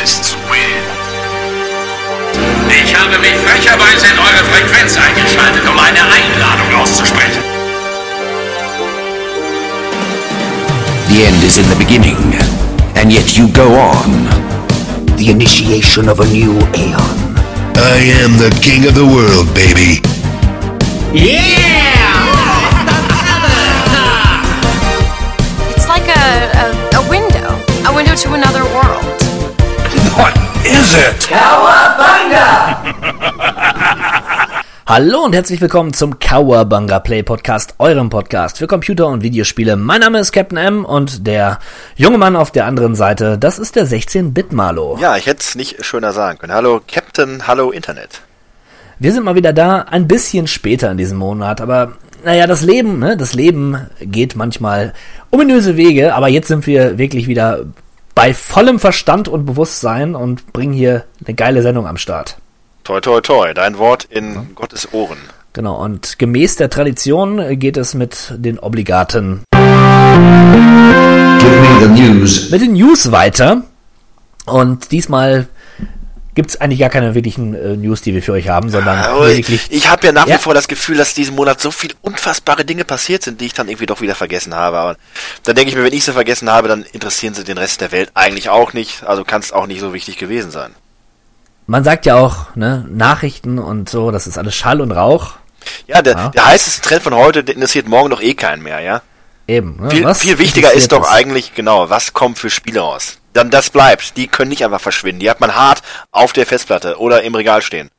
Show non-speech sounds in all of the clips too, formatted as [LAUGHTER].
Terrorists win. Ich habe mich frecherweise in eure Frequenz eingeschaltet, um eine Einladung auszusprechen. The end is in the beginning, and yet you go on. The initiation of a new aeon. I am the king of the world, baby. Yeah! It's like a, a, a window, a window to another world. Is it? [LAUGHS] Hallo und herzlich willkommen zum Cowabunga Play Podcast, eurem Podcast für Computer und Videospiele. Mein Name ist Captain M und der junge Mann auf der anderen Seite, das ist der 16-Bit-Malo. Ja, ich hätte es nicht schöner sagen können. Hallo Captain, hallo Internet. Wir sind mal wieder da, ein bisschen später in diesem Monat, aber naja, das Leben, ne, das Leben geht manchmal ominöse Wege, aber jetzt sind wir wirklich wieder bei vollem Verstand und Bewusstsein und bringen hier eine geile Sendung am Start. Toi, toi, toi, dein Wort in Gottes Ohren. Genau, und gemäß der Tradition geht es mit den obligaten Give me the news. mit den News weiter. Und diesmal gibt's eigentlich gar keine wirklichen äh, News, die wir für euch haben, sondern Aber lediglich. ich habe ja nach Ja. wie vor das Gefühl, dass diesen Monat so viele unfassbare Dinge passiert sind, die ich dann irgendwie doch wieder vergessen habe. Aber dann denke ich mir, wenn ich sie vergessen habe, dann interessieren sie den Rest der Welt eigentlich auch nicht. Also kann es auch nicht so wichtig gewesen sein. Man sagt ja auch, ne, Nachrichten und so, das ist alles Schall und Rauch. Ja, der, Ja. der heißeste Trend von heute, der interessiert morgen doch eh keinen mehr, ja? Eben. Ne? Viel, viel wichtiger ist doch es? eigentlich, genau, was kommt für Spiele raus. Dann das bleibt. Die können nicht einfach verschwinden. Die hat man hart auf der Festplatte oder im Regal stehen.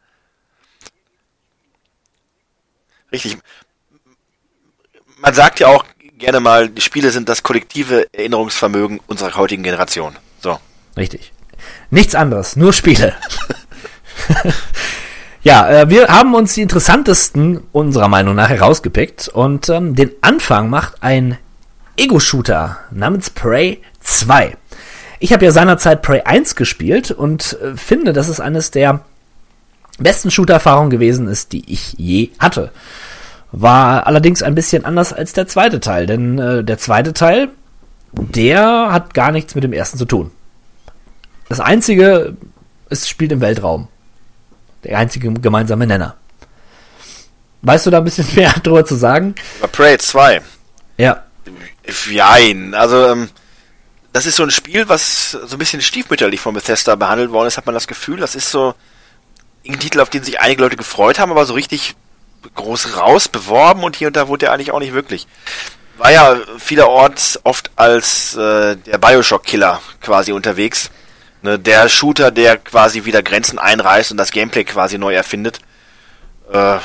Richtig. Man sagt ja auch gerne mal, die Spiele sind das kollektive Erinnerungsvermögen unserer heutigen Generation. So. Richtig. Nichts anderes, nur Spiele. [LAUGHS] ja, äh, wir haben uns die interessantesten unserer Meinung nach herausgepickt und ähm, den Anfang macht ein Ego-Shooter namens Prey 2. Ich habe ja seinerzeit Prey 1 gespielt und äh, finde, dass es eines der besten Shooter-Erfahrungen gewesen ist, die ich je hatte. War allerdings ein bisschen anders als der zweite Teil, denn äh, der zweite Teil, der hat gar nichts mit dem ersten zu tun. Das einzige, es spielt im Weltraum. Der einzige gemeinsame Nenner. Weißt du da ein bisschen [LAUGHS] mehr drüber zu sagen? Aber Prey 2. Ja. Jein. Also, ähm, das ist so ein Spiel, was so ein bisschen stiefmütterlich von Bethesda behandelt worden ist, hat man das Gefühl. Das ist so ein Titel, auf den sich einige Leute gefreut haben, aber so richtig groß raus beworben und hier und da wurde er eigentlich auch nicht wirklich. War ja vielerorts oft als äh, der Bioshock-Killer quasi unterwegs. Ne, der Shooter, der quasi wieder Grenzen einreißt und das Gameplay quasi neu erfindet. Äh,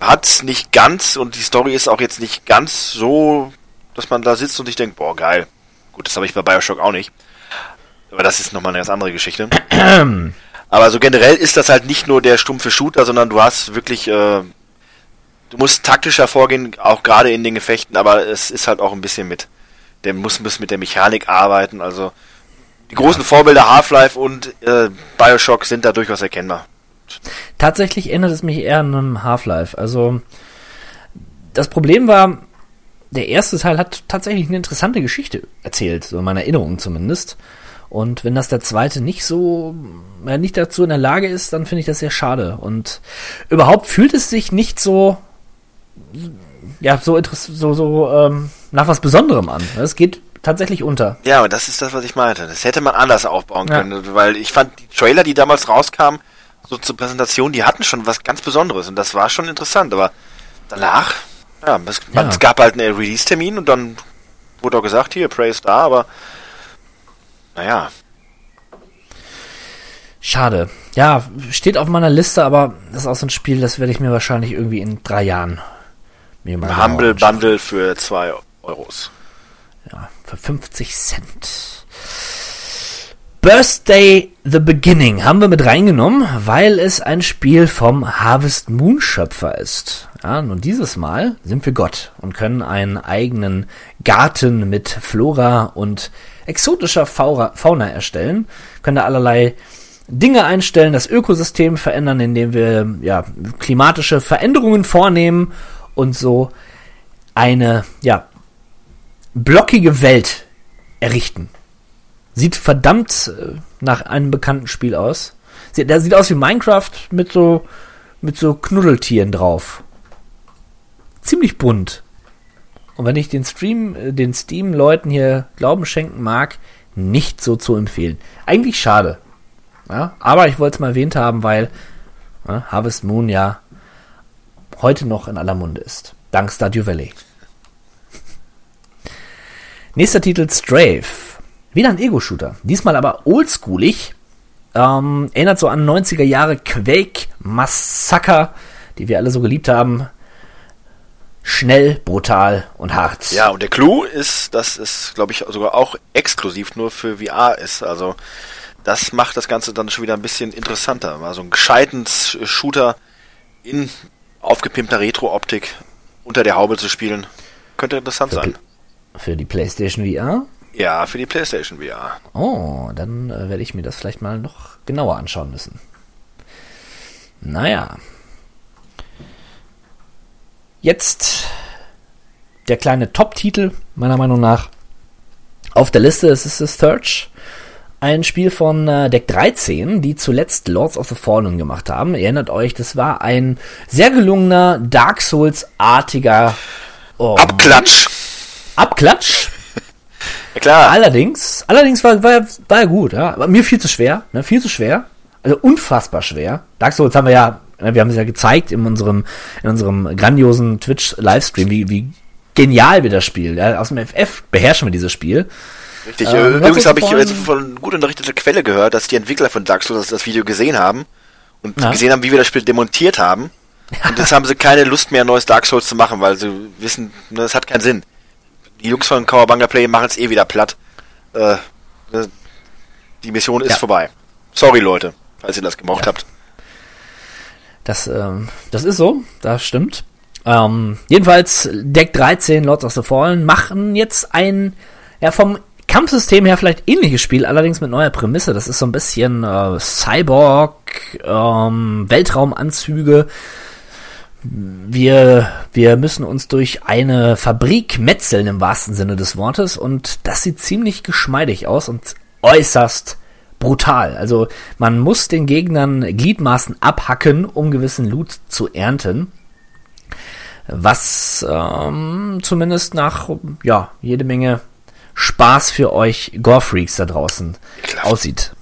hat's nicht ganz und die Story ist auch jetzt nicht ganz so, dass man da sitzt und sich denkt, boah, geil. Gut, das habe ich bei Bioshock auch nicht. Aber das ist nochmal eine ganz andere Geschichte. [CLEARS THROAT] Aber so generell ist das halt nicht nur der stumpfe Shooter, sondern du hast wirklich, äh, du musst taktischer vorgehen, auch gerade in den Gefechten, aber es ist halt auch ein bisschen mit, der muss, muss mit der Mechanik arbeiten, also die großen Vorbilder Half-Life und äh, Bioshock sind da durchaus erkennbar. Tatsächlich erinnert es mich eher an einem Half-Life. Also, das Problem war, der erste Teil hat tatsächlich eine interessante Geschichte erzählt, so in meiner Erinnerung zumindest. Und wenn das der zweite nicht so, äh, nicht dazu in der Lage ist, dann finde ich das sehr schade. Und überhaupt fühlt es sich nicht so, ja, so interess so, so, ähm, nach was Besonderem an. Es geht tatsächlich unter. Ja, und das ist das, was ich meinte. Das hätte man anders aufbauen Ja. können, weil ich fand die Trailer, die damals rauskamen, so zur Präsentation, die hatten schon was ganz Besonderes und das war schon interessant, aber danach, ja, es, Ja. es gab halt einen Release-Termin und dann wurde auch gesagt, hier, Prey ist da, aber naja, Schade. Ja, steht auf meiner Liste, aber das ist auch so ein Spiel, das werde ich mir wahrscheinlich irgendwie in drei Jahren mir mal Humble. Bundle für 2 Euros. Ja, für 50 Cent. Birthday The Beginning haben wir mit reingenommen, weil es ein Spiel vom Harvest Moon Schöpfer ist. Ja, nun dieses Mal sind wir Gott und können einen eigenen Garten mit Flora und exotischer Fauna erstellen, können da allerlei Dinge einstellen, das Ökosystem verändern, indem wir ja klimatische Veränderungen vornehmen und so eine ja blockige Welt errichten. Sieht verdammt äh, nach einem bekannten Spiel aus. Sieht, der sieht aus wie Minecraft mit so, mit so Knuddeltieren drauf. Ziemlich bunt. Und wenn ich den Stream, äh, den Steam-Leuten hier Glauben schenken mag, nicht so zu empfehlen. Eigentlich schade. Ja, aber ich wollte es mal erwähnt haben, weil ja, Harvest Moon ja heute noch in aller Munde ist. Dank Stardew Valley. [LAUGHS] Nächster Titel Strafe. Wieder ein Ego-Shooter. Diesmal aber oldschoolig. Ähm, erinnert so an 90er Jahre Quake Massaker, die wir alle so geliebt haben. Schnell, brutal und hart. Ja, und der Clou ist, dass es, glaube ich, sogar auch exklusiv nur für VR ist. Also das macht das Ganze dann schon wieder ein bisschen interessanter. Mal so ein gescheiten Shooter in aufgepimpter Retro-Optik unter der Haube zu spielen. Könnte interessant für, sein. Für die PlayStation VR? Ja, für die PlayStation VR. Oh, dann äh, werde ich mir das vielleicht mal noch genauer anschauen müssen. Naja. Jetzt der kleine Top-Titel, meiner Meinung nach. Auf der Liste ist es The Search. Ein Spiel von äh, Deck 13, die zuletzt Lords of the Fallen gemacht haben. Ihr erinnert euch, das war ein sehr gelungener Dark Souls-artiger oh, Abklatsch. Abklatsch. Ja, klar. Allerdings, allerdings war, war, war er gut, ja. Aber mir viel zu schwer, ne? viel zu schwer. Also unfassbar schwer. Dark Souls haben wir ja, ne, wir haben es ja gezeigt in unserem, in unserem grandiosen Twitch-Livestream, wie, wie genial wir das Spiel. Ja? Aus dem FF beherrschen wir dieses Spiel. Richtig. Äh, Übrigens habe ich jetzt von gut unterrichteter Quelle gehört, dass die Entwickler von Dark Souls das Video gesehen haben und ja. gesehen haben, wie wir das Spiel demontiert haben. Und jetzt [LAUGHS] haben sie keine Lust mehr, ein neues Dark Souls zu machen, weil sie wissen, ne, das hat keinen Sinn. Die Jungs von Kawabanga Play machen es eh wieder platt. Äh, ne, die Mission ist ja. vorbei. Sorry, Leute, falls ihr das gemocht ja. habt. Das, ähm, das ist so, das stimmt. Ähm, jedenfalls, Deck 13, Lords of the Fallen, machen jetzt ein, ja, vom Kampfsystem her vielleicht ähnliches Spiel, allerdings mit neuer Prämisse. Das ist so ein bisschen äh, Cyborg, ähm, Weltraumanzüge. Wir, wir müssen uns durch eine Fabrik metzeln im wahrsten Sinne des Wortes und das sieht ziemlich geschmeidig aus und äußerst brutal. Also man muss den Gegnern Gliedmaßen abhacken, um gewissen Loot zu ernten. Was ähm, zumindest nach ja jede Menge Spaß für euch Gore-Freaks da draußen ekelhaft. aussieht.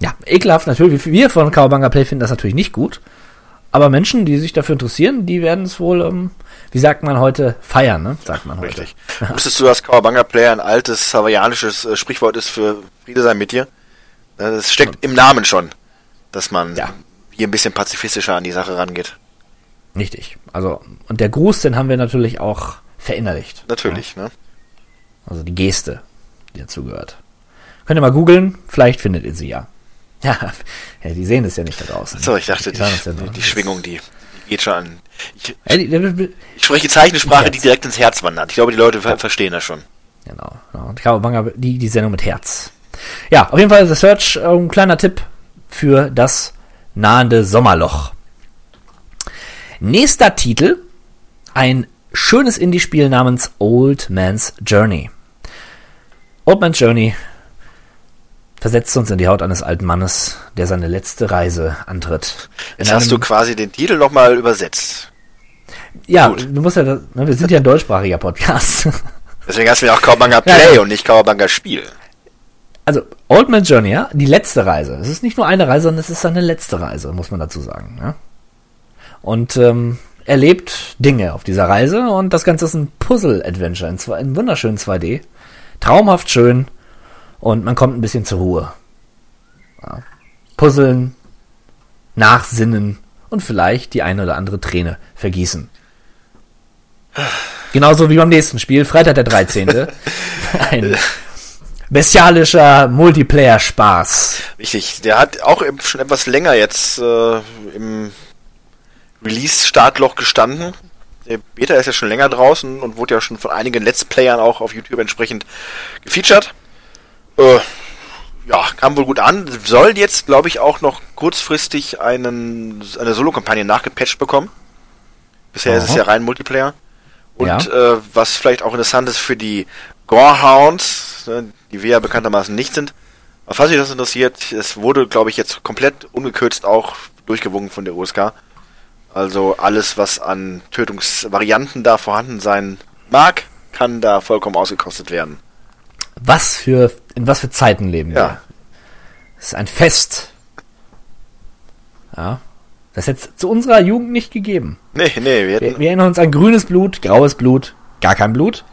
Ja, ekelhaft natürlich. Wir von Kawabanga Play finden das natürlich nicht gut. Aber Menschen, die sich dafür interessieren, die werden es wohl, ähm, wie sagt man heute, feiern, ne? Sagt man heute. Richtig. [LAUGHS] Wusstest du, dass Kawabanga Player ein altes hawaiianisches äh, Sprichwort ist für Friede sein mit dir? Das steckt im Namen schon, dass man ja. hier ein bisschen pazifistischer an die Sache rangeht. Richtig. Also, und der Gruß, den haben wir natürlich auch verinnerlicht. Natürlich, ja. ne? Also die Geste, die dazu gehört. Könnt ihr mal googeln, vielleicht findet ihr sie ja. [LAUGHS] Ja, ja die sehen es ja nicht da draußen. So, ich dachte, die, die, die Schwingung, die, die, geht schon an. Ich, ich spreche Zeichensprache, die direkt ins Herz wandert. Ich glaube, die Leute ver verstehen das schon. Genau. genau. Und Kawabanga, die, die Sendung mit Herz. Ja, auf jeden Fall The Search, äh, ein kleiner Tipp für das nahende Sommerloch. Nächster Titel, ein schönes Indie-Spiel namens Old Man's Journey. Old Man's Journey versetzt uns in die Haut eines alten Mannes, der seine letzte Reise antritt. Jetzt hast du quasi den Titel nochmal übersetzt. Ja, Gut. du musst ja, ne, wir sind ja ein deutschsprachiger Podcast. [LAUGHS] Deswegen hast du ja auch Cowabunga Play ja. und nicht Cowabunga Spiel. Also, Old Man's Journey, ja, die letzte Reise. Es ist nicht nur eine Reise, sondern es ist seine letzte Reise, muss man dazu sagen. Ja? Und ähm, erlebt Dinge auf dieser Reise und das Ganze ist ein Puzzle-Adventure in, in wunderschönen 2D traumhaft schön und man kommt ein bisschen zur Ruhe. Ja. Puzzeln, nachsinnen und vielleicht die eine oder andere Träne vergießen. [SIGHS] Genauso wie beim nächsten Spiel, Freitag der 13. [LAUGHS] Ein bestialischer Multiplayer-Spaß. Richtig, der hat auch schon etwas länger jetzt äh, im Release-Startloch gestanden. Der Beta ist ja schon länger draußen und wurde ja schon von einigen Let's Playern auch auf YouTube entsprechend gefeatured. Äh, ja, kam wohl gut an. Soll jetzt, glaube ich, auch noch kurzfristig einen, eine Solo-Kampagne nachgepatcht bekommen. Bisher Aha. ist es ja rein Multiplayer. Und ja. äh, was vielleicht auch interessant ist für die Gorehounds, ne, die wir ja bekanntermaßen nicht sind, Aber falls euch das interessiert, es wurde, glaube ich, jetzt komplett ungekürzt auch durchgewunken von der USK. Also alles, was an Tötungsvarianten da vorhanden sein mag, kann da vollkommen ausgekostet werden. Was für, in was für Zeiten leben wir? Ja. Es ist ein Fest. Ja. Das hätte es zu unserer Jugend nicht gegeben. Nee, nee, wir Wir, wir erinnern uns an grünes Blut, graues Blut, gar kein Blut.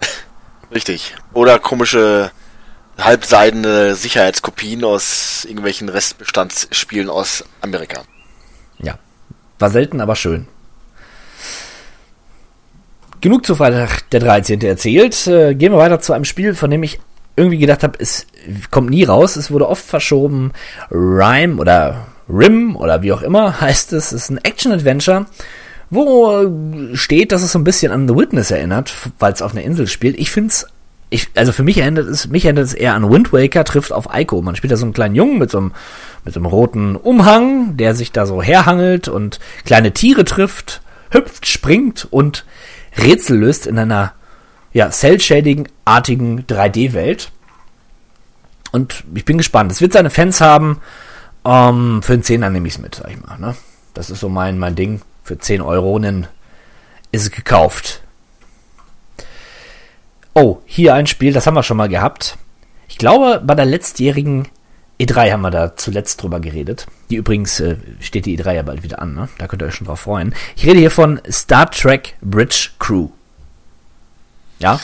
[LAUGHS] Richtig. Oder komische halbseidene Sicherheitskopien aus irgendwelchen Restbestandsspielen aus Amerika. Ja. War selten, aber schön. Genug zu Freitag der 13. erzählt. Äh, gehen wir weiter zu einem Spiel, von dem ich irgendwie gedacht habe, es kommt nie raus. Es wurde oft verschoben. Rhyme oder Rim oder wie auch immer [LAUGHS] heißt es. Es ist ein Action-Adventure, wo steht, dass es so ein bisschen an The Witness erinnert, weil es auf einer Insel spielt. Ich finde es ich, also für mich erinnert es, mich erinnert es eher an Wind Waker trifft auf Ico. Man spielt da so einen kleinen Jungen mit so einem, mit so einem roten Umhang, der sich da so herhangelt und kleine Tiere trifft, hüpft, springt und Rätsel löst in einer, ja, Cell-Shading-artigen 3D-Welt. Und ich bin gespannt. Es wird seine Fans haben. Ähm, für einen Zehner nehme ich es mit, sag ich mal. Ne? Das ist so mein, mein Ding. Für 10 Euronen ist es gekauft. Oh, hier ein Spiel, das haben wir schon mal gehabt. Ich glaube, bei der letztjährigen E3 haben wir da zuletzt drüber geredet. Die übrigens äh, steht die E3 ja bald wieder an, ne? Da könnt ihr euch schon drauf freuen. Ich rede hier von Star Trek Bridge Crew. Ja?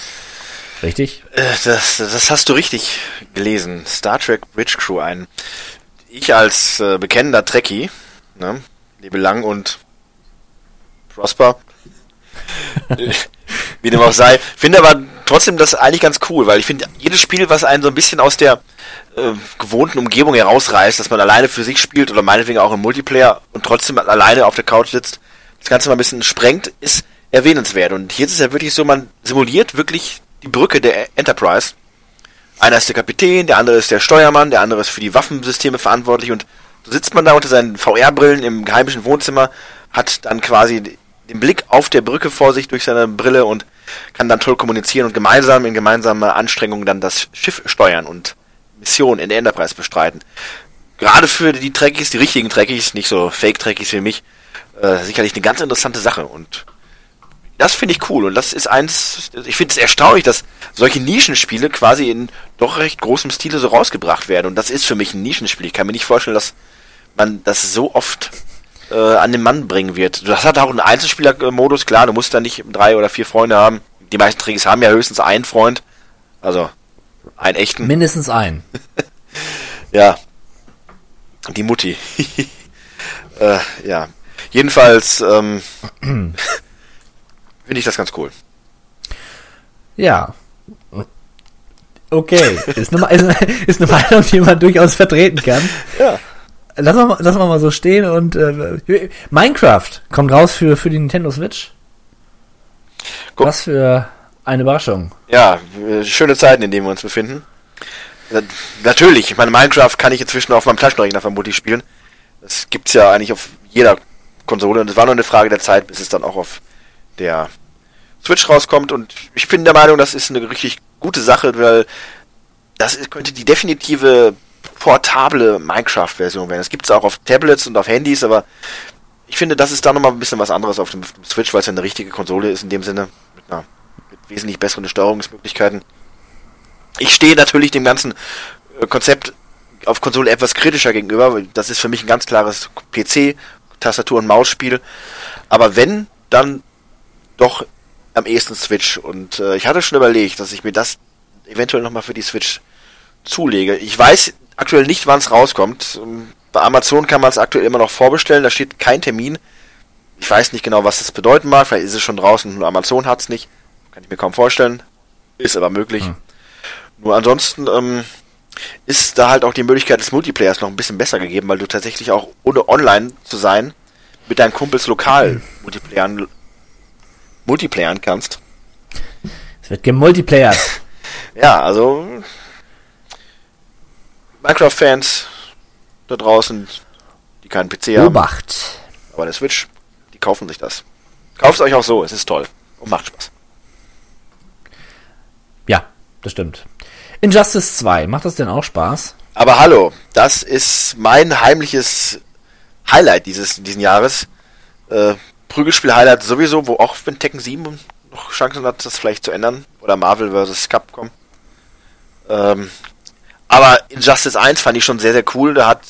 Richtig? Äh, Das, das hast du richtig gelesen. Star Trek Bridge Crew ein. Ich als äh, bekennender Trekkie, ne, lebe lang und prosper, [LAUGHS] wie dem auch sei, finde aber trotzdem das eigentlich ganz cool, weil ich finde, jedes Spiel, was einen so ein bisschen aus der äh, gewohnten Umgebung herausreißt, dass man alleine für sich spielt oder meinetwegen auch im Multiplayer und trotzdem alleine auf der Couch sitzt, das Ganze mal ein bisschen sprengt, ist erwähnenswert. Und hier ist es ja wirklich so, man simuliert wirklich die Brücke der Enterprise. Einer ist der Kapitän, der andere ist der Steuermann, der andere ist für die Waffensysteme verantwortlich und so sitzt man da unter seinen VR-Brillen im geheimischen Wohnzimmer, hat dann quasi den Blick auf der Brücke vor sich durch seine Brille und kann dann toll kommunizieren und gemeinsam in gemeinsamer Anstrengung dann das Schiff steuern und Missionen in der Enterprise bestreiten. Gerade für die Trekkies, die richtigen Trekkies, nicht so Fake-Trekkies wie mich, äh, sicherlich eine ganz interessante Sache und das finde ich cool und das ist eins, ich finde es erstaunlich, dass solche Nischenspiele quasi in doch recht großem Stile so rausgebracht werden und das ist für mich ein Nischenspiel. Ich kann mir nicht vorstellen, dass man das so oft äh, an den Mann bringen wird. Das hat auch einen Einzelspieler-Modus, klar, du musst da nicht drei oder vier Freunde haben. Die meisten Trägers haben ja höchstens einen Freund, also einen echten. Mindestens ein. [LAUGHS] Ja. Die Mutti. [LAUGHS] äh, ja. Jedenfalls ähm, [CLEARS THROAT] finde ich das ganz cool. Ja. Okay. Ist eine, ist, ist eine Meinung, die man durchaus vertreten kann. Ja. Lass mal, lass mal mal so stehen und äh, Minecraft kommt raus für, für die Nintendo Switch. Guck. Was für eine Überraschung. Ja, äh, schöne Zeiten, in denen wir uns befinden. Äh, Natürlich, ich meine, Minecraft kann ich inzwischen auf meinem Taschenrechner vermutlich spielen. Das gibt's ja eigentlich auf jeder Konsole und es war nur eine Frage der Zeit, bis es dann auch auf der Switch rauskommt und ich bin der Meinung, das ist eine richtig gute Sache, weil das könnte die definitive portable Minecraft-Version werden. Das gibt's auch auf Tablets und auf Handys, aber ich finde, das ist da nochmal ein bisschen was anderes auf dem Switch, weil es ja eine richtige Konsole ist in dem Sinne, mit, einer, wesentlich besseren Steuerungsmöglichkeiten. Ich stehe natürlich dem ganzen äh, Konzept auf Konsole etwas kritischer gegenüber, das ist für mich ein ganz klares PC, Tastatur- und Mausspiel. Aber wenn, dann doch am ehesten Switch. Und äh, ich hatte schon überlegt, dass ich mir das eventuell nochmal für die Switch zulege. Ich weiß aktuell nicht, wann es rauskommt. Ähm, Bei Amazon kann man es aktuell immer noch vorbestellen, da steht kein Termin. Ich weiß nicht genau, was das bedeuten mag. Vielleicht ist es schon draußen, nur Amazon hat es nicht. Kann ich mir kaum vorstellen. Ist aber möglich. Nur ansonsten ähm, ist da halt auch die Möglichkeit des Multiplayers noch ein bisschen besser gegeben, weil du tatsächlich auch ohne online zu sein mit deinen Kumpels lokal multiplayern, multiplayern kannst. Es wird gemultiplayert. [LAUGHS] Ja, also Minecraft-Fans da draußen, die keinen PC haben, Obacht. aber eine Switch, die kaufen sich das. Kauft es euch auch so, es ist toll und macht Spaß. Das stimmt. Injustice 2, macht das denn auch Spaß? Aber hallo, das ist mein heimliches Highlight dieses diesen Jahres. Äh, Prügelspiel-Highlight sowieso, wo auch wenn Tekken 7 noch Chancen hat, das vielleicht zu ändern. Oder Marvel vs. Capcom. Ähm, aber Injustice 1 fand ich schon sehr, sehr cool. Da hat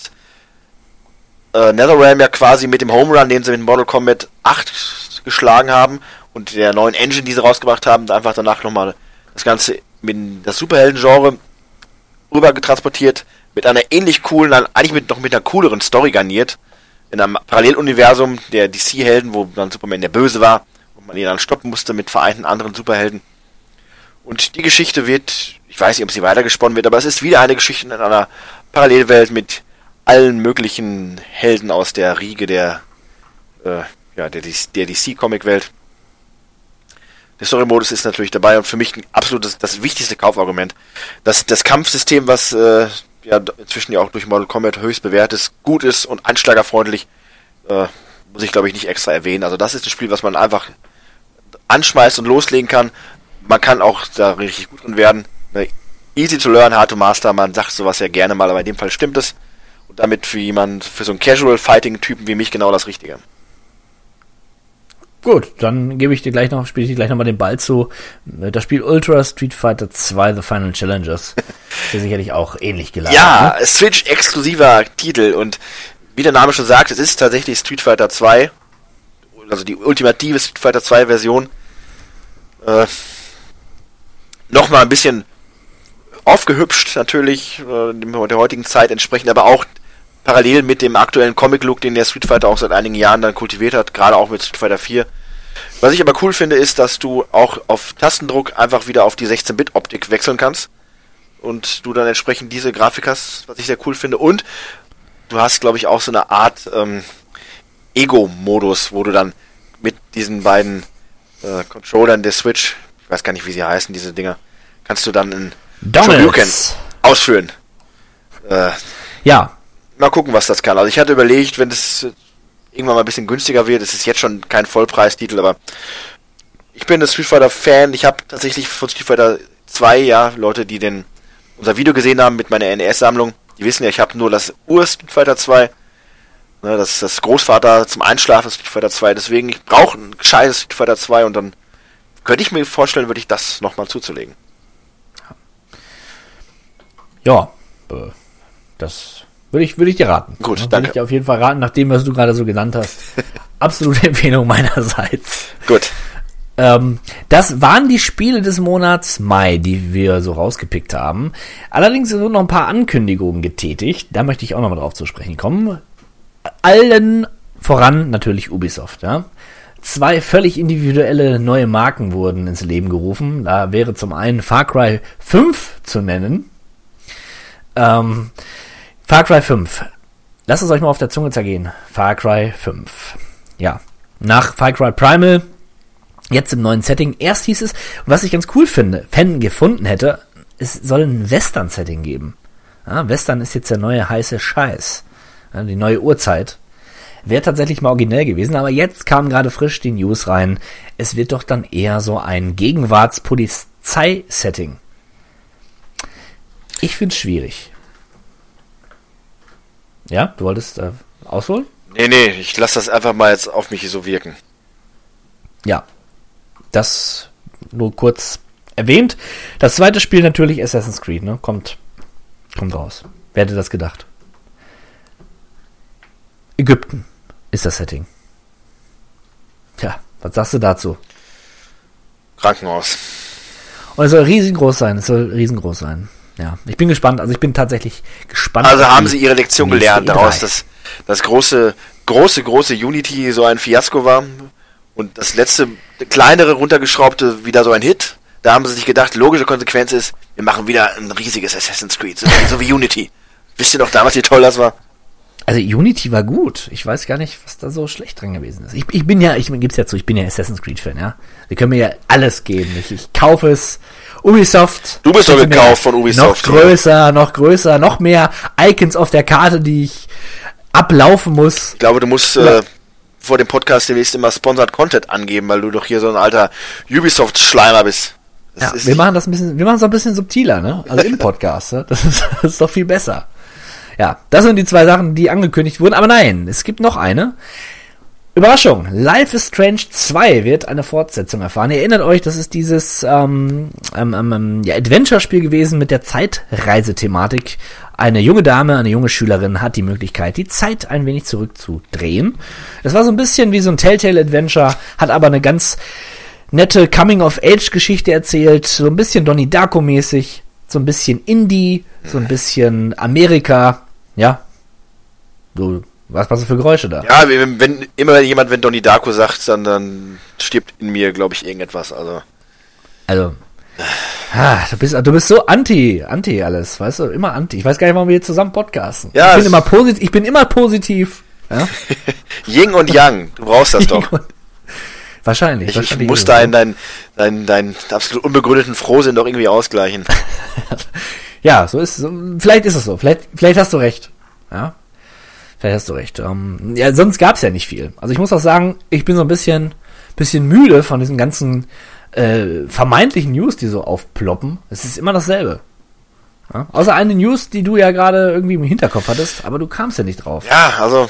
äh, NetherRealm ja quasi mit dem Home Run, den sie mit Mortal Kombat 8 geschlagen haben und der neuen Engine, die sie rausgebracht haben, einfach danach nochmal das Ganze mit das Superhelden-Genre rüber getransportiert, mit einer ähnlich coolen, eigentlich mit, noch mit einer cooleren Story garniert. In einem Paralleluniversum der DC-Helden, wo dann Superman der Böse war und man ihn dann stoppen musste mit vereinten anderen Superhelden. Und die Geschichte wird, ich weiß nicht, ob sie weitergesponnen wird, aber es ist wieder eine Geschichte in einer Parallelwelt mit allen möglichen Helden aus der Riege der, äh, ja, der, der DC-Comic-Welt. Der Story-Modus ist natürlich dabei und für mich ein absolutes, das wichtigste Kaufargument. Das, das Kampfsystem, was äh, ja inzwischen ja auch durch Mortal Kombat höchst bewährt ist, gut ist und anschlagerfreundlich, äh, muss ich glaube ich nicht extra erwähnen. Also das ist ein Spiel, was man einfach anschmeißt und loslegen kann. Man kann auch da richtig gut drin werden. Ne, easy to learn, hard to master. Man sagt sowas ja gerne mal, aber in dem Fall stimmt es. Und damit für jemand, für so einen Casual Fighting Typen wie mich genau das Richtige. Gut, dann gebe ich dir gleich noch, spiele ich dir gleich nochmal den Ball zu. Das Spiel Ultra Street Fighter 2 The Final Challengers. [LAUGHS] ist ja sicherlich auch ähnlich gelagert. Ja, ne? Switch-exklusiver Titel und wie der Name schon sagt, es ist tatsächlich Street Fighter 2. Also die ultimative Street Fighter 2 Version. Äh, Nochmal ein bisschen aufgehübscht natürlich, äh, der heutigen Zeit entsprechend, aber auch parallel mit dem aktuellen Comic-Look, den der Street Fighter auch seit einigen Jahren dann kultiviert hat, gerade auch mit Street Fighter 4. Was ich aber cool finde, ist, dass du auch auf Tastendruck einfach wieder auf die 16-Bit-Optik wechseln kannst und du dann entsprechend diese Grafik hast, was ich sehr cool finde. Und du hast, glaube ich, auch so eine Art ähm, Ego-Modus, wo du dann mit diesen beiden äh, Controllern der Switch, ich weiß gar nicht, wie sie heißen, diese Dinger, kannst du dann in Shoryuken ausführen. Äh, ja, mal gucken, was das kann. Also ich hatte überlegt, wenn das irgendwann mal ein bisschen günstiger wird, es ist jetzt schon kein Vollpreistitel, aber ich bin ein Street Fighter Fan. Ich habe tatsächlich von Street Fighter 2, ja, Leute, die den unser Video gesehen haben mit meiner NES-Sammlung, die wissen ja, ich habe nur das Ur Street Fighter 2. Ne, das das Großvater zum Einschlafen Street Fighter 2. Deswegen, ich brauche ein gescheites Street Fighter 2 und dann könnte ich mir vorstellen, würde ich das nochmal zuzulegen. Ja, äh, das würde ich, würde ich dir raten. Gut, Würde danke. ich dir auf jeden Fall raten, nachdem, was du gerade so genannt hast. [LAUGHS] Absolute Empfehlung meinerseits. Gut. Ähm, das waren die Spiele des Monats Mai, die wir so rausgepickt haben. Allerdings wurden noch ein paar Ankündigungen getätigt. Da möchte ich auch nochmal drauf zu sprechen kommen. Allen voran natürlich Ubisoft. Ja? Zwei völlig individuelle neue Marken wurden ins Leben gerufen. Da wäre zum einen Far Cry 5 zu nennen. Ähm, Far Cry 5. Lasst es euch mal auf der Zunge zergehen. Far Cry 5. Ja. Nach Far Cry Primal, jetzt im neuen Setting. Erst hieß es, was ich ganz cool finde, Fan gefunden hätte, es soll ein Western-Setting geben. Ja, Western ist jetzt der neue heiße Scheiß. Ja, die neue Uhrzeit. Wäre tatsächlich mal originell gewesen, aber jetzt kam gerade frisch die News rein. Es wird doch dann eher so ein Gegenwartspolizei-Setting. Ich finde es schwierig. Ja, du wolltest äh, ausholen? Nee, nee, ich lasse das einfach mal jetzt auf mich so wirken. Ja. Das nur kurz erwähnt. Das zweite Spiel natürlich Assassin's Creed, ne? Kommt, kommt raus. Wer hätte das gedacht? Ägypten ist das Setting. Tja, was sagst du dazu? Krankenhaus. Und es soll riesengroß sein, es soll riesengroß sein. Ja, ich bin gespannt. Also ich bin tatsächlich gespannt. Also haben sie ihre Lektion gelernt E3. daraus, dass das große, große, große Unity so ein Fiasko war und das letzte kleinere runtergeschraubte wieder so ein Hit. Da haben sie sich gedacht, logische Konsequenz ist, wir machen wieder ein riesiges Assassin's Creed, so, so wie Unity. Wisst ihr noch damals, wie toll das war? Also Unity war gut. Ich weiß gar nicht, was da so schlecht dran gewesen ist. Ich, ich bin ja, ich gib's ja zu, ich bin ja Assassin's Creed Fan, ja. Sie können mir ja alles geben. Ich, ich kaufe es. Ubisoft. Du bist doch gekauft von Ubisoft, Noch größer, noch größer, noch mehr Icons auf der Karte, die ich ablaufen muss. Ich glaube, du musst äh, vor dem Podcast demnächst immer Sponsored Content angeben, weil du doch hier so ein alter Ubisoft-Schleimer bist. Das Ja, wir machen das ein bisschen, wir machen es ein bisschen subtiler, ne? Also im [LAUGHS] Podcast, ne? Das ist, das ist doch viel besser. Ja, das sind die zwei Sachen, die angekündigt wurden. Aber nein, es gibt noch eine. Überraschung, Life is Strange 2 wird eine Fortsetzung erfahren. Ihr erinnert euch, das ist dieses ähm, ähm, ähm, ja, Adventure-Spiel gewesen mit der Zeitreisethematik. Eine junge Dame, eine junge Schülerin hat die Möglichkeit, die Zeit ein wenig zurückzudrehen. Das war so ein bisschen wie so ein Telltale-Adventure, hat aber eine ganz nette Coming-of-Age-Geschichte erzählt, so ein bisschen Donnie Darko-mäßig, so ein bisschen Indie, so ein bisschen Amerika, ja. So was was für Geräusche da? Ja, wenn, wenn immer jemand, wenn Donnie Darko sagt, dann, dann stirbt in mir, glaube ich, irgendetwas. Also. Also. Ah, du bist, du bist so anti, anti alles, weißt du, immer anti. Ich weiß gar nicht, warum wir jetzt zusammen podcasten. Ja, ich bin immer positiv, ich bin immer positiv. Ja? [LAUGHS] Yin und Yang, du brauchst das [LAUGHS] doch. wahrscheinlich. Ich, wahrscheinlich ich muss deinen, deinen, deinen, deinen absolut unbegründeten Frohsinn doch irgendwie ausgleichen. [LAUGHS] ja, so ist, so, vielleicht ist es so, vielleicht, vielleicht hast du recht. Ja, Vielleicht hast du recht. Ähm, ja, sonst gab es ja nicht viel. Also ich muss auch sagen, ich bin so ein bisschen, bisschen müde von diesen ganzen äh, vermeintlichen News, die so aufploppen. Es ist immer dasselbe. Ja? Außer eine News, die du ja gerade irgendwie im Hinterkopf hattest, aber du kamst ja nicht drauf. Ja, also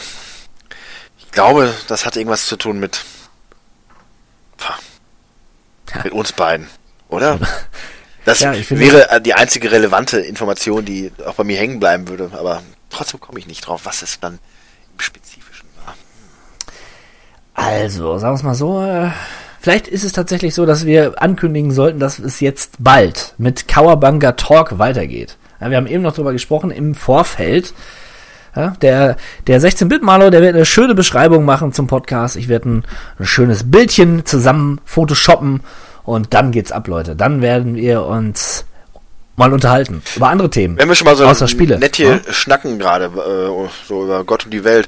ich glaube, das hat irgendwas zu tun mit mit uns beiden, oder? [LAUGHS] Das Ja, wäre die einzige relevante Information, die auch bei mir hängen bleiben würde, aber trotzdem komme ich nicht drauf, was es dann im Spezifischen war. Also, sagen wir es mal so, äh, vielleicht ist es tatsächlich so, dass wir ankündigen sollten, dass es jetzt bald mit Kawabanga Talk weitergeht. Ja, wir haben eben noch drüber gesprochen im Vorfeld. Ja, der der 16-Bit-Maler, der wird eine schöne Beschreibung machen zum Podcast. Ich werde ein, ein schönes Bildchen zusammen photoshoppen und dann geht's ab, Leute. Dann werden wir uns mal unterhalten über andere Themen. Wenn wir schon mal so außer Spiele. nett hier schnacken gerade, äh, so über Gott und die Welt.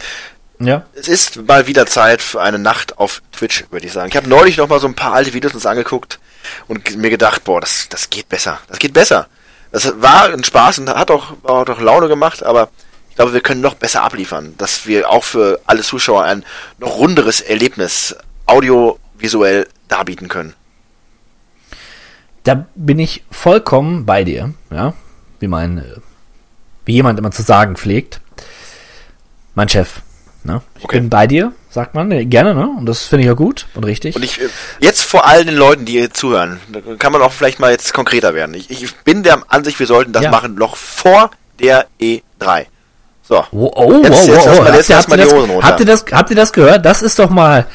Ja. Es ist mal wieder Zeit für eine Nacht auf Twitch, würde ich sagen. Ich habe neulich noch mal so ein paar alte Videos uns angeguckt und mir gedacht, boah, das, das geht besser. Das geht besser. Das war ein Spaß und hat auch, hat auch Laune gemacht, aber ich glaube, wir können noch besser abliefern, dass wir auch für alle Zuschauer ein noch runderes Erlebnis audiovisuell darbieten können. Da bin ich vollkommen bei dir, ja, wie mein, äh, wie jemand immer zu sagen pflegt. Mein Chef, ne? Ich Okay. bin bei dir, sagt man, äh, gerne, ne? Und das finde ich auch gut und richtig. Und ich, äh, jetzt vor allen den Leuten, die hier zuhören, kann man auch vielleicht mal jetzt konkreter werden. Ich, ich bin der Ansicht, wir sollten das Ja. machen noch vor der E3. So. oh, oh, Jetzt- wow, jetzt lass wow. mal- jetzt habt ihr die das-. Habt ihr das, habt ihr das gehört? Das ist doch mal,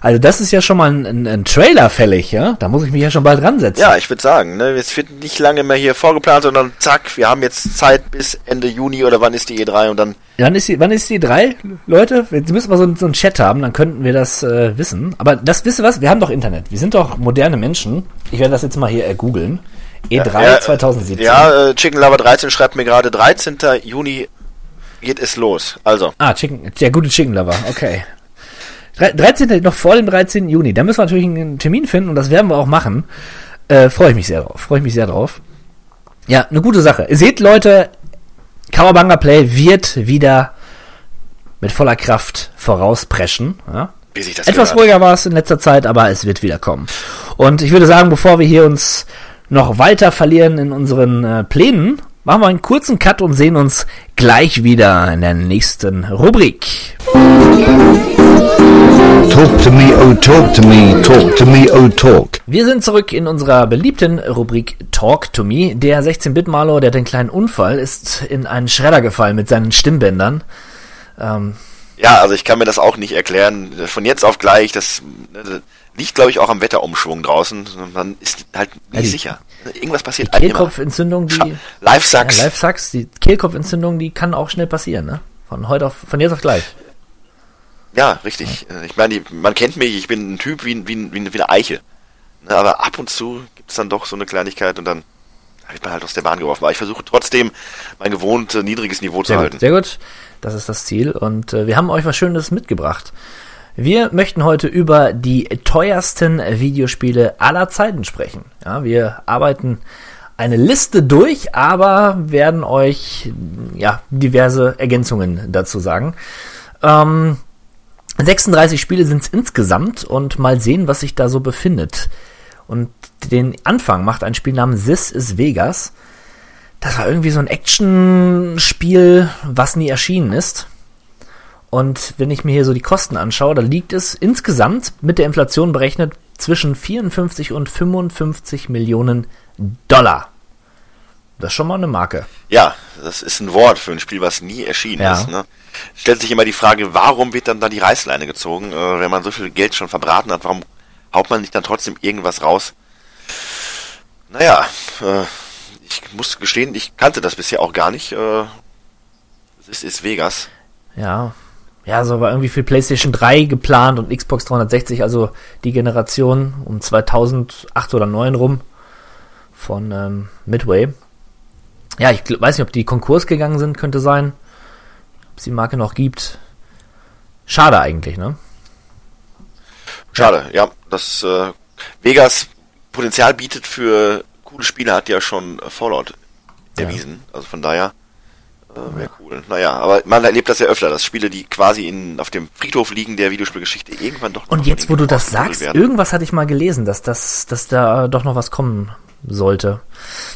also das ist ja schon mal ein, ein, ein Trailer fällig, ja? Da muss ich mich ja schon bald ransetzen. Ja, ich würde sagen, ne, es wird nicht lange mehr hier vorgeplant, sondern zack, wir haben jetzt Zeit bis Ende Juni oder wann ist die E3 und dann Wann ist die, wann ist die drei, Leute? Jetzt müssen wir so, ein- so einen Chat haben, dann könnten wir das äh, wissen. Aber das, wisst ihr was? Wir haben doch Internet. Wir sind doch moderne Menschen. Ich werde das jetzt mal hier äh, googeln. E3 Ja, 2017. Ja, äh, Chicken Lover 13 schreibt mir gerade 13. Juni geht es los. Also, Ah, Chicken, der gute Chicken Lover, okay. Drei- 13. noch vor dem 13. Juni. Da müssen wir natürlich einen Termin finden und das werden wir auch machen. Äh, Freue ich mich sehr drauf. Freue ich mich sehr drauf. Ja, eine gute Sache. Ihr seht, Leute, Kawabanga Play wird wieder mit voller Kraft vorauspreschen. Ja? wie sich das Etwas gehört. ruhiger war es in letzter Zeit, aber es wird wieder kommen. Und ich würde sagen, bevor wir hier uns noch weiter verlieren in unseren äh, Plänen, machen wir einen kurzen Cut und sehen uns gleich wieder in der nächsten Rubrik. Talk to me, oh talk to me, talk to me, oh talk. Wir sind zurück in unserer beliebten Rubrik Talk to Me. Der 16-Bit-Maler, der hat einen kleinen Unfall, ist in einen Schredder gefallen mit seinen Stimmbändern. Ähm, Ja, also ich kann mir das auch nicht erklären. Von jetzt auf gleich, das ne, liegt, glaube ich, auch am Wetterumschwung draußen. Man ist halt nicht Ja, die- sicher. Irgendwas passiert die. Kehlkopfentzündung, die... Live sucks. Ja, Live sucks, die Kehlkopfentzündung, die kann auch schnell passieren, ne? Von heute auf, von jetzt auf gleich. Ja, richtig. Äh, Ich meine, man kennt mich, ich bin ein Typ wie, wie, wie, eine- Eiche. Ne, Aber ab und zu gibt es dann doch so eine Kleinigkeit und dann wird man halt aus der Bahn geworfen. Aber ich versuche trotzdem mein gewohnt äh, niedriges Niveau zu Sehr halten. gut, sehr gut. Das ist das Ziel und äh, wir haben euch was Schönes mitgebracht. Wir möchten heute über die teuersten Videospiele aller Zeiten sprechen. Ja, wir arbeiten eine Liste durch, aber werden euch ja diverse Ergänzungen dazu sagen. Ähm, 36 Spiele sind es insgesamt und mal sehen, was sich da so befindet. Und den Anfang macht ein Spiel namens This is Vegas. Das war irgendwie so ein Action-Spiel, was nie erschienen ist. Und wenn ich mir hier so die Kosten anschaue, da liegt es insgesamt mit der Inflation berechnet zwischen 54 und 55 Millionen Dollar. Das ist schon mal eine Marke. Ja, das ist ein Wort für ein Spiel, was nie erschienen Ja. ist. Ne? Stellt sich immer die Frage, warum wird dann da die Reißleine gezogen, äh, wenn man so viel Geld schon verbraten hat, warum haut man nicht dann trotzdem irgendwas raus? Naja, äh, ich muss gestehen, ich kannte das bisher auch gar nicht. Äh, es ist, ist Vegas. Ja. Ja, so war irgendwie für PlayStation 3 geplant und Xbox 360, also die Generation um 2008 oder 2009 rum von ähm, Midway. Ja, ich weiß nicht, ob die Konkurs gegangen sind, könnte sein. Ob es die Marke noch gibt. Schade eigentlich, ne? Schade, ja, das äh, Vegas Potenzial bietet für coole Spiele, hat ja schon Fallout Ja. erwiesen. Also von daher wäre cool. Naja, aber man erlebt das ja öfter, dass Spiele, die quasi in, auf dem Friedhof liegen der Videospielgeschichte, irgendwann doch Und jetzt, wo du das sagst, werden. irgendwas hatte ich mal gelesen, dass, das, dass da doch noch was kommen sollte.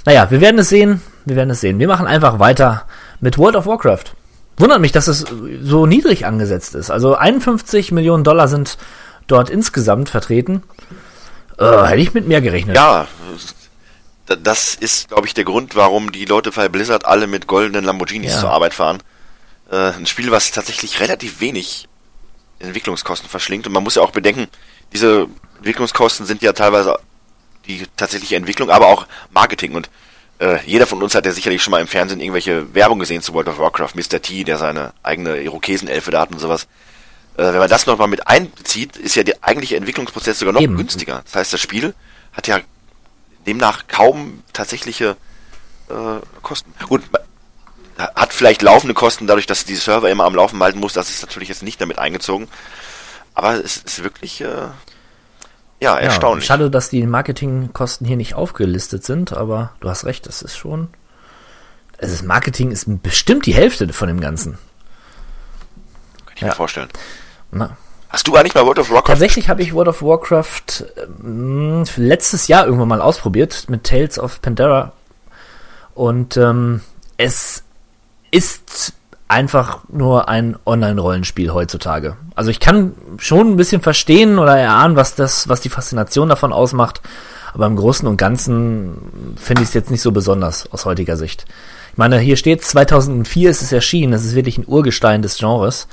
Naja, wir werden es sehen. Wir werden es sehen. Wir machen einfach weiter mit World of Warcraft. Wundert mich, dass es so niedrig angesetzt ist. Also 51 Millionen Dollar sind dort insgesamt vertreten. Äh, hätte ich mit mehr gerechnet. Ja, das ist, glaube ich, der Grund, warum die Leute bei Blizzard alle mit goldenen Lamborghinis Ja. zur Arbeit fahren. Äh, ein Spiel, was tatsächlich relativ wenig Entwicklungskosten verschlingt. Und man muss ja auch bedenken, diese Entwicklungskosten sind ja teilweise die tatsächliche Entwicklung, aber auch Marketing. Und äh, jeder von uns hat ja sicherlich schon mal im Fernsehen irgendwelche Werbung gesehen zu World of Warcraft. Mr. T, der seine eigene Irokesenelfe da hat und sowas. Äh, wenn man das nochmal mit einbezieht, ist ja der eigentliche Entwicklungsprozess sogar noch Eben. günstiger. Das heißt, das Spiel hat ja demnach kaum tatsächliche äh, Kosten. Gut, hat vielleicht laufende Kosten, dadurch, dass die Server immer am Laufen halten muss, das ist natürlich jetzt nicht damit eingezogen. Aber es ist wirklich äh, ja, Ja, erstaunlich. schade, dass die Marketingkosten hier nicht aufgelistet sind, aber du hast recht, das ist schon. Also das Marketing ist bestimmt die Hälfte von dem Ganzen. Kann ich mir ja. vorstellen. Na, Hast du eigentlich mal World of Warcraft? Tatsächlich habe ich World of Warcraft ähm, letztes Jahr irgendwann mal ausprobiert mit Tales of Pandora. Und ähm, es ist einfach nur ein Online-Rollenspiel heutzutage. Also ich kann schon ein bisschen verstehen oder erahnen, was das, was die Faszination davon ausmacht. Aber im Großen und Ganzen finde ich es jetzt nicht so besonders aus heutiger Sicht. Ich meine, hier steht 2004 ist es erschienen. Das ist wirklich ein Urgestein des Genres.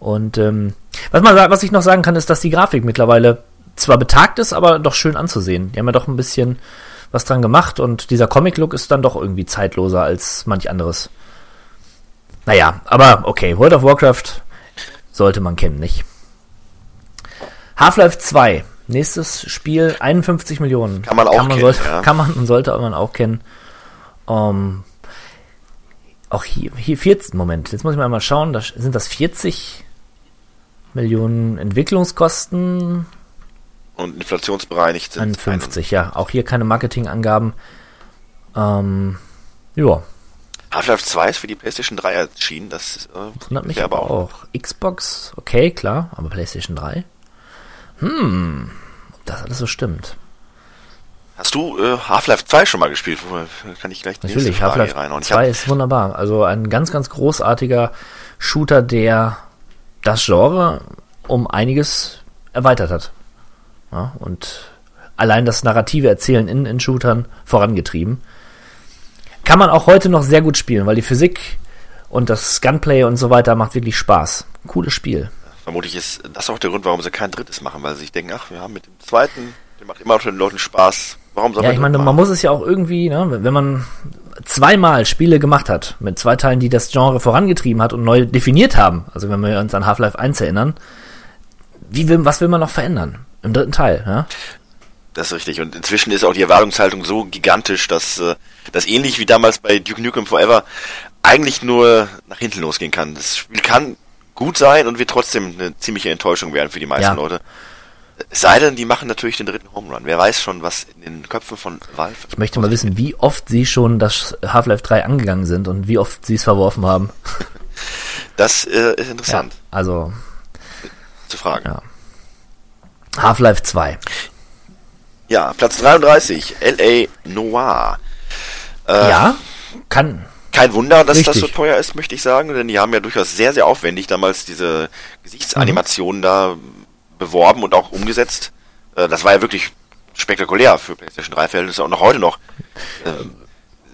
Und ähm, was, man, was ich noch sagen kann, ist, dass die Grafik mittlerweile zwar betagt ist, aber doch schön anzusehen. Die haben ja doch ein bisschen was dran gemacht und dieser Comic-Look ist dann doch irgendwie zeitloser als manch anderes. Naja, aber okay, World of Warcraft sollte man kennen, nicht? Half-Life 2, nächstes Spiel, 51 Millionen. Kann man auch kennen, sollte, ja. Kann man und sollte man auch kennen. Ähm, auch hier, hier 14, Moment, jetzt muss ich mal mal schauen, da sind das 40 Millionen Entwicklungskosten, Und inflationsbereinigt sind 51, ja. Auch hier keine Marketingangaben. Ähm, ja, Half-Life 2 ist für die PlayStation 3 erschienen, das äh, wundert mich aber auch. Xbox, okay, klar, aber PlayStation 3? Hm, ob das alles so stimmt. Hast du äh, Half-Life 2 schon mal gespielt? Kann ich gleich die Natürlich, Half-Life hier reinhauen. Ich 2 hab, ist wunderbar. Also ein ganz, ganz großartiger Shooter, der das Genre um einiges erweitert hat. Ja, und allein das narrative Erzählen in, in Shootern vorangetrieben. Kann man auch heute noch sehr gut spielen, weil die Physik und das Gunplay und so weiter macht wirklich Spaß. Cooles Spiel. vermutlich ist das auch der Grund, warum sie kein drittes machen, weil sie sich denken, ach, wir haben mit dem zweiten, der macht immer noch den Leuten Spaß. Warum soll Ja, man ich meine, man muss es ja auch irgendwie, ne, wenn man zweimal Spiele gemacht hat, mit zwei Teilen, die das Genre vorangetrieben hat und neu definiert haben, also wenn wir uns an Half-Life 1 erinnern, wie will, was will man noch verändern? Im dritten Teil, ja? Das ist richtig. Und inzwischen ist auch die Erwartungshaltung so gigantisch, dass äh, das ähnlich wie damals bei Duke Nukem Forever eigentlich nur nach hinten losgehen kann. Das Spiel kann gut sein und wird trotzdem eine ziemliche Enttäuschung werden für die meisten Ja. Leute. Es sei denn, die machen natürlich den dritten Home Run. Wer weiß schon, was in den Köpfen von Valve. Ich möchte mal wissen, wie oft sie schon das Half-Life 3 angegangen sind und wie oft sie es verworfen haben. [LAUGHS] Das äh, ist Ja, interessant also zu fragen. Ja. Half-Life 2. Ja, Platz 33, L.A. Noir. Äh, Ja, kann. Kein Wunder, dass das Richtig. so teuer ist, möchte ich sagen, denn die haben ja durchaus sehr, sehr aufwendig damals diese Gesichtsanimationen da beworben und auch umgesetzt. Äh, Das war ja wirklich spektakulär für PlayStation 3 Verhältnisse und auch heute noch ähm,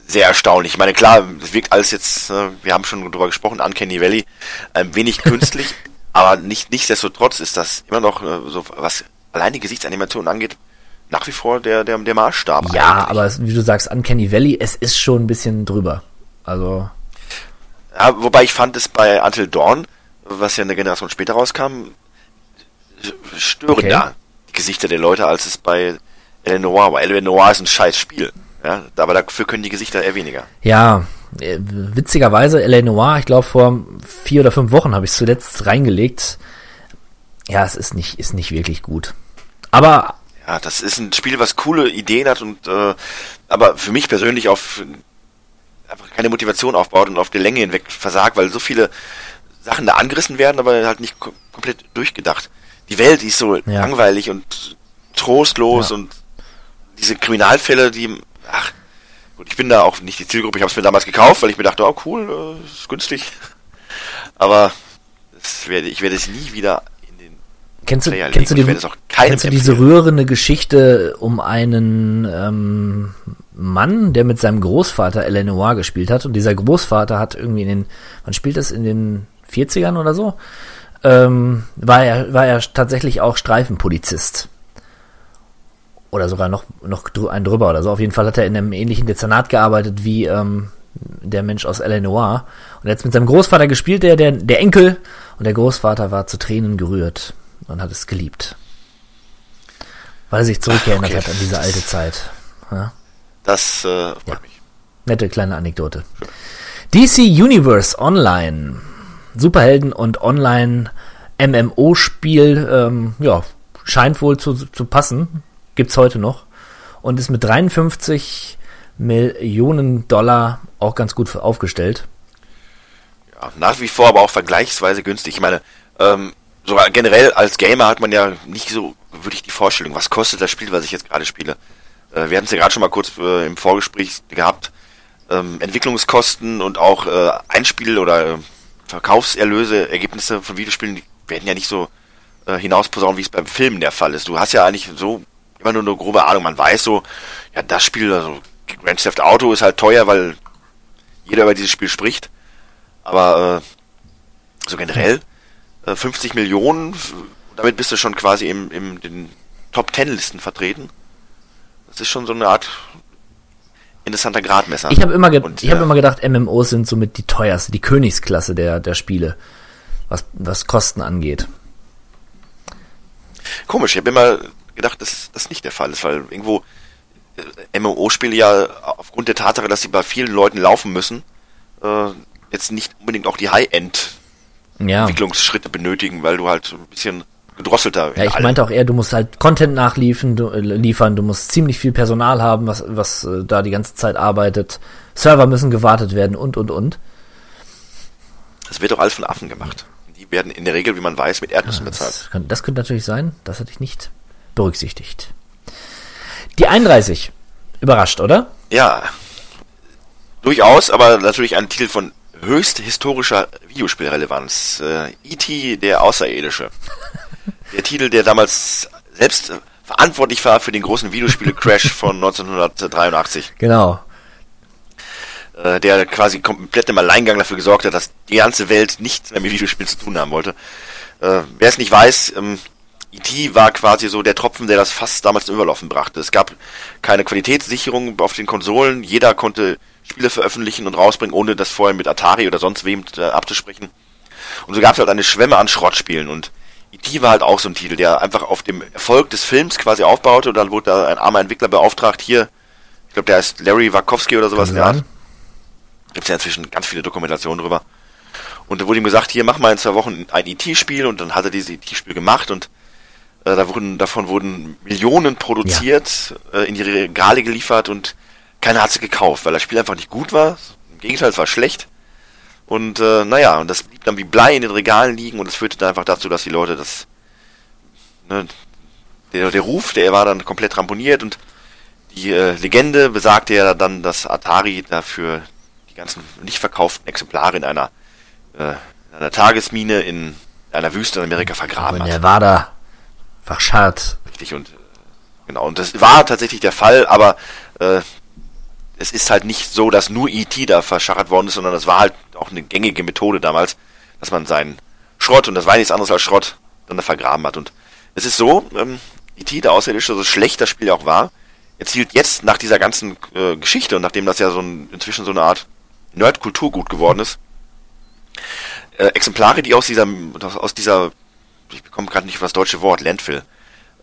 sehr erstaunlich. Ich meine, klar, es wirkt alles jetzt, äh, wir haben schon drüber gesprochen, Uncanny Valley, ein wenig [LAUGHS] künstlich, aber nicht, nichtsdestotrotz ist das immer noch äh, so, was allein die Gesichtsanimationen angeht, nach wie vor der, der, der Maßstab. Ja, eigentlich. aber es, wie du sagst, Uncanny Valley, es ist schon ein bisschen drüber. Also, Ja, wobei ich fand es bei Until Dawn, was ja eine Generation später rauskam, störender, Okay. die Gesichter der Leute, als es bei L.A. Noir war. L.A. Noir ist ein scheiß Spiel. Ja, aber dafür können die Gesichter eher weniger. ja, äh, witzigerweise, L.A. Noir, ich glaube vor vier oder fünf Wochen habe ich zuletzt reingelegt. Ja, es ist nicht, ist nicht wirklich gut. Aber Ja, das ist ein Spiel, was coole Ideen hat und äh, aber für mich persönlich auf einfach keine Motivation aufbaut und auf die Länge hinweg versagt, weil so viele Sachen da angerissen werden, aber halt nicht kom komplett durchgedacht. Die Welt die ist so Ja. langweilig und trostlos Ja. und diese Kriminalfälle, die ach gut, ich bin da auch nicht die Zielgruppe. Ich habe es mir damals gekauft, weil ich mir dachte, oh cool, äh, ist günstig. [LAUGHS] Aber werde ich werde es nie wieder in den Kennst du, Player kennst du, die, kennst du diese empfehlen. rührende Geschichte um einen ähm, Mann, der mit seinem Großvater L.A. Noir gespielt hat und dieser Großvater hat irgendwie in den, wann spielt das, in den 40ern oder so, ähm, war, er, war er tatsächlich auch Streifenpolizist. Oder sogar noch, noch ein drüber oder so. Auf jeden Fall hat er in einem ähnlichen Dezernat gearbeitet wie ähm, der Mensch aus L.A. Noir. Und hat mit seinem Großvater gespielt, der, der, der Enkel. Und der Großvater war zu Tränen gerührt und hat es geliebt. Weil er sich zurückerinnert okay. hat an diese alte Zeit. Ja, Das äh, freut Ja. mich. nette kleine Anekdote. DC Universe Online. Superhelden und Online MMO-Spiel, ähm, ja, scheint wohl zu, zu passen. Gibt's heute noch. Und ist mit 53 Millionen Dollar auch ganz gut aufgestellt. Ja, nach wie vor aber auch vergleichsweise günstig. Ich meine, ähm, sogar generell als Gamer hat man ja nicht so wirklich die Vorstellung, was kostet das Spiel, was ich jetzt gerade spiele. Äh, wir hatten es ja gerade schon mal kurz äh, im Vorgespräch gehabt. Ähm, Entwicklungskosten und auch äh, Einspiel- oder äh, Verkaufserlöse, Ergebnisse von Videospielen, die werden ja nicht so äh, hinausposaunen, wie es beim Filmen der Fall ist. Du hast ja eigentlich so immer nur eine grobe Ahnung. Man weiß so, ja, das Spiel, also Grand Theft Auto ist halt teuer, weil jeder über dieses Spiel spricht. Aber äh, so generell äh, 50 Millionen, damit bist du schon quasi im, im den Top 10 Listen vertreten. Das ist schon so eine Art interessanter Gradmesser. Ich habe immer, ge Und, ich hab äh, immer gedacht, MMOs sind somit die teuerste, die Königsklasse der, der Spiele, was, was Kosten angeht. Komisch, ich habe immer gedacht, dass das nicht der Fall ist, weil irgendwo äh, MMO-Spiele ja aufgrund der Tatsache, dass sie bei vielen Leuten laufen müssen, äh, jetzt nicht unbedingt auch die High-End-Entwicklungsschritte Ja. benötigen, weil du halt so ein bisschen gedrosselter Ja, ich meinte auch eher, du musst halt Content nachliefern, du, äh, liefern, du musst ziemlich viel Personal haben, was, was äh, da die ganze Zeit arbeitet. Server müssen gewartet werden und, und, und. Das wird doch alles von Affen gemacht. Die werden in der Regel, wie man weiß, mit Erdnüssen bezahlt. Das, könnte- das könnte natürlich sein, das hatte ich nicht berücksichtigt. Die 31. Überrascht, oder? Ja, durchaus, aber natürlich ein Titel von höchst historischer Videospielrelevanz. Äh, E.T. der Außerirdische. [LAUGHS] der Titel, der damals selbst verantwortlich war für den großen Videospiele-Crash von 1983. Genau. Äh, der quasi komplett im Alleingang dafür gesorgt hat, dass die ganze Welt nichts mehr mit Videospielen zu tun haben wollte. Äh, Wer es nicht weiß, ähm, E.T. war quasi so der Tropfen, der das fast damals zum Überlaufen brachte. Es gab keine Qualitätssicherung auf den Konsolen. Jeder konnte Spiele veröffentlichen und rausbringen, ohne das vorher mit Atari oder sonst wem äh, abzusprechen. Und so gab es halt eine Schwemme an Schrottspielen. Und E.T. war halt auch so ein Titel, der einfach auf dem Erfolg des Films quasi aufbaute. Und dann wurde da ein armer Entwickler beauftragt, hier, ich glaube, der heißt Larry Wachowski oder sowas. Sein. Gibt es ja inzwischen ganz viele Dokumentationen drüber. Und da wurde ihm gesagt, hier mach mal in zwei Wochen ein IT-Spiel und dann hat er dieses IT-Spiel gemacht und äh, da wurden, davon wurden Millionen produziert, äh, in die Regale geliefert und keiner hat sie gekauft, weil das Spiel einfach nicht gut war. Im Gegenteil, es war schlecht. Und äh, naja, und das blieb dann wie Blei in den Regalen liegen und das führte dann einfach dazu, dass die Leute das. Ne, der, der Ruf, der war dann komplett ramponiert und die äh, Legende besagte ja dann, dass Atari dafür die ganzen nicht verkauften Exemplare in einer, äh, in einer Tagesmine in einer Wüste in Amerika vergraben in hat. Nevada verscharrt. Richtig und äh, genau und das war tatsächlich der Fall, aber äh, es ist halt nicht so, dass nur E.T. da verscharrt worden ist, sondern das war halt auch eine gängige Methode damals, dass man seinen Schrott und das war nichts anderes als Schrott dann da vergraben hat und es ist so, ähm, E.T. der Außerirdische, so schlecht das Spiel auch war, erzielt jetzt nach dieser ganzen äh, Geschichte und nachdem das ja so ein, inzwischen so eine Art Nerd-Kulturgut geworden ist, äh, Exemplare, die aus dieser, aus dieser, ich bekomme gerade nicht auf das deutsche Wort, Landfill,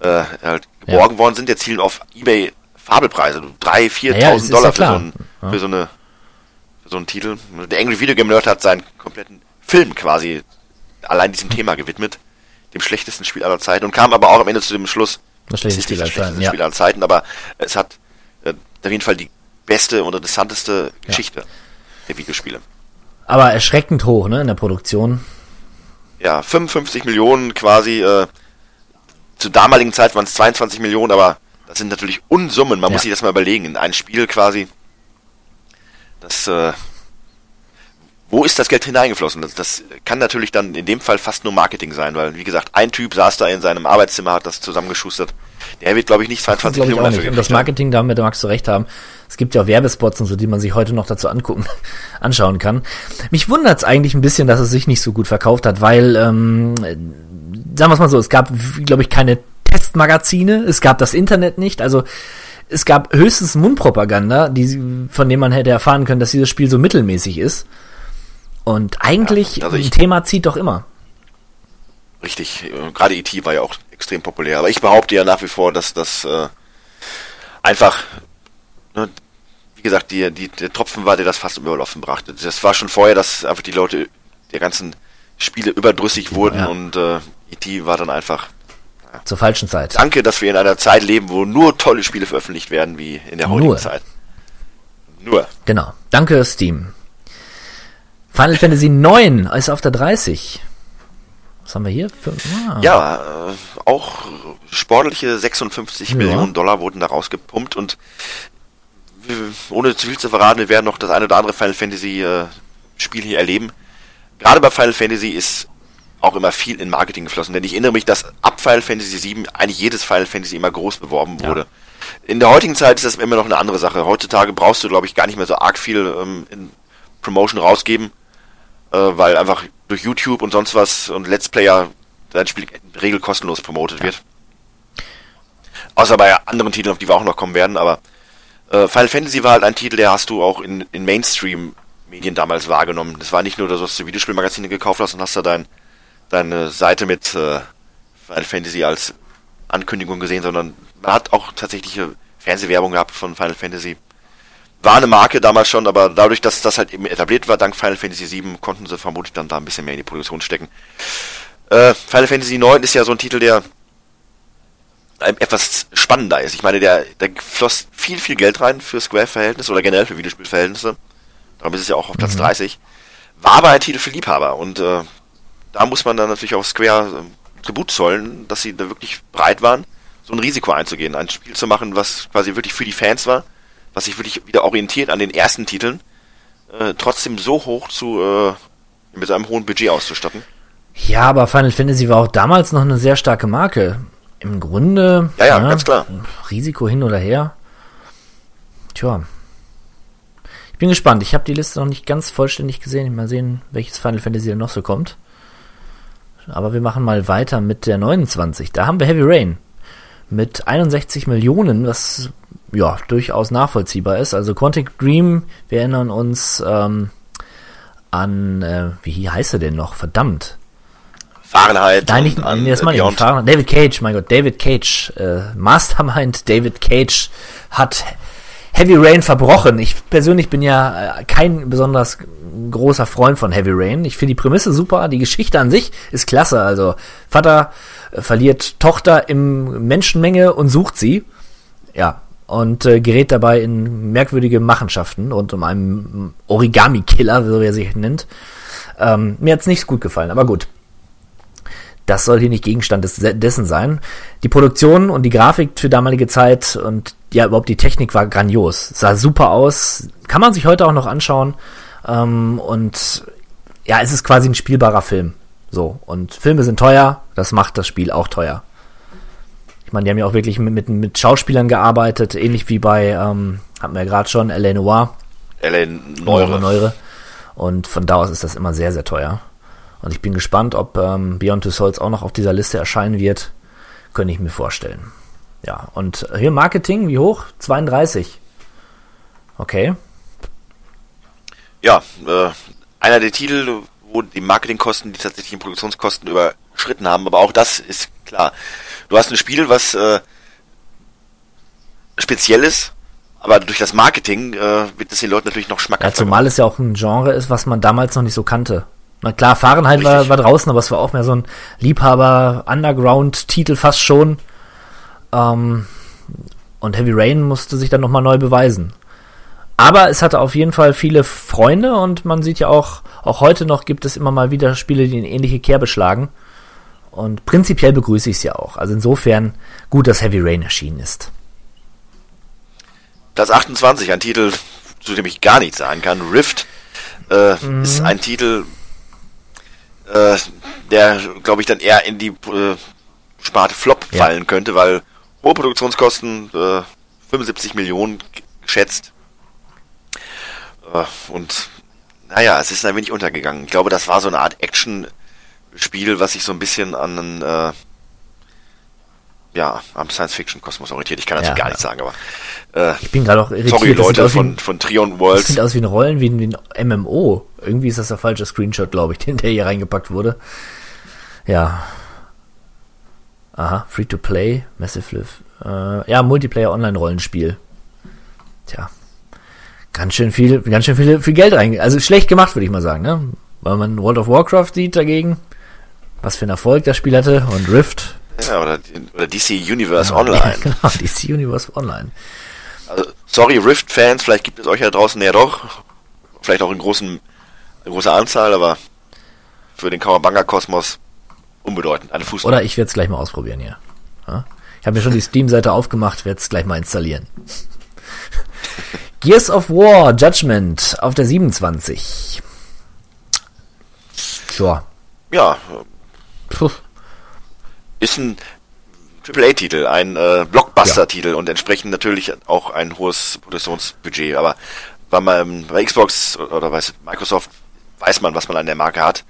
äh, halt geborgen worden sind, erzielen auf Ebay Fabelpreise, 3.000, 4.000 Ja, ja, Dollar ja für, so ein, Ja. für so eine für so einen Titel. Der Angry Video Game Nerd hat seinen kompletten Film quasi allein diesem Thema gewidmet, dem schlechtesten Spiel aller Zeiten und kam aber auch am Ende zu dem Schluss, Das ist Spiel nicht das schlechteste ja. Spiel aller Zeiten, aber es hat äh, auf jeden Fall die beste und interessanteste Geschichte der Videospiele. Aber erschreckend hoch, ne, in der Produktion. Ja, 55 Millionen quasi, äh, zur damaligen Zeit waren es 22 Millionen, aber das sind natürlich Unsummen, man Ja. muss sich das mal überlegen, in ein Spiel quasi, das, äh, wo ist das Geld hineingeflossen? Das, das kann natürlich dann in dem Fall fast nur Marketing sein, weil, wie gesagt, ein Typ saß da in seinem Arbeitszimmer, hat das zusammengeschustert. Der wird, glaube ich, nicht 22 Glaube ich Millionen dafür. Und das haben. Marketing, damit magst du recht haben. Es gibt ja auch Werbespots und so, die man sich heute noch dazu angucken, [LAUGHS] anschauen kann. Mich wundert es eigentlich ein bisschen, dass es sich nicht so gut verkauft hat, weil, ähm, äh, sagen wir es mal so, es gab, glaube ich, keine Testmagazine, es gab das Internet nicht, also es gab höchstens Mundpropaganda, die, von dem man hätte erfahren können, dass dieses Spiel so mittelmäßig ist. Und eigentlich, Ja, also ich- ein Thema zieht doch immer. Richtig, gerade E.T. war ja auch extrem populär. Aber ich behaupte ja nach wie vor, dass das äh, einfach, ne, wie gesagt, die, die, der Tropfen war, der das fast überlaufen brachte. Das war schon vorher, dass einfach die Leute der ganzen Spiele überdrüssig wurden Ja. und äh, E.T. war dann einfach, Zur falschen Zeit. danke, dass wir in einer Zeit leben, wo nur tolle Spiele veröffentlicht werden, wie in der heutigen Nur. Zeit. Nur. Genau. Danke, Steam. Final Fantasy 9 ist auf der 30. Was haben wir hier? Für, ah. Ja, äh, auch sportliche 56 Ja. Millionen Dollar wurden da rausgepumpt und wir, ohne zu viel zu verraten, wir werden noch das eine oder andere Final Fantasy äh, Spiel hier erleben. Gerade bei Final Fantasy ist auch immer viel in Marketing geflossen, denn ich erinnere mich, dass ab Final Fantasy 7 eigentlich jedes Final Fantasy immer groß beworben wurde. In der heutigen Zeit ist das immer noch eine andere Sache. Heutzutage brauchst du, glaube ich, gar nicht mehr so arg viel ähm, in Promotion rausgeben, äh, weil einfach durch YouTube und sonst was und Let's Player dein Spiel in der Regel kostenlos promotet wird. Außer bei anderen Titeln, auf die wir auch noch kommen werden, aber äh, Final Fantasy war halt ein Titel, der hast du auch in, in Mainstream-Medien damals wahrgenommen. Das war nicht nur, dass du Videospielmagazine gekauft hast und hast da dein, deine Seite mit äh, Final Fantasy als Ankündigung gesehen, sondern man hat auch tatsächlich äh, Fernsehwerbung gehabt von Final Fantasy. War eine Marke damals schon, aber dadurch, dass das halt eben etabliert war, dank Final Fantasy 7, konnten sie vermutlich dann da ein bisschen mehr in die Produktion stecken. Äh, Final Fantasy 9 ist ja so ein Titel, der etwas spannender ist. Ich meine, der, da floss viel, viel Geld rein für Square-Verhältnisse oder generell für Videospielverhältnisse. Darum ist es ja auch auf Platz 30. War aber ein Titel für Liebhaber und äh, da muss man dann natürlich auch Square äh, Tribut zollen, dass sie da wirklich bereit waren, so ein Risiko einzugehen, ein Spiel zu machen, was quasi wirklich für die Fans war, was sich wirklich wieder orientiert an den ersten Titeln, äh, trotzdem so hoch zu äh, mit einem hohen Budget auszustatten. Ja, aber Final Fantasy war auch damals noch eine sehr starke Marke. Im Grunde. Ja, ja, ganz klar. Risiko hin oder her. Tja. Ich bin gespannt. Ich habe die Liste noch nicht ganz vollständig gesehen. Mal sehen, welches Final Fantasy da noch so kommt. Aber wir machen mal weiter mit der 29. Da haben wir Heavy Rain. Mit 61 Millionen, was ja durchaus nachvollziehbar ist. Also Quantic Dream, wir erinnern uns ähm, an, äh, wie heißt er denn noch? Verdammt. Fahrenheit Nein, nicht, an das meine ich nicht. David Cage, mein Gott, David Cage. Äh, Mastermind David Cage hat Heavy Rain verbrochen. Ich persönlich bin ja äh, kein besonders großer Freund von Heavy Rain. Ich finde die Prämisse super, die Geschichte an sich ist klasse. Also Vater äh, verliert Tochter im Menschenmenge und sucht sie. Ja, und äh, gerät dabei in merkwürdige Machenschaften und um einen Origami-Killer, so wie er sich nennt. Ähm, mir hat's nicht gut gefallen, aber gut. Das soll hier nicht Gegenstand des, dessen sein. Die Produktion und die Grafik für damalige Zeit und ja, überhaupt die Technik war grandios. Sah super aus. Kann man sich heute auch noch anschauen. Ähm, und ja, es ist quasi ein spielbarer Film. So. Und Filme sind teuer, das macht das Spiel auch teuer. Ich meine, die haben ja auch wirklich mit, mit, mit Schauspielern gearbeitet, ähnlich wie bei, ähm, hatten wir ja gerade schon, L.A. Noir. L.A. Neure. Neure. Und von da aus ist das immer sehr, sehr teuer. Und ich bin gespannt, ob ähm, Beyond Two Souls auch noch auf dieser Liste erscheinen wird. Könnte ich mir vorstellen. Ja, und hier Marketing, wie hoch? 32. Okay. Ja, äh, einer der Titel, wo die Marketingkosten die tatsächlichen Produktionskosten überschritten haben, aber auch das ist klar. Du hast ein Spiel, was äh, speziell ist, aber durch das Marketing äh, wird es den Leuten natürlich noch Ja, schmackhaft. zumal es ja auch ein Genre ist, was man damals noch nicht so kannte. Na klar, Fahrenheit war, Richtig. war draußen, aber es war auch mehr so ein Liebhaber-Underground-Titel fast schon. Ähm, und Heavy Rain musste sich dann nochmal neu beweisen. Aber es hatte auf jeden Fall viele Freunde und man sieht ja auch, auch heute noch gibt es immer mal wieder Spiele, die in ähnliche Kerbe schlagen. Und prinzipiell begrüße ich es ja auch. Also insofern gut, dass Heavy Rain erschienen ist. Platz 28, ein Titel, zu dem ich gar nichts sagen kann. Rift äh, ist ein Titel, äh, der, glaube ich, dann eher in die äh, Sparte Flop Ja. fallen könnte, weil hohe Produktionskosten, äh, 75 Millionen geschätzt. Äh, und naja, es ist ein wenig untergegangen. Ich glaube, das war so eine Art Action-Spiel, was sich so ein bisschen an einen, äh, ja, am Science-Fiction-Kosmos orientiert. Ich kann dazu Ja, gar ja. nichts sagen, aber äh, Ich bin gerade auch irritiert. sorry das Leute wie ein- von, von Trion Das Worlds. sieht aus wie ein Rollen, wie ein, wie ein MMO. Irgendwie ist das der falsche Screenshot, glaube ich, den [LAUGHS] der hier reingepackt wurde. Ja. Aha, Free-to-Play, Massive Live. Äh, ja, Multiplayer-Online-Rollenspiel. Tja. Ganz schön viel, ganz schön viel, viel Geld rein. Also schlecht gemacht, würde ich mal sagen, ne? Weil man World of Warcraft sieht dagegen. Was für ein Erfolg das Spiel hatte. Und Rift. Ja, oder, oder DC Universe Online. [LAUGHS] genau, DC Universe Online. Also, sorry, Rift-Fans, vielleicht gibt es euch ja draußen ja doch. Vielleicht auch in großen, in großer Anzahl, aber für den Kawabanga-Kosmos unbedeutend. Eine Fußball. Oder ich werde es gleich mal ausprobieren hier. Ja? Ich habe mir schon die Steam-Seite aufgemacht, werde es gleich mal installieren. [LAUGHS] Gears of War Judgment auf der 27. Tja. Ja, Puh. Ist ein AAA-Titel, ein äh, Blockbuster-Titel und entsprechend natürlich auch ein hohes Produktionsbudget. Aber bei, meinem, bei Xbox oder bei Microsoft weiß man, was man an der Marke hat.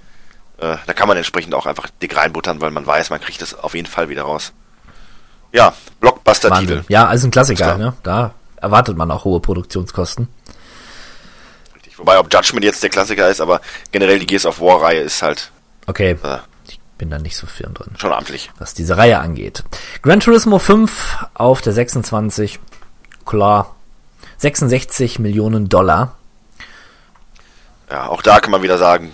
Äh, da kann man entsprechend auch einfach dick reinbuttern, weil man weiß, man kriegt das auf jeden Fall wieder raus. Ja, Blockbuster-Titel. Ja, also ein Klassiker, ne? Da erwartet man auch hohe Produktionskosten. Richtig. Wobei, ob Judgment jetzt der Klassiker ist, aber generell die Gears of War-Reihe ist halt Okay. äh, bin da nicht so firm drin, schon amtlich. was diese Reihe angeht. Gran Turismo 5 auf der 26. Klar. 66 Millionen Dollar. Ja, auch da kann man wieder sagen,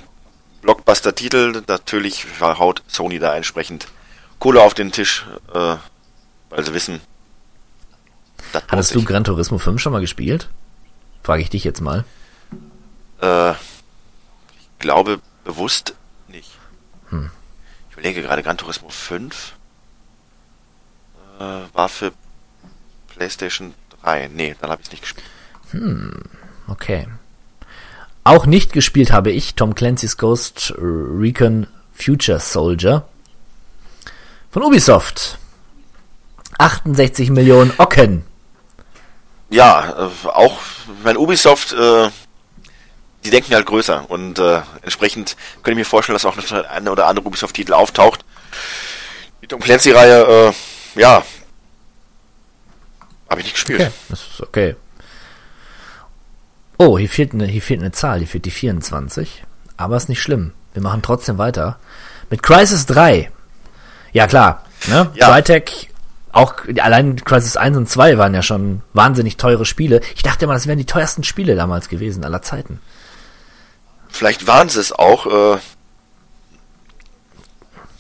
Blockbuster-Titel, natürlich haut Sony da entsprechend Kohle auf den Tisch, äh, weil sie wissen, Hattest du. Gran Turismo 5 schon mal gespielt? Frage ich dich jetzt mal. Äh, ich glaube bewusst überlege gerade, Gran Turismo 5 äh, war für PlayStation 3. Nee, dann habe ich es nicht gespielt. Okay. Auch nicht gespielt habe ich Tom Clancy's Ghost Recon Future Soldier von Ubisoft. 68 Millionen Ocken. Ja, äh, auch, meine, Ubisoft, äh, die denken halt größer und äh, entsprechend könnte ich mir vorstellen, dass auch noch eine oder andere Ubisoft-Titel auftaucht. Die Tom Clancy-Reihe, äh, ja, habe ich nicht gespielt. Okay, das ist okay. Oh, hier fehlt eine, hier fehlt eine Zahl, hier fehlt die 24. Aber ist nicht schlimm. Wir machen trotzdem weiter. Mit Crisis 3. Ja, klar. Ne? Ja. Crytek, auch allein Crisis 1 und 2 waren ja schon wahnsinnig teure Spiele. Ich dachte immer, das wären die teuersten Spiele damals gewesen, aller Zeiten. Vielleicht waren sie es auch äh,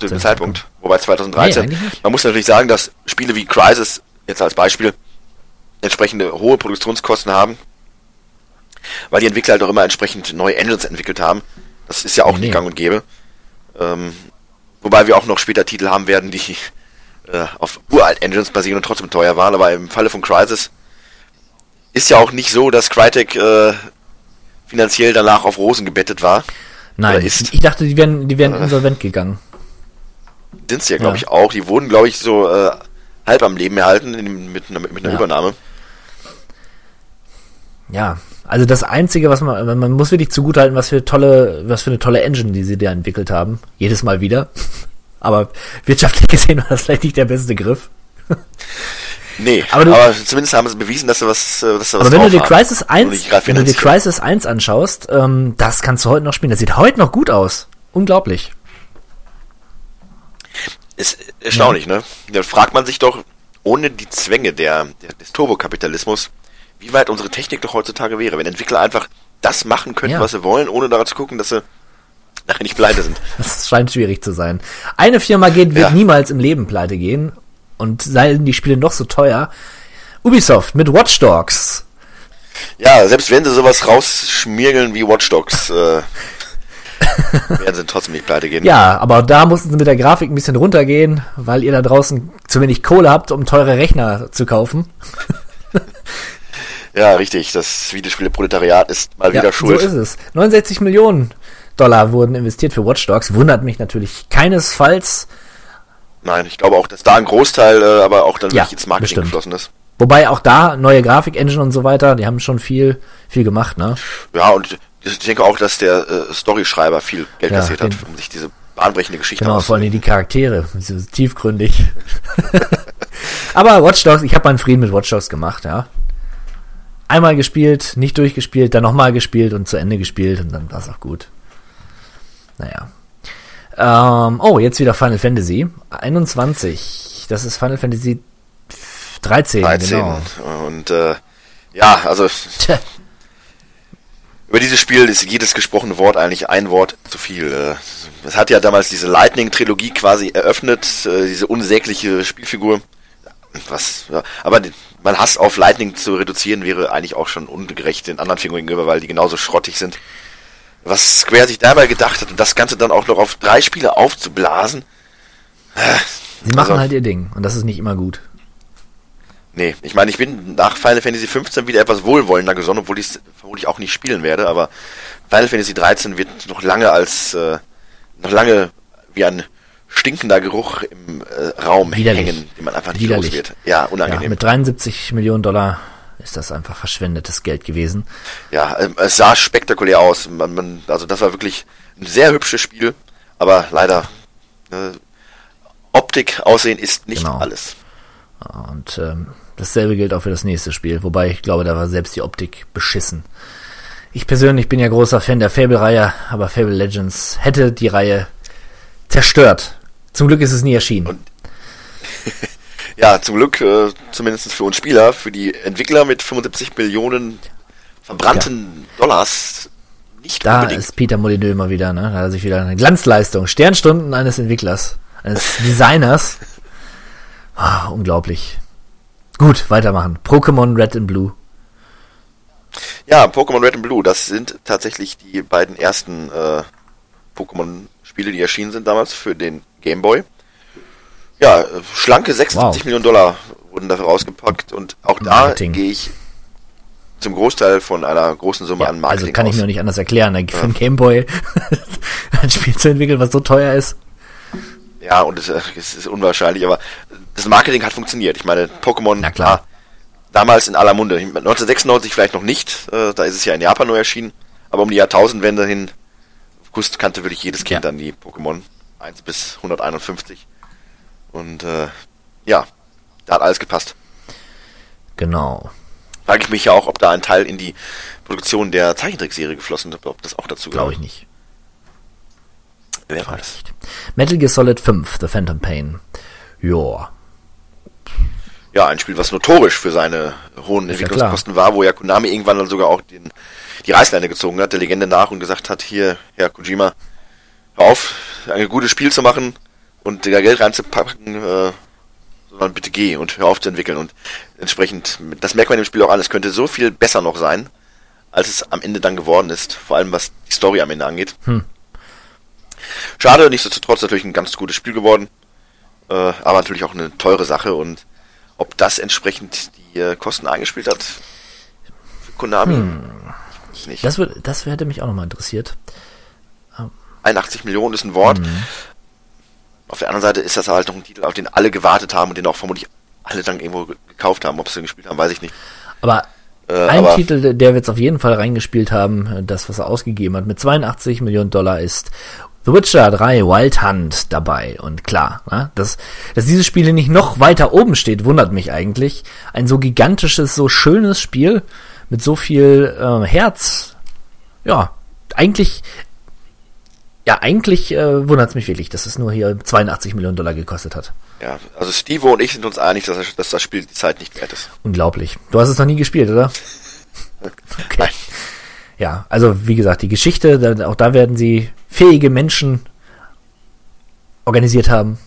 zu dem Zeitpunkt, wobei 2013. Nee, man muss natürlich sagen, dass Spiele wie Crisis, jetzt als Beispiel, entsprechende hohe Produktionskosten haben, weil die Entwickler halt auch immer entsprechend neue Engines entwickelt haben. Das ist ja auch Nee, nicht gang und gäbe. Ähm, wobei wir auch noch später Titel haben werden, die äh, auf uralt Engines basieren und trotzdem teuer waren, aber im Falle von Crisis ist ja auch nicht so, dass Crytek äh, finanziell danach auf Rosen gebettet war. Nein, ich dachte, die wären, die wären insolvent gegangen. Sind sie ja, glaube Ja. ich, auch. Die wurden, glaube ich, so äh, halb am Leben erhalten in, mit, einer- mit einer Ja. Übernahme. Ja, also das Einzige, was man, man muss wirklich zugutehalten, was für tolle, was für eine tolle Engine, die sie da entwickelt haben. Jedes Mal wieder. [LAUGHS] Aber wirtschaftlich gesehen war das vielleicht nicht der beste Griff. Nee, Aber aber, du- zumindest haben sie bewiesen, dass sie was, äh, dass sie was Aber wenn du dir. Crisis Und 1, nicht gerade wenn du dir. Crisis 1 anschaust, ähm, das kannst du heute noch spielen. Das sieht heute noch gut aus. Unglaublich. Ist erstaunlich, ne? Dann fragt man sich doch, ohne die Zwänge der, der, des Turbokapitalismus, wie weit unsere Technik doch heutzutage wäre, wenn Entwickler einfach das machen könnten, Ja. was sie wollen, ohne daran zu gucken, dass sie nachher nicht pleite sind. [LAUGHS] Das scheint schwierig zu sein. Eine Firma geht, wird Ja. niemals im Leben pleite gehen. Und seien die Spiele noch so teuer. Ubisoft mit Watch Dogs. Ja, selbst wenn sie sowas rausschmirgeln wie Watch Dogs, äh, [LAUGHS] werden sie trotzdem nicht pleite gehen. Ja, aber da mussten sie mit der Grafik ein bisschen runtergehen, weil ihr da draußen zu wenig Kohle habt, um teure Rechner zu kaufen. Ja, richtig. Das Videospiele-Proletariat ist mal Ja, wieder schuld. so ist es. 69 Millionen Dollar wurden investiert für Watch Dogs. Wundert mich natürlich keinesfalls. Nein, ich glaube auch, dass da ein Großteil äh, aber auch dann Ja, wirklich ins Marketing bestimmt. geflossen ist. Wobei auch da neue Grafik-Engine und so weiter, die haben schon viel, viel gemacht, ne? Ja, und ich denke auch, dass der äh, Storyschreiber viel Geld Ja, kassiert hat, um sich diese bahnbrechende Geschichte Genau, vor allem die Charaktere, tiefgründig. [LAUGHS] Aber Watch Dogs, ich habe meinen Frieden mit Watch Dogs gemacht, ja. Einmal gespielt, nicht durchgespielt, dann nochmal gespielt und zu Ende gespielt und dann war es auch gut. Naja. Ähm, oh, jetzt wieder Final Fantasy 21. Das ist Final Fantasy 13, 13. genau. Und äh, ja, also Tja, über dieses Spiel ist jedes gesprochene Wort eigentlich ein Wort zu viel. Äh, Es hat ja damals diese Lightning-Trilogie quasi eröffnet, äh, diese unsägliche Spielfigur. Was, ja, aber man Hass auf Lightning zu reduzieren wäre eigentlich auch schon ungerecht den anderen Figuren gegenüber, weil die genauso schrottig sind. Was Square sich dabei gedacht hat und das Ganze dann auch noch auf drei Spiele aufzublasen, Sie machen Also- halt ihr Ding und das ist nicht immer gut. Nee, ich meine, ich bin nach Final Fantasy 15 wieder etwas wohlwollender gesonnen, obwohl ich es vermutlich auch nicht spielen werde, aber Final Fantasy 13 wird noch lange als, äh, noch lange wie ein stinkender Geruch im äh, Raum Widerlich. hängen, den man einfach nicht Widerlich. los wird. Ja, Ja, unangenehm. mit 73 Millionen Dollar ist das einfach verschwendetes Geld gewesen. Ja, ähm, es sah spektakulär aus. Man, man, also das war wirklich ein sehr hübsches Spiel, aber leider äh, Optik, Aussehen ist nicht Genau. alles. Und ähm, dasselbe gilt auch für das nächste Spiel, wobei ich glaube, da war selbst die Optik beschissen. Ich persönlich bin ja großer Fan der Fable-Reihe, aber Fable Legends hätte die Reihe zerstört. Zum Glück ist es nie erschienen. Ja, zum Glück, äh, zumindest für uns Spieler, für die Entwickler mit 75 Millionen verbrannten Dollars nicht da unbedingt. ist Peter Molyneux mal wieder, ne? Da hat er sich wieder eine Glanzleistung, Sternstunden eines Entwicklers, eines [LAUGHS] Designers. Ah, unglaublich. Gut, weitermachen. Pokémon Red and Blue. Ja, Pokémon Red and Blue, das sind tatsächlich die beiden ersten äh, Pokémon-Spiele, die erschienen sind damals für den Game Boy. Ja, schlanke 76 Wow. Millionen Dollar wurden dafür rausgepackt und auch da Marketing. gehe ich zum Großteil von einer großen Summe Ja, an Marketing also kann ich aus. mir nicht anders erklären. Für einen Gameboy [LAUGHS] ein Spiel zu entwickeln, was so teuer ist. Ja, und es, äh, es ist unwahrscheinlich, aber das Marketing hat funktioniert. Ich meine, Pokémon Na klar. damals in aller Munde. 1996 vielleicht noch nicht, äh, da ist es ja in Japan nur erschienen, aber um die Jahrtausendwende hin wusste, kannte wirklich jedes Kind Ja. dann die Pokémon 1 bis 151. Und äh, ja, da hat alles gepasst. Genau. Frage ich mich ja auch, ob da ein Teil in die Produktion der Zeichentrickserie geflossen ist, ob das auch dazu Glaube gehört. ich nicht. Wer weiß. Metal Gear Solid 5, The Phantom Pain. Joa. Ja, ein Spiel, was notorisch für seine hohen ja Entwicklungskosten war, wo ja Konami irgendwann dann sogar auch den, die Reißleine gezogen hat, der Legende nach und gesagt hat, hier, Herr Kojima, hör auf, ein gutes Spiel zu machen und da Geld reinzupacken, äh, sondern bitte geh und hör auf zu entwickeln. Und entsprechend, das merkt man im Spiel auch an, es könnte so viel besser noch sein, als es am Ende dann geworden ist, vor allem was die Story am Ende angeht. Hm. Schade, nichtsdestotrotz natürlich ein ganz gutes Spiel geworden, äh, aber natürlich auch eine teure Sache und ob das entsprechend die äh, Kosten eingespielt hat für Konami, nicht. Das, wird, das hätte mich auch nochmal interessiert. 81 Millionen ist ein Wort. Auf der anderen Seite ist das halt noch ein Titel, auf den alle gewartet haben und den auch vermutlich alle dann irgendwo ge- gekauft haben. Ob sie den gespielt haben, weiß ich nicht. Aber Äh, ein aber Titel, der wird es auf jeden Fall reingespielt haben, äh, das, was er ausgegeben hat, mit 82 Millionen Dollar ist The Witcher 3 Wild Hunt dabei. Und klar, ne, dass, dass dieses Spiel nicht noch weiter oben steht, wundert mich eigentlich. Ein so gigantisches, so schönes Spiel mit so viel äh, Herz. Ja, eigentlich, ja, eigentlich äh, wundert es mich wirklich, dass es nur hier 82 Millionen Dollar gekostet hat. ja, also Steve und ich sind uns einig, dass, das- dass das Spiel die Zeit nicht wert ist. Unglaublich. Du hast es noch nie gespielt, oder? [LAUGHS] Okay. Nein. Ja, also wie gesagt, die Geschichte, da, auch da werden sie fähige Menschen organisiert haben.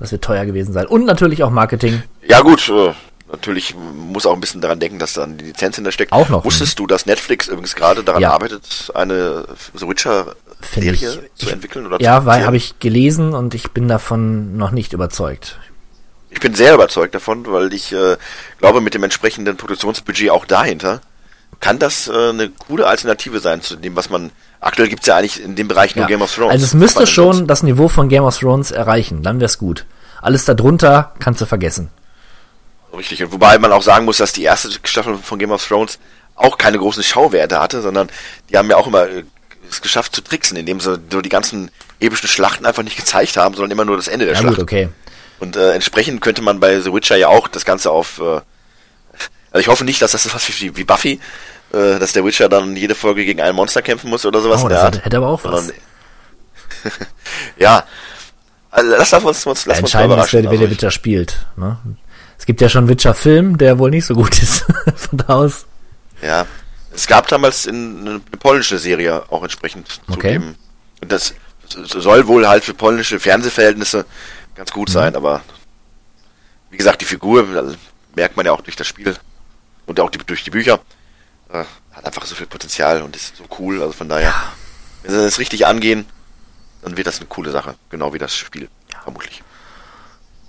Das wird teuer gewesen sein. Und natürlich auch Marketing. Ja gut, äh, natürlich muss auch ein bisschen daran denken, dass dann die Lizenz hinter steckt. Auch noch, Wusstest du, dass Netflix übrigens gerade daran Ja. arbeitet, eine The Witcher Finde ich. Zu entwickeln oder Ja, zu weil habe ich gelesen und ich bin davon noch nicht überzeugt. Ich bin sehr überzeugt davon, weil ich äh, glaube, mit dem entsprechenden Produktionsbudget auch dahinter kann das äh, eine coole Alternative sein zu dem, was man aktuell gibt's ja eigentlich in dem Bereich nur Ja. Game of Thrones. Also es müsste schon das Niveau von Game of Thrones erreichen, dann wär's gut. Alles darunter kannst du vergessen. Richtig. Und wobei man auch sagen muss, dass die erste Staffel von Game of Thrones auch keine großen Schauwerte hatte, sondern die haben ja auch immer äh, es geschafft zu tricksen, indem sie so die ganzen epischen Schlachten einfach nicht gezeigt haben, sondern immer nur das Ende der Ja Schlacht. gut, okay. Und äh, entsprechend könnte man bei The Witcher ja auch das Ganze auf. Äh, also ich hoffe nicht, dass das ist was wie, wie Buffy, äh, dass der Witcher dann jede Folge gegen ein Monster kämpfen muss oder sowas. Oh, das hätte, hätte aber auch was. [LAUGHS] Ja, also lass uns, uns, uns, lass uns mal Entscheidend ist, wer, überraschen. wer Also der Witcher spielt. Ne? Es gibt ja schon Witcher-Film, der wohl nicht so gut [LAUGHS] ist. Von da aus. ja, es gab damals in, eine polnische Serie auch entsprechend Okay. zugeben. Und das soll wohl halt für polnische Fernsehverhältnisse ganz gut sein, Mhm. aber wie gesagt, die Figur merkt man ja auch durch das Spiel und auch die, durch die Bücher. Äh, hat einfach so viel Potenzial und ist so cool. Also von daher, wenn sie das richtig angehen, dann wird das eine coole Sache. Genau wie das Spiel, vermutlich.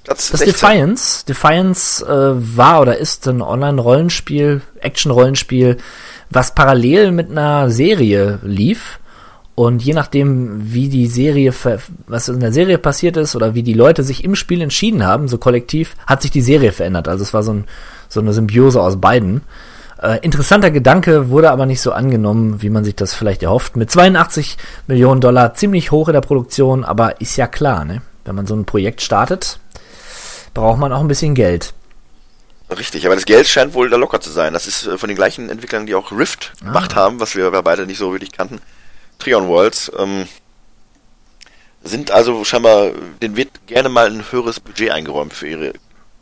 Platz Das 16. Defiance. Defiance äh, war oder ist ein Online-Rollenspiel, Action-Rollenspiel, was parallel mit einer Serie lief. Und je nachdem, wie die Serie, was in der Serie passiert ist oder wie die Leute sich im Spiel entschieden haben, so kollektiv, hat sich die Serie verändert. Also es war so, ein, so eine Symbiose aus beiden. Äh, interessanter Gedanke, wurde aber nicht so angenommen, wie man sich das vielleicht erhofft. Mit 82 Millionen Dollar, ziemlich hoch in der Produktion, aber ist ja klar, ne? Wenn man so ein Projekt startet, braucht man auch ein bisschen Geld. Richtig, aber das Geld scheint wohl da locker zu sein. Das ist äh, von den gleichen Entwicklern, die auch Rift Ah. gemacht haben, was wir beide nicht so wirklich kannten. Trion Worlds. Ähm, sind also scheinbar, denen wird gerne mal ein höheres Budget eingeräumt für ihre Ja,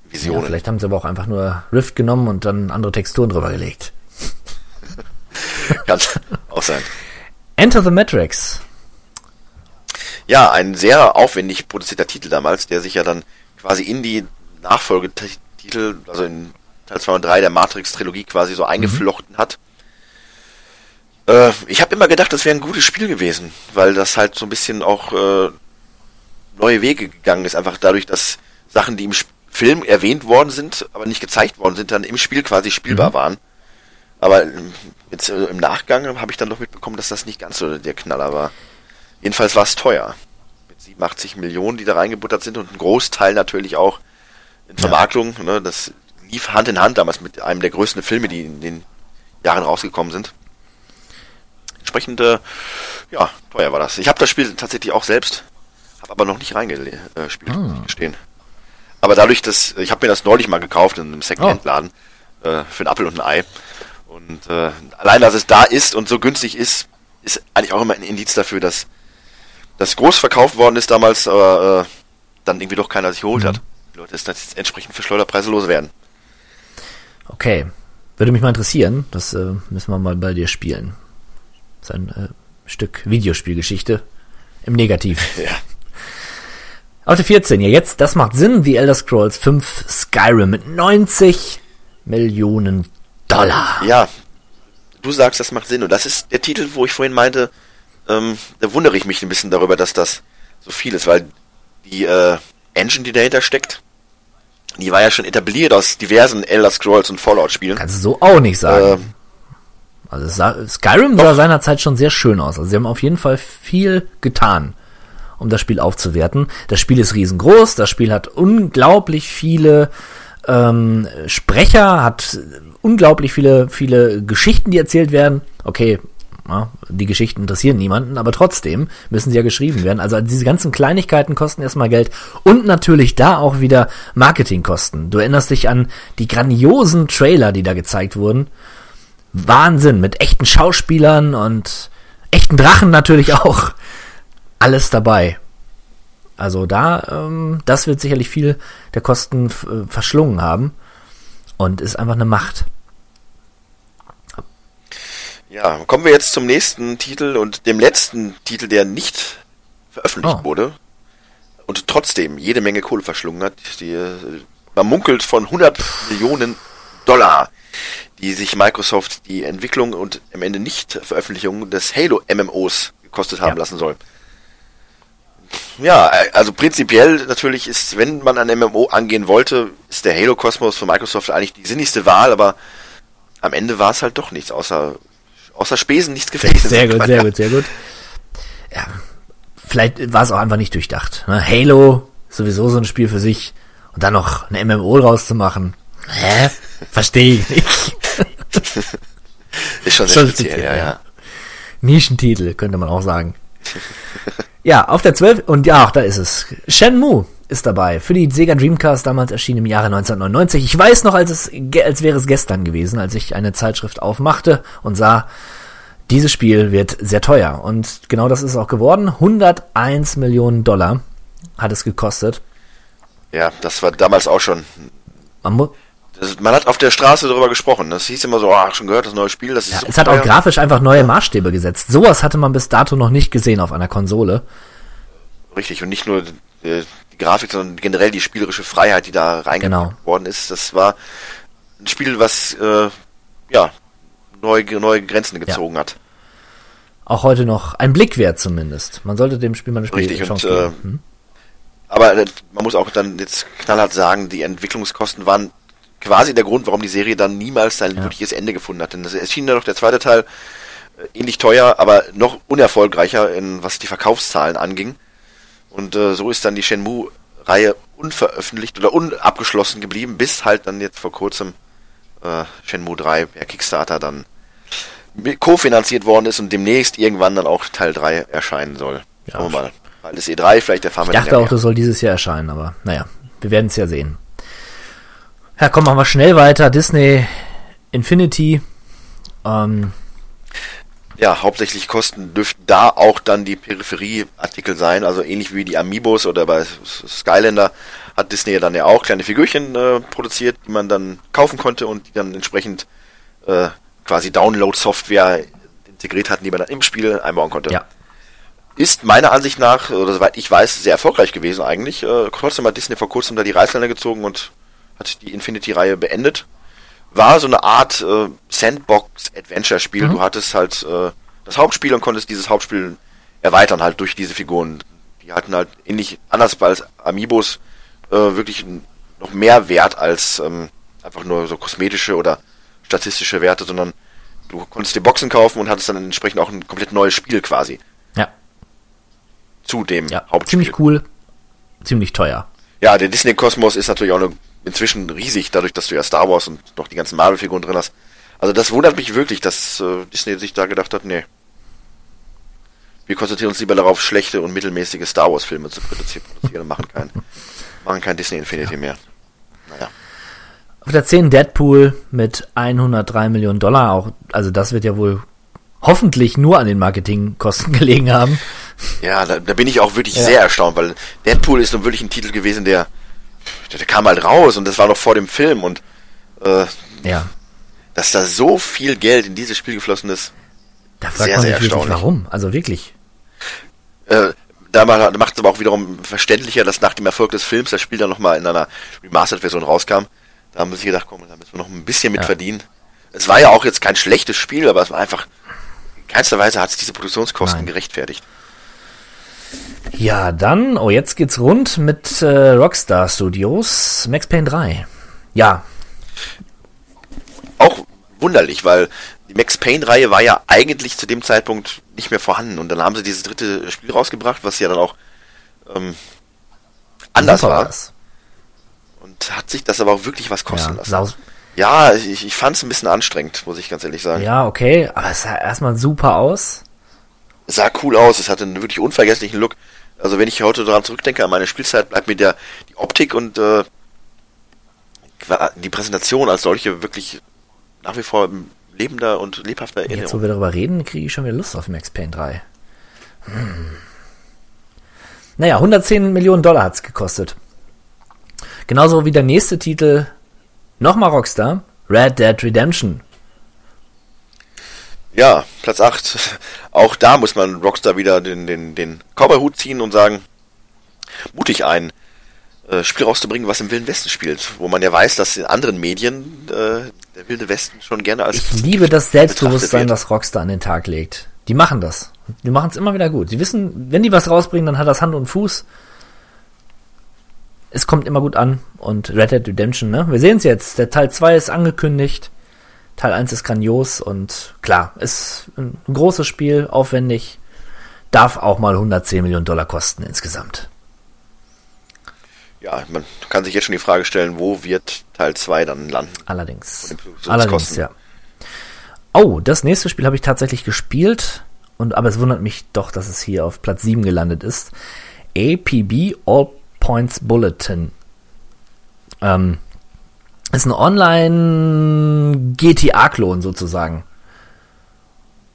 Visionen. vielleicht haben sie aber auch einfach nur Rift genommen und dann andere Texturen drüber gelegt. [LAUGHS] Kann auch sein. Enter the Matrix. Ja, ein sehr aufwendig produzierter Titel damals, der sich ja dann quasi in die Nachfolgetitel, also in Teil 2 und 3 der Matrix-Trilogie quasi so eingeflochten hat. Äh, ich habe immer gedacht, das wäre ein gutes Spiel gewesen, weil das halt so ein bisschen auch äh, neue Wege gegangen ist, einfach dadurch, dass Sachen, die im Sp- Film erwähnt worden sind, aber nicht gezeigt worden sind, dann im Spiel quasi spielbar waren. Aber ähm, jetzt äh, im Nachgang habe ich dann doch mitbekommen, dass das nicht ganz so der Knaller war. Jedenfalls war es teuer. Mit 87 Millionen, die da reingebuttert sind und ein Großteil natürlich auch in Vermarktung. Ne, das lief Hand in Hand damals mit einem der größten Filme, die in den Jahren rausgekommen sind. Entsprechend, äh, ja, teuer war das. Ich habe das Spiel tatsächlich auch selbst, habe aber noch nicht reingespielt, äh, muss ich gestehen. Aber dadurch, dass ich habe mir das neulich mal gekauft in einem Secondhand-Laden äh, für einen Apfel und ein Ei. Und äh, allein, dass es da ist und so günstig ist, ist eigentlich auch immer ein Indiz dafür, dass das groß verkauft worden ist damals, aber äh, dann irgendwie doch keiner sich geholt hat. Die Leute es dann jetzt entsprechend für Schleuderpreise loswerden. Okay. Würde mich mal interessieren. Das äh, müssen wir mal bei dir spielen. Das ist ein äh, Stück Videospielgeschichte. Im Negativen. [LAUGHS] Ja. Auf der 14, ja jetzt, das macht Sinn. The Elder Scrolls 5 Skyrim mit 90 Millionen Dollar. Ja, du sagst, das macht Sinn. Und das ist der Titel, wo ich vorhin meinte, ähm, da wundere ich mich ein bisschen darüber, dass das so viel ist, weil die äh, Engine, die dahinter steckt, die war ja schon etabliert aus diversen Elder Scrolls und Fallout-Spielen. Kannst du so auch nicht sagen. Ähm, Also sah, Skyrim sah seinerzeit schon sehr schön aus. Also sie haben auf jeden Fall viel getan, um das Spiel aufzuwerten. Das Spiel ist riesengroß, das Spiel hat unglaublich viele ähm, Sprecher, hat unglaublich viele, viele Geschichten, die erzählt werden. Okay, ja, die Geschichten interessieren niemanden, aber trotzdem müssen sie ja geschrieben werden. Also diese ganzen Kleinigkeiten kosten erstmal Geld und natürlich da auch wieder Marketingkosten. Du erinnerst dich an die grandiosen Trailer, die da gezeigt wurden. Wahnsinn, mit echten Schauspielern und echten Drachen natürlich auch. Alles dabei. Also da, ähm, das wird sicherlich viel der Kosten verschlungen haben und ist einfach eine Macht. Ja, kommen wir jetzt zum nächsten Titel und dem letzten Titel, der nicht veröffentlicht Oh. wurde und trotzdem jede Menge Kohle verschlungen hat. Die, äh, man munkelt von 100 Millionen Dollar, die sich Microsoft die Entwicklung und am Ende nicht Veröffentlichung des Halo MMOs gekostet haben Ja. lassen soll. Ja, also prinzipiell natürlich ist, wenn man ein MMO angehen wollte, ist der Halo Kosmos von Microsoft eigentlich die sinnigste Wahl, aber am Ende war es halt doch nichts, außer, außer Spesen nichts gefährliches. Sehr gut, sehr gut, sehr gut. Ja, vielleicht war es auch einfach nicht durchdacht. Ne? Halo, sowieso so ein Spiel für sich. Und dann noch ein MMO rauszumachen. Hä? Verstehe ich nicht. [LAUGHS] Ist schon sehr Schon speziell, speziell, ja, ja. Nischentitel, könnte man auch sagen. Ja, auf der 12, und ja, auch da ist es. Shenmue ist dabei. Für die Sega Dreamcast damals erschienen im Jahre 1999. Ich weiß noch, als es, als wäre es gestern gewesen, als ich eine Zeitschrift aufmachte und sah, dieses Spiel wird sehr teuer. Und genau das ist es auch geworden. 101 Millionen Dollar hat es gekostet. Ja, das war damals auch schon. Man Das, man hat auf der Straße darüber gesprochen. Das hieß immer so, ah, schon gehört, das neue Spiel, das ist ja, so es hat auch teuer. grafisch einfach neue Maßstäbe gesetzt. Sowas hatte man bis dato noch nicht gesehen auf einer Konsole. Richtig, und nicht nur äh, die Grafik, sondern generell die spielerische Freiheit, die da reingebracht Genau. worden ist. Das war ein Spiel, was äh, ja neue, neue Grenzen gezogen hat. Auch heute noch ein Blick wert zumindest. Man sollte dem Spiel mal eine Richtig, und, Chance äh, geben. Hm? Aber äh, man muss auch dann jetzt knallhart sagen, die Entwicklungskosten waren quasi der Grund, warum die Serie dann niemals sein wirkliches Ende gefunden hat. Denn es erschien dann noch der zweite Teil äh, ähnlich teuer, aber noch unerfolgreicher, in, was die Verkaufszahlen anging. Und äh, so ist dann die Shenmue-Reihe unveröffentlicht oder unabgeschlossen geblieben, bis halt dann jetzt vor kurzem äh, Shenmue 3 per Kickstarter dann kofinanziert worden ist und demnächst irgendwann dann auch Teil 3 erscheinen soll. Ja, Schauen wir mal. Weil das E3, vielleicht erfahren Ich wir dachte dann auch, ja das soll dieses Jahr erscheinen, aber naja, wir werden es ja sehen. Ja, komm, machen wir schnell weiter. Disney Infinity. Ähm, Ja, hauptsächlich Kosten dürften da auch dann die Peripherieartikel sein, also ähnlich wie die Amiibos oder bei Skylander hat Disney ja dann ja auch kleine Figürchen äh, produziert, die man dann kaufen konnte und die dann entsprechend äh, quasi Download-Software integriert hatten, die man dann im Spiel einbauen konnte. ja, Ist meiner Ansicht nach, oder soweit ich weiß, sehr erfolgreich gewesen eigentlich. Äh, trotzdem hat Disney vor kurzem da die Reißleine gezogen und hat die Infinity-Reihe beendet. War so eine Art äh, Sandbox-Adventure-Spiel. Du hattest halt äh, das Hauptspiel und konntest dieses Hauptspiel erweitern halt durch diese Figuren. Die hatten halt ähnlich anders als Amiibos äh, wirklich noch mehr Wert als ähm, einfach nur so kosmetische oder statistische Werte, sondern du konntest dir Boxen kaufen und hattest dann entsprechend auch ein komplett neues Spiel quasi ja, zu dem ja. Hauptspiel. Ziemlich cool, ziemlich teuer. Ja, der Disney-Kosmos ist natürlich auch eine, inzwischen riesig, dadurch, dass du ja Star Wars und noch die ganzen Marvel-Figuren drin hast. Also das wundert mich wirklich, dass äh, Disney sich da gedacht hat, nee. Wir konzentrieren uns lieber darauf, schlechte und mittelmäßige Star Wars-Filme zu produzieren, produzieren und machen kein, [LAUGHS] machen kein Disney Infinity mehr. Naja. Auf der 10 Deadpool mit 103 Millionen Dollar. Auch, also das wird ja wohl hoffentlich nur an den Marketingkosten [LAUGHS] gelegen haben. Ja, da, da bin ich auch wirklich Ja. sehr erstaunt, weil Deadpool ist nun wirklich ein Titel gewesen, der, der, der kam halt raus und das war noch vor dem Film und äh, Ja, dass da so viel Geld in dieses Spiel geflossen ist, da fragt Sehr, man sich sehr wirklich, erstaunlich. warum. Also wirklich. Äh, da ma- macht es aber auch wiederum verständlicher, dass nach dem Erfolg des Films das Spiel dann nochmal in einer Remastered-Version rauskam. Da haben sie sich gedacht, komm, da müssen wir noch ein bisschen mit Ja. verdienen. Es war ja auch jetzt kein schlechtes Spiel, aber es war einfach, in keinster Weise hat es diese Produktionskosten Nein. gerechtfertigt. Ja, dann, oh, jetzt geht's rund mit äh, Rockstar Studios, Max Payne 3. Ja, Auch verwunderlich, weil die Max Payne-Reihe war ja eigentlich zu dem Zeitpunkt nicht mehr vorhanden. Und dann haben sie dieses dritte Spiel rausgebracht, was ja dann auch ähm, anders Super war. war's. Und hat sich das aber auch wirklich was kosten Ja, lassen. saus- Ja, ich, ich fand es ein bisschen anstrengend, muss ich ganz ehrlich sagen. ja, okay, aber es sah erstmal super aus. Sah cool aus, es hatte einen wirklich unvergesslichen Look. Also wenn ich heute daran zurückdenke, an meine Spielzeit, bleibt mir der die Optik und äh, die Präsentation als solche wirklich nach wie vor lebender und lebhafter Jetzt, wo Erinnerung. wir darüber reden, kriege ich schon wieder Lust auf Max Payne 3. Hm. Naja, 110 Millionen Dollar hat's gekostet. Genauso wie der nächste Titel, nochmal Rockstar, Red Dead Redemption. Ja, Platz 8. [LAUGHS] Auch da muss man Rockstar wieder den, den, den Cowboy-Hut ziehen und sagen, mutig ein äh, Spiel rauszubringen, was im Wilden Westen spielt. Wo man ja weiß, dass in anderen Medien äh, der Wilde Westen schon gerne als... Ich liebe das Selbstbewusstsein, das Rockstar an den Tag legt. Die machen das. Die machen es immer wieder gut. Die wissen, wenn die was rausbringen, dann hat das Hand und Fuß. Es kommt immer gut an. Und Red Dead Redemption, ne? Wir sehen es jetzt. Der Teil 2 ist angekündigt. Teil 1 ist grandios und klar, ist ein großes Spiel, aufwendig. Darf auch mal 110 Millionen Dollar kosten insgesamt. Ja, man kann sich jetzt schon die Frage stellen, wo wird Teil 2 dann landen? Allerdings. Allerdings, ja. Oh, das nächste Spiel habe ich tatsächlich gespielt. Und, aber es wundert mich doch, dass es hier auf Platz 7 gelandet ist. APB All Points Bulletin. Ähm, ist ein Online-GTA-Klon sozusagen.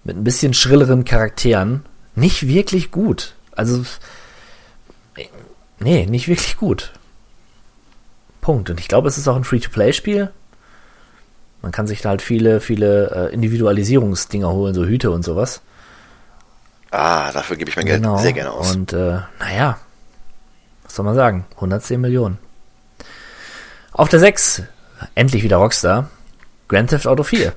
Mit ein bisschen schrilleren Charakteren. Nicht wirklich gut. Also, nee, nicht wirklich gut. Punkt. Und ich glaube, es ist auch ein Free-to-Play-Spiel. Man kann sich da halt viele, viele äh, Individualisierungsdinger holen, so Hüte und sowas. Ah, dafür gebe ich mein Geld Genau. sehr gerne aus. Und äh, naja, was soll man sagen? 110 Millionen. Auf der 6, endlich wieder Rockstar. Grand Theft Auto 4.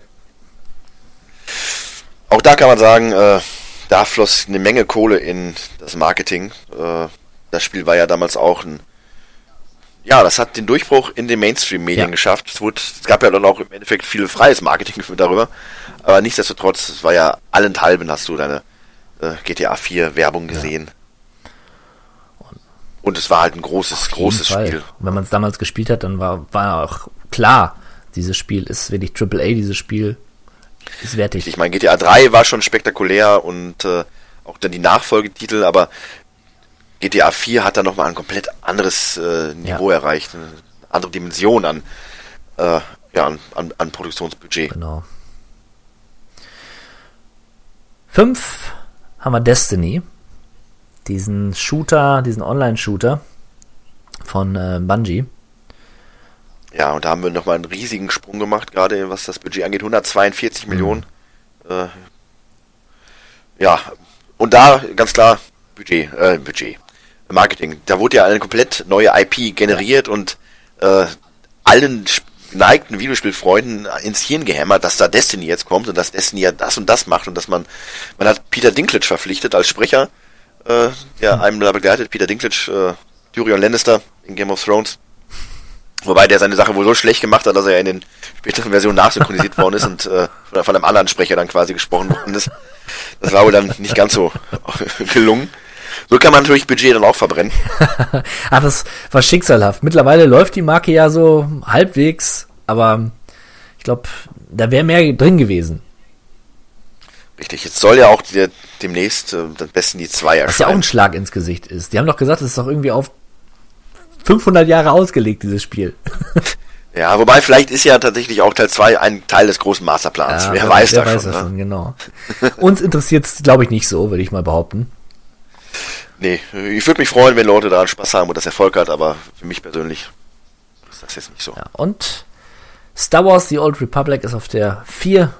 Auch da kann man sagen, äh, da floss eine Menge Kohle in das Marketing. Äh, das Spiel war ja damals auch ein. Ja, das hat den Durchbruch in den Mainstream-Medien Ja. geschafft. Es, wurde, es gab ja dann auch im Endeffekt viel freies Marketing [LAUGHS] darüber. Aber nichtsdestotrotz, es war ja allenthalben, hast du deine äh, GTA 4 Werbung gesehen. Und es war halt ein großes, großes Fall. Spiel. Und Wenn man es damals gespielt hat, dann war, war auch klar, dieses Spiel ist wirklich AAA, dieses Spiel ist wertig. Ich meine, GTA 3 war schon spektakulär und äh, auch dann die Nachfolgetitel, aber GTA 4 hat dann nochmal ein komplett anderes äh, Niveau erreicht, eine andere Dimension an, äh, ja, an, an, an Produktionsbudget. Genau. Fünf haben wir Destiny. Diesen Shooter, diesen Online-Shooter von äh, Bungie. Ja, und da haben wir nochmal einen riesigen Sprung gemacht, gerade was das Budget angeht, 142 Millionen. Äh, ja, und da ganz klar Budget, äh, Budget, Marketing. Da wurde ja eine komplett neue IP generiert und äh, allen geneigten Videospielfreunden ins Hirn gehämmert, dass da Destiny jetzt kommt und dass Destiny ja das und das macht und dass man, man hat Peter Dinklage verpflichtet als Sprecher, äh, der einem da begleitet, Peter Dinklage, äh, Tyrion Lannister in Game of Thrones. Wobei der seine Sache wohl so schlecht gemacht hat, dass er ja in den späteren Versionen nachsynchronisiert worden ist und äh, von einem anderen Sprecher dann quasi gesprochen worden ist. Das war wohl dann nicht ganz so [LAUGHS] gelungen. So kann man natürlich Budget dann auch verbrennen. [LAUGHS] Ah, das war schicksalhaft. Mittlerweile läuft die Marke ja so halbwegs, aber ich glaube, da wäre mehr drin gewesen. Richtig, jetzt soll ja auch der, demnächst äh, am besten die 2 Was ja auch erscheinen. ein Schlag ins Gesicht ist. Die haben doch gesagt, es ist doch irgendwie auf 500 Jahre ausgelegt, dieses Spiel. [LAUGHS] Ja, wobei vielleicht ist ja tatsächlich auch Teil 2 ein Teil des großen Masterplans. wer, weiß wer das weiß schon. das ne? schon, genau. [LAUGHS] Uns interessiert es, glaube ich, nicht so, würde ich mal behaupten. Nee, ich würde mich freuen, wenn Leute daran Spaß haben und das Erfolg hat, aber für mich persönlich ist das jetzt nicht so. Ja, und Star Wars The Old Republic ist auf der 4.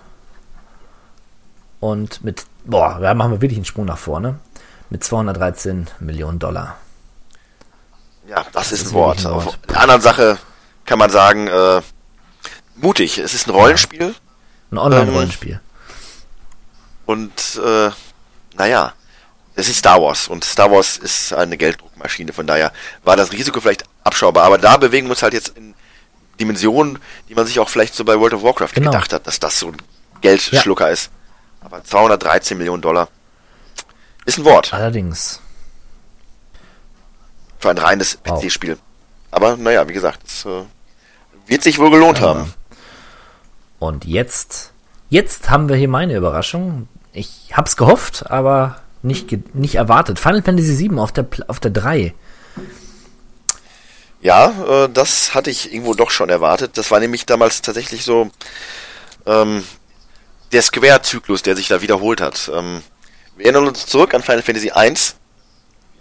Und mit, boah, da machen wir wirklich einen Sprung nach vorne. Mit 213 Millionen Dollar. Ja, das, ist ein Wort. ein Wort. Auf der anderen Sache kann man sagen, äh, mutig. Es ist ein Rollenspiel Ein Online-Rollenspiel. und äh, naja, es ist Star Wars und Star Wars ist eine Gelddruckmaschine, von daher war das Risiko vielleicht abschaubar, aber da bewegen wir uns halt jetzt in Dimension, die man sich auch vielleicht so bei World of Warcraft Genau. gedacht hat, dass das so ein Geldschlucker ist. Aber 213 Millionen Dollar ist ein Wort Allerdings. Für ein reines. PC-Spiel. Aber naja, wie gesagt, es äh, wird sich wohl gelohnt haben. Und jetzt, jetzt haben wir hier meine Überraschung. Ich hab's gehofft, aber nicht, nicht erwartet. Final Fantasy VII auf der, auf der 3. Ja, äh, das hatte ich irgendwo doch schon erwartet. Das war nämlich damals tatsächlich so ähm, der Square-Zyklus, der sich da wiederholt hat. Ähm, wir erinnern uns zurück an Final Fantasy I.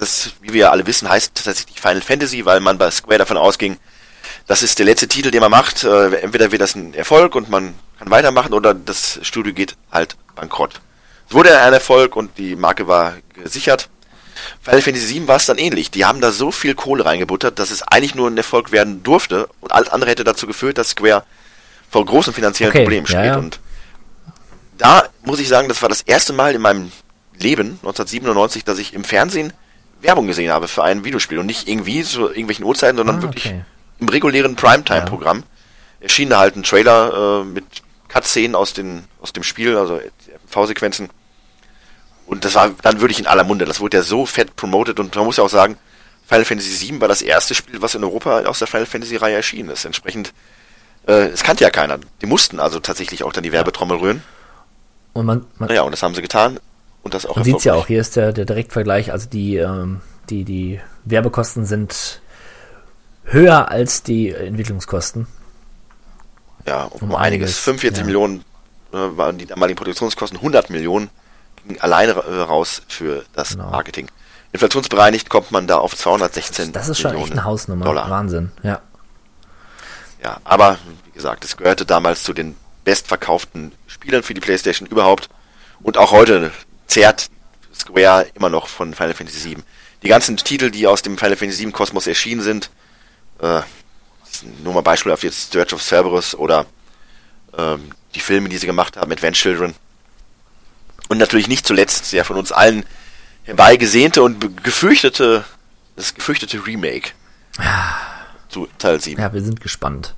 Das, wie wir ja alle wissen, heißt tatsächlich Final Fantasy, weil man bei Square davon ausging, das ist der letzte Titel, den man macht. Äh, entweder wird das ein Erfolg und man kann weitermachen oder das Studio geht halt bankrott. Es wurde ein Erfolg und die Marke war gesichert. Final Fantasy VII war es dann ähnlich. Die haben da so viel Kohle reingebuttert, dass es eigentlich nur ein Erfolg werden durfte und alles andere hätte dazu geführt, dass Square vor großen finanziellen Okay, Problemen ja, steht. ja. Und da muss ich sagen, das war das erste Mal in meinem Leben, 1997, dass ich im Fernsehen Werbung gesehen habe für ein Videospiel und nicht irgendwie zu irgendwelchen Uhrzeiten, sondern Ah, wirklich okay. im regulären Primetime-Programm. Erschien da halt ein Trailer äh, mit Cut-Szenen aus, den, aus dem Spiel, also V-Sequenzen. Und das war dann wirklich in aller Munde. Das wurde ja so fett promoted und man muss ja auch sagen, Final Fantasy VII war das erste Spiel, was in Europa aus der Final Fantasy-Reihe erschienen ist. Entsprechend, äh, es kannte ja keiner. Die mussten also tatsächlich auch dann die Werbetrommel rühren. Und man, man, Naja, und das haben sie getan. Und das auch man sieht's ja auch. Hier ist der, der Direktvergleich. Also die, ähm, die, die Werbekosten sind höher als die Entwicklungskosten. Ja, um, Um einiges. einiges, 45 ja. Millionen äh, waren die damaligen Produktionskosten, 100 Millionen gingen alleine äh, raus für das Genau. Marketing. Inflationsbereinigt kommt man da auf 216 Das ist schon echt eine Hausnummer. Dollar. Wahnsinn. Ja. Ja, aber wie gesagt, es gehörte damals zu den bestverkauften Spielern für die PlayStation überhaupt. Und auch heute zehrt Square immer noch von Final Fantasy VII. Die ganzen Titel, die aus dem Final Fantasy VII Kosmos erschienen sind, äh, nur mal Beispiel auf jetzt Dirge of Cerberus oder ähm, die Filme, die sie gemacht haben, Advent Children. Und natürlich nicht zuletzt der von uns allen herbeigesehnte und gefürchtete, das gefürchtete Remake zu Teil 7. ja, wir sind gespannt.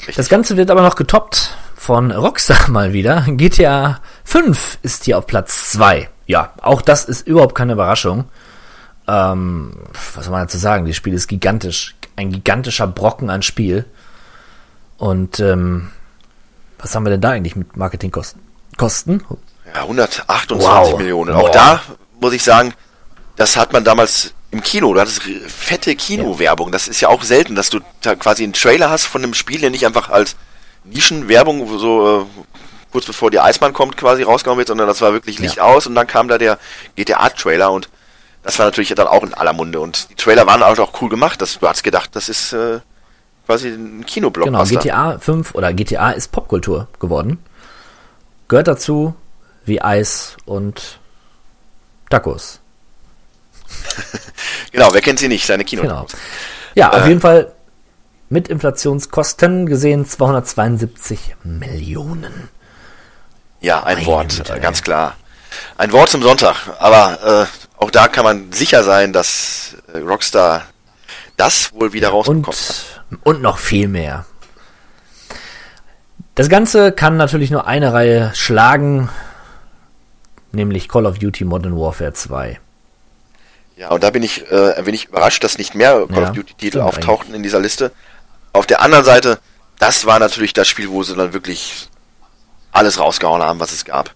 Richtig. Das Ganze wird aber noch getoppt von Rockstar [LAUGHS] mal wieder. GTA 5 ist hier auf Platz 2. Ja, auch das ist überhaupt keine Überraschung. Ähm, was soll man dazu sagen? Das Spiel ist gigantisch. Ein gigantischer Brocken an Spiel. Und ähm, was haben wir denn da eigentlich mit Marketingkosten? Kosten? Ja, 128 Wow. Millionen. Auch da muss ich sagen, das hat man damals im Kino. Du hattest fette Kinowerbung. Das ist ja auch selten, dass du da quasi einen Trailer hast von einem Spiel, der nicht einfach als Nischenwerbung, wo so äh, kurz bevor die Eisbahn kommt, quasi rausgehauen wird, sondern das war wirklich Licht aus und dann kam da der GTA-Trailer und das war natürlich dann auch in aller Munde. Und die Trailer waren halt auch cool gemacht. Das, du hast gedacht, das ist äh, quasi ein Genau, Kinoblockbuster. GTA 5 oder GTA ist Popkultur geworden. Gehört dazu wie Eis und Tacos. [LAUGHS] Genau, wer kennt sie nicht? Seine Kino. Genau. Ja, auf Äh. jeden Fall mit Inflationskosten gesehen 272 Millionen. Ja, ein Meine Wort, Güte, äh, ganz klar. Ein Wort zum Sonntag. Aber äh, auch da kann man sicher sein, dass äh, Rockstar das wohl wieder rausbekommt. Und, und noch viel mehr. Das Ganze kann natürlich nur eine Reihe schlagen, nämlich Call of Duty Modern Warfare 2. Ja, und da bin ich äh, ein wenig überrascht, dass nicht mehr Call Ja, of Duty-Titel auftauchten in dieser Liste. Auf der anderen Seite, das war natürlich das Spiel, wo sie dann wirklich alles rausgehauen haben, was es gab.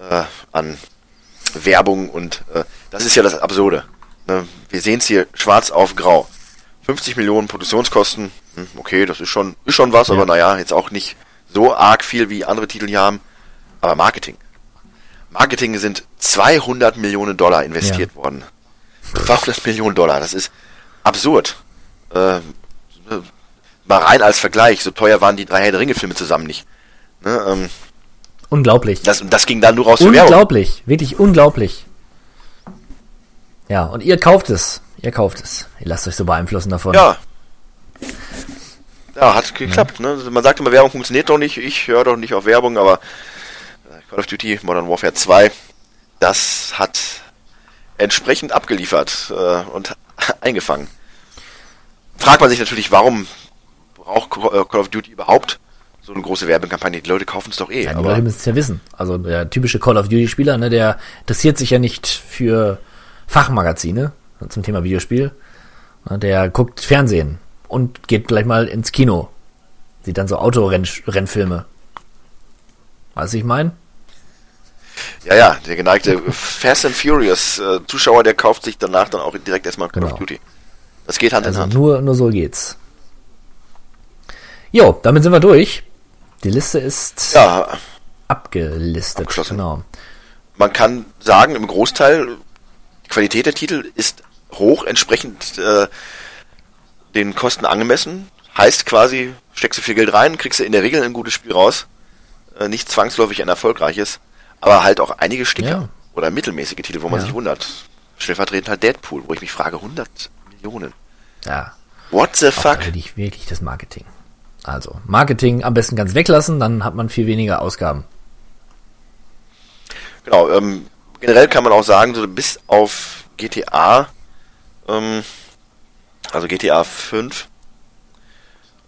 Äh, an Werbung und äh, das ist ja das Absurde. Ne? Wir sehen es hier schwarz auf grau. 50 Millionen Produktionskosten, hm, okay, das ist schon, ist schon was, aber naja, jetzt auch nicht so arg viel, wie andere Titel hier haben. Aber Marketing. Marketing sind 200 Millionen Dollar investiert worden. 200 Millionen Dollar, das ist absurd. Äh, äh, mal rein als Vergleich, so teuer waren die drei Herr der Ringe Filme zusammen nicht. Ne, ähm, Unglaublich. das, das ging dann nur raus für Werbung. Unglaublich, wirklich unglaublich. Ja, und ihr kauft es. Ihr kauft es. Ihr lasst euch so beeinflussen davon. Ja. Ja, hat geklappt. Ne? Man sagt immer, Werbung funktioniert doch nicht. Ich höre doch nicht auf Werbung, aber äh, Call of Duty Modern Warfare 2, das hat entsprechend abgeliefert äh, und [LAUGHS] eingefangen. Fragt man sich natürlich, warum braucht Call of Duty überhaupt so eine große Werbekampagne? Die Leute kaufen es doch eh. Ja, die aber Leute müssen es ja wissen. Also der typische Call of Duty-Spieler, ne, der interessiert sich ja nicht für Fachmagazine zum Thema Videospiel. Ne, Der guckt Fernsehen und geht gleich mal ins Kino. Sieht dann so Autorennfilme. Weißt du, ich mein? ja, ja, der geneigte [LAUGHS] Fast and Furious äh, Zuschauer, der kauft sich danach dann auch direkt erstmal Call Genau. of Duty. Das geht Hand in Also Hand. nur, nur so geht's. Jo, damit sind wir durch. Die Liste ist Ja, abgelistet. Abgeschlossen. Genau. man kann sagen, im Großteil, die Qualität der Titel ist hoch, entsprechend äh, den Kosten angemessen. Heißt quasi, steckst du viel Geld rein, kriegst du in der Regel ein gutes Spiel raus. Äh, nicht zwangsläufig ein erfolgreiches, aber halt auch einige Sticker Ja. oder mittelmäßige Titel, wo man Ja. sich wundert. Stellvertretend halt Deadpool, wo ich mich frage, 100 Millionen. Ja, What the fuck? da wirklich, wirklich das Marketing. Also, Marketing am besten ganz weglassen, dann hat man viel weniger Ausgaben. Genau, ähm, generell kann man auch sagen, so bis auf GTA, ähm, also GTA 5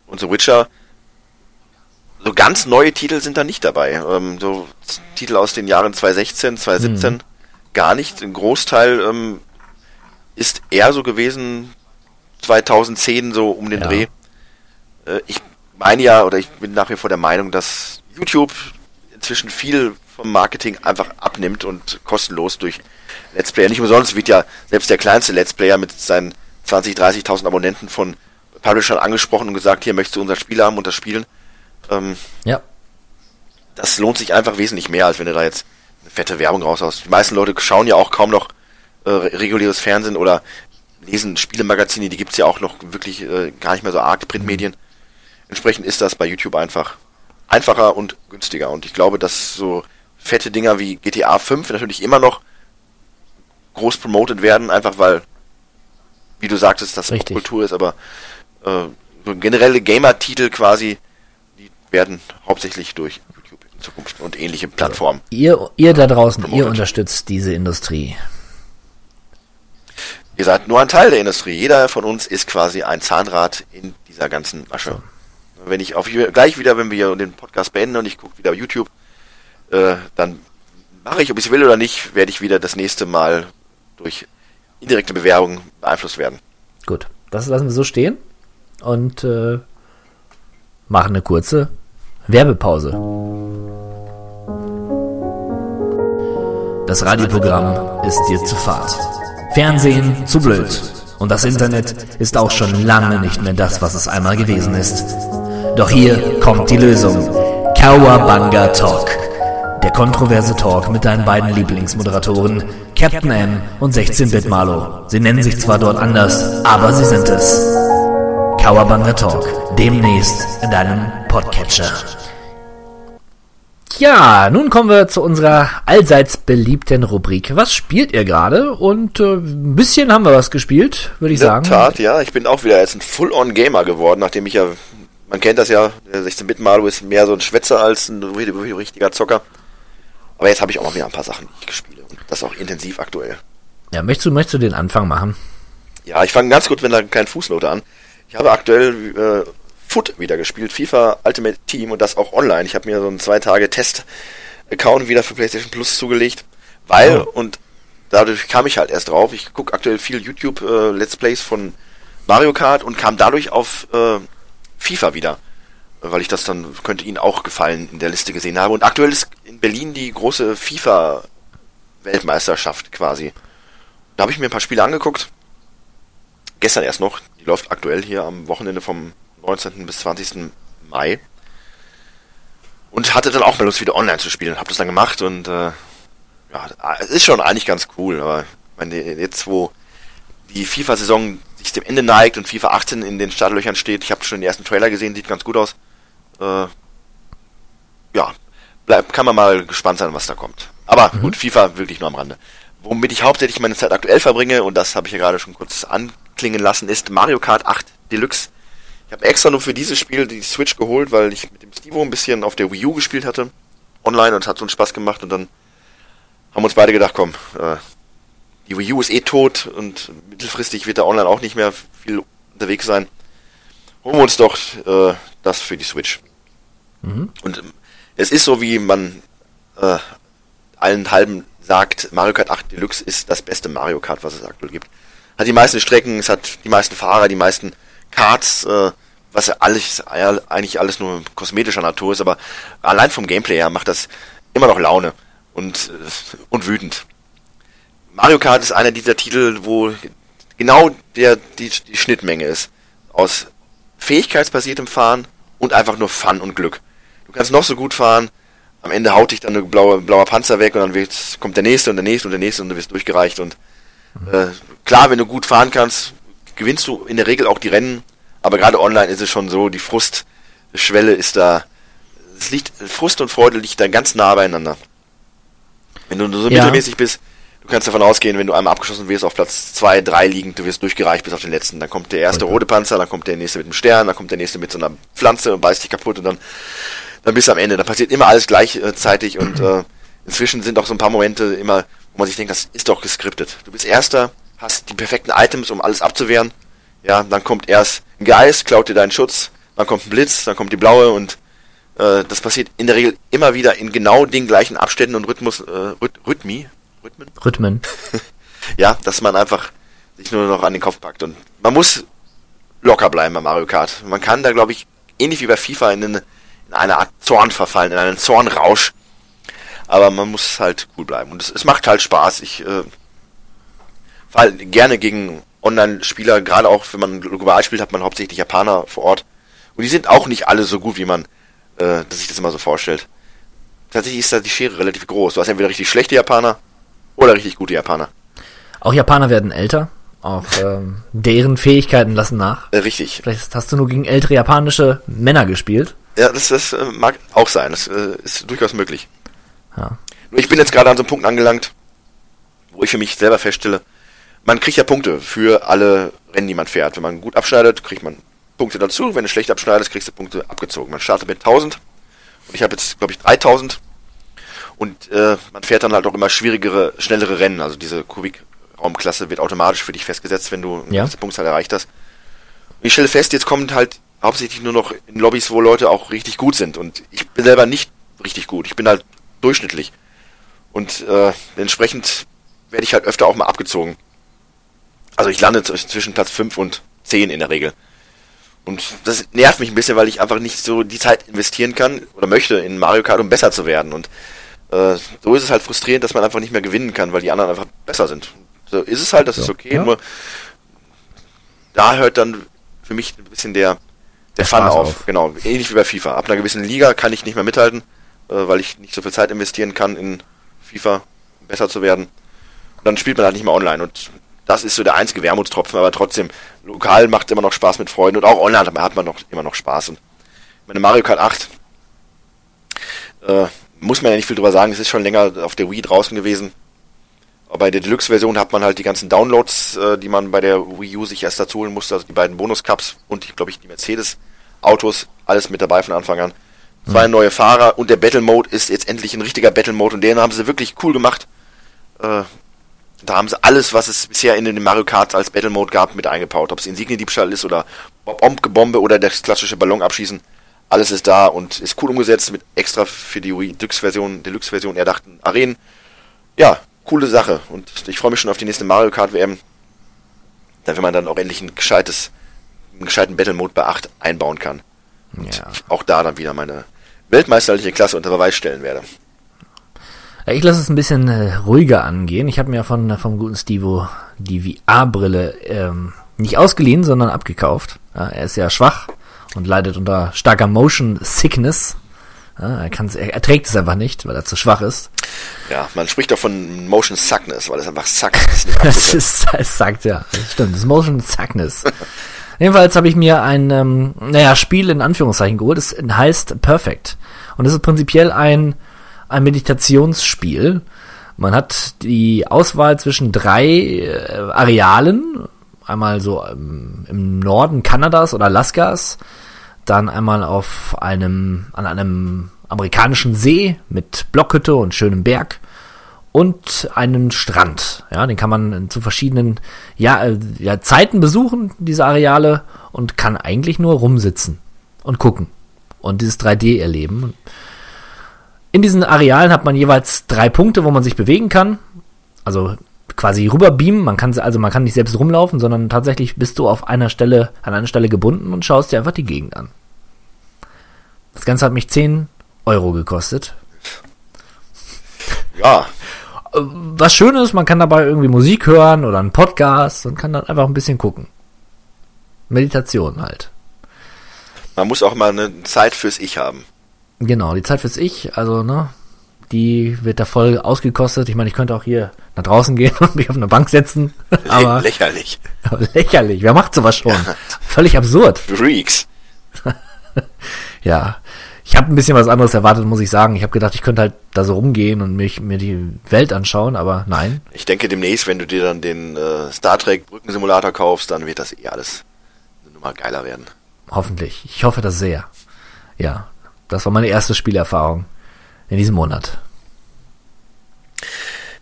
und The Witcher, so ganz neue Titel sind da nicht dabei. Ähm, so Titel aus den Jahren 2016, 2017 gar nicht. Ein Großteil ähm, ist eher so gewesen 2010 so um den Ja. Dreh. Äh, ich meine ja, oder ich bin nach wie vor der Meinung, dass YouTube inzwischen viel vom Marketing einfach abnimmt und kostenlos durch Let's Player. Nicht umsonst wird ja selbst der kleinste Let's Player mit seinen 20, 30.000 Abonnenten von Publishern angesprochen und gesagt, hier möchtest du unser Spiel haben und das spielen. Ähm, Ja, das lohnt sich einfach wesentlich mehr, als wenn du da jetzt eine fette Werbung raushaust. Die meisten Leute schauen ja auch kaum noch äh, reguläres Fernsehen oder lesen Spielemagazine, die gibt's ja auch noch wirklich äh, gar nicht mehr so arg, die Printmedien. Entsprechend ist das bei YouTube einfach einfacher und günstiger. Und ich glaube, dass so fette Dinger wie GTA 5 natürlich immer noch groß promoted werden, einfach weil, wie du sagtest, das Richtig. Kultur ist, aber äh, so generelle Gamer-Titel quasi, die werden hauptsächlich durch YouTube in Zukunft und ähnliche Plattformen. ihr, ihr da draußen, ihr Promoted. unterstützt diese Industrie. Ihr seid nur ein Teil der Industrie. Jeder von uns ist quasi ein Zahnrad in dieser ganzen Masche. Wenn ich auf gleich wieder, wenn wir den Podcast beenden und ich gucke wieder YouTube, äh, dann mache ich, ob ich es will oder nicht, werde ich wieder das nächste Mal durch indirekte Bewerbung beeinflusst werden. Gut, das lassen wir so stehen und äh, machen eine kurze Werbepause. Das Radioprogramm ist dir zu fad. Fernsehen zu blöd. Und das Internet ist auch schon lange nicht mehr das, was es einmal gewesen ist. Doch hier kommt die Lösung. Kawabanga Talk. Der kontroverse Talk mit deinen beiden Lieblingsmoderatoren, Captain M und 16-Bit Malo. Sie nennen sich zwar dort anders, aber sie sind es. Kawabanga Talk. Demnächst in deinem Podcatcher. Ja, nun kommen wir zu unserer allseits beliebten Rubrik. Was spielt ihr gerade? Und äh, ein bisschen haben wir was gespielt, würde ich In der sagen. Tat, ja, ich bin auch wieder jetzt ein Full-on-Gamer geworden, nachdem ich ja, man kennt das ja, der 16-Bit-Malu ist mehr so ein Schwätzer als ein ri- richtiger Zocker. Aber jetzt habe ich auch mal wieder ein paar Sachen, die ich gespiele. Und das auch intensiv aktuell. Ja, möchtest du, möchtest du den Anfang machen? Ja, ich fange ganz gut mit einer kleinen Fußnote an. Ich habe aktuell äh, Foot wieder gespielt, FIFA Ultimate Team und das auch online. Ich habe mir so einen zwei Tage Test-Account wieder für PlayStation Plus zugelegt, weil Oh. und dadurch kam ich halt erst drauf. Ich gucke aktuell viel YouTube äh, Let's Plays von Mario Kart und kam dadurch auf äh, FIFA wieder, weil ich das dann könnte Ihnen auch gefallen in der Liste gesehen habe. Und aktuell ist in Berlin die große FIFA Weltmeisterschaft quasi. Da habe ich mir ein paar Spiele angeguckt gestern erst noch. Die läuft aktuell hier am Wochenende vom 19. bis 20. Mai. Und hatte dann auch mal Lust, wieder online zu spielen. Hab das dann gemacht und äh, ja, es ist schon eigentlich ganz cool. Aber meine, jetzt wo die FIFA-Saison sich dem Ende neigt und FIFA 18 in den Startlöchern steht, ich habe schon den ersten Trailer gesehen, sieht ganz gut aus. Äh, ja, bleib, kann man mal gespannt sein, was da kommt. Aber gut, FIFA wirklich nur am Rande. Womit ich hauptsächlich meine Zeit aktuell verbringe, und das habe ich ja gerade schon kurz anklingen lassen, ist Mario Kart 8 Deluxe. Ich habe extra nur für dieses Spiel die Switch geholt, weil ich mit dem Stevo ein bisschen auf der Wii U gespielt hatte, online, und es hat so einen Spaß gemacht. Und dann haben uns beide gedacht, komm, äh, die Wii U ist eh tot und mittelfristig wird da online auch nicht mehr viel unterwegs sein. holen wir uns doch äh, das für die Switch. Und ähm, es ist so, wie man äh, allen halben sagt, Mario Kart 8 Deluxe ist das beste Mario Kart, was es aktuell gibt. Hat die meisten Strecken, es hat die meisten Fahrer, die meisten Karts, äh, was ja alles, eigentlich alles nur kosmetischer Natur ist, aber allein vom Gameplay her macht das immer noch Laune und, äh, und wütend. Mario Kart ist einer dieser Titel, wo genau der, die, die Schnittmenge ist. Aus fähigkeitsbasiertem Fahren und einfach nur Fun und Glück. Du kannst noch so gut fahren, am Ende haut dich dann ein blauer, blauer Panzer weg und dann wird, kommt der nächste und der nächste und der nächste und du wirst durchgereicht und äh, klar, wenn du gut fahren kannst, gewinnst du in der Regel auch die Rennen, aber gerade online ist es schon so, die Frustschwelle ist da, es liegt, Frust und Freude liegt da ganz nah beieinander. Wenn du so Ja. mittelmäßig bist, kannst davon ausgehen, wenn du einmal abgeschossen wirst, auf Platz 2, 3 liegend, du wirst durchgereicht bis auf den letzten. Dann kommt der erste rote Panzer, dann kommt der nächste mit einem Stern, dann kommt der nächste mit so einer Pflanze und beißt dich kaputt und dann, dann bist du am Ende. Dann passiert immer alles gleichzeitig und äh, inzwischen sind auch so ein paar Momente immer, wo man sich denkt, das ist doch geskriptet. Du bist Erster, hast die perfekten Items, um alles abzuwehren. Ja, dann kommt erst ein Geist, klaut dir deinen Schutz, dann kommt ein Blitz, dann kommt die blaue und äh, das passiert in der Regel immer wieder in genau den gleichen Abständen und Rhythmus, äh, Rhyth Rhythmi, Rhythmen, Rhythmen. [LAUGHS] ja, dass man einfach sich nur noch an den Kopf packt und man muss locker bleiben bei Mario Kart. Man kann da, glaube ich, ähnlich wie bei FIFA in, eine, in eine Art Zorn verfallen, in einen Zornrausch. Aber man muss halt cool bleiben. Und es, es macht halt Spaß. Ich äh, fall gerne gegen Online-Spieler, gerade auch wenn man global spielt, hat man hauptsächlich Japaner vor Ort. Und die sind auch nicht alle so gut, wie man äh, sich das immer so vorstellt. Tatsächlich ist da die Schere relativ groß. Du hast entweder richtig schlechte Japaner oder richtig gute Japaner. Auch Japaner werden älter. Auch [LAUGHS] ähm, deren Fähigkeiten lassen nach. Äh, richtig. Vielleicht hast du nur gegen ältere japanische Männer gespielt. Ja, das, das äh, mag auch sein. Das äh, ist durchaus möglich. Ja. Nur ich bin jetzt gerade an so einem Punkt angelangt, wo ich für mich selber feststelle, man kriegt ja Punkte für alle Rennen, die man fährt. Wenn man gut abschneidet, kriegt man Punkte dazu. Wenn du schlecht abschneidest, kriegst du Punkte abgezogen. Man startet mit 1000 und ich habe jetzt, glaube ich, 3000 und äh, man fährt dann halt auch immer schwierigere, schnellere Rennen. Also diese Kubikraumklasse wird automatisch für dich festgesetzt, wenn du eine Ja. gewisse Punktzahl erreicht hast. Und ich stelle fest, jetzt kommen halt hauptsächlich nur noch in Lobbys, wo Leute auch richtig gut sind. Und ich bin selber nicht richtig gut. Ich bin halt durchschnittlich. Und äh, entsprechend werde ich halt öfter auch mal abgezogen. Also ich lande zwischen Platz 5 und 10 in der Regel. Und das nervt mich ein bisschen, weil ich einfach nicht so die Zeit investieren kann oder möchte in Mario Kart, um besser zu werden. Und äh, so ist es halt frustrierend, dass man einfach nicht mehr gewinnen kann, weil die anderen einfach besser sind. So ist es halt, das ist okay. ja. Nur da hört dann für mich ein bisschen der, der Fun auf. auf. Genau, ähnlich wie bei FIFA. Ab einer gewissen Liga kann ich nicht mehr mithalten, äh, weil ich nicht so viel Zeit investieren kann in FIFA, um besser zu werden. Und dann spielt man halt nicht mehr online. Und das ist so der einzige Wermutstropfen, aber trotzdem, lokal macht immer noch Spaß mit Freunden und auch online hat man- hat man noch immer noch Spaß. Und meine Mario Kart 8 äh, muss man ja nicht viel drüber sagen, es ist schon länger auf der Wii draußen gewesen. Aber bei der Deluxe-Version hat man halt die ganzen Downloads, äh, die man bei der Wii U sich erst dazu holen musste, also die beiden Bonus-Cups und, ich glaube ich, die Mercedes-Autos, alles mit dabei von Anfang an. Zwei neue Fahrer und der Battle-Mode ist jetzt endlich ein richtiger Battle-Mode und den haben sie wirklich cool gemacht. Äh, da haben sie alles, was es bisher in den Mario Kart als Battle-Mode gab, mit eingebaut. Ob es Insigniendiebstahl ist oder Bombe oder das klassische Ballonabschießen. Alles ist da und ist cool umgesetzt mit extra für die Deluxe-Version, Deluxe-Version erdachten Arenen. Ja, coole Sache. Und ich freue mich schon auf die nächste Mario Kart WM. Da wenn man dann auch endlich ein gescheites, einen gescheiten Battle-Mode bei 8 einbauen kann. Ja. Auch da dann wieder meine weltmeisterliche Klasse unter Beweis stellen werde. Ich lasse es ein bisschen äh, ruhiger angehen. Ich habe mir von äh, vom guten Stevo die VR-Brille ähm, nicht ausgeliehen, sondern abgekauft. Ja, er ist ja schwach und leidet unter starker Motion Sickness. Ja, er, kann's, er, er trägt es einfach nicht, weil er zu schwach ist. Ja, man spricht doch von Motion Suckness, weil es einfach sackt. Das [LAUGHS] ist es sagt ja, das stimmt, das ist Motion Sickness. [LAUGHS] Jedenfalls habe ich mir ein, ähm, naja, Spiel in Anführungszeichen geholt. Es heißt Perfect. Und es ist prinzipiell ein, ein Meditationsspiel. Man hat die Auswahl zwischen drei äh, Arealen. Einmal so ähm, im Norden Kanadas oder Alaskas. Dann einmal auf einem, an einem amerikanischen See mit Blockhütte und schönem Berg. und einen Strand. Ja, den kann man zu verschiedenen ja, äh, ja, Zeiten besuchen, diese Areale, und kann eigentlich nur rumsitzen und gucken und dieses 3D erleben. In diesen Arealen hat man jeweils drei Punkte, wo man sich bewegen kann. Also quasi rüberbeamen. Man kann also man kann nicht selbst rumlaufen, sondern tatsächlich bist du auf einer Stelle an einer Stelle gebunden und schaust dir einfach die Gegend an. Das Ganze hat mich 10 Euro gekostet. Ja, Was schön ist, man kann dabei irgendwie Musik hören oder einen Podcast und kann dann einfach ein bisschen gucken. Meditation halt. man muss auch mal eine Zeit fürs Ich haben. Genau, die Zeit fürs Ich, also, ne, die wird da voll ausgekostet. Ich meine, ich könnte auch hier nach draußen gehen [LAUGHS] und mich auf eine Bank setzen. [LAUGHS] Aber, Lächerlich. aber lächerlich. Wer macht sowas schon? Völlig absurd. Freaks. [LAUGHS] Ja. Ich habe ein bisschen was anderes erwartet, muss ich sagen. Ich habe gedacht, ich könnte halt da so rumgehen und mich, mir die Welt anschauen, aber nein. Ich denke demnächst, wenn du dir dann den äh, Star Trek Brückensimulator kaufst, dann wird das eh alles eine Nummer geiler werden. Hoffentlich. Ich hoffe das sehr. Ja. Das war meine erste Spielerfahrung in diesem Monat.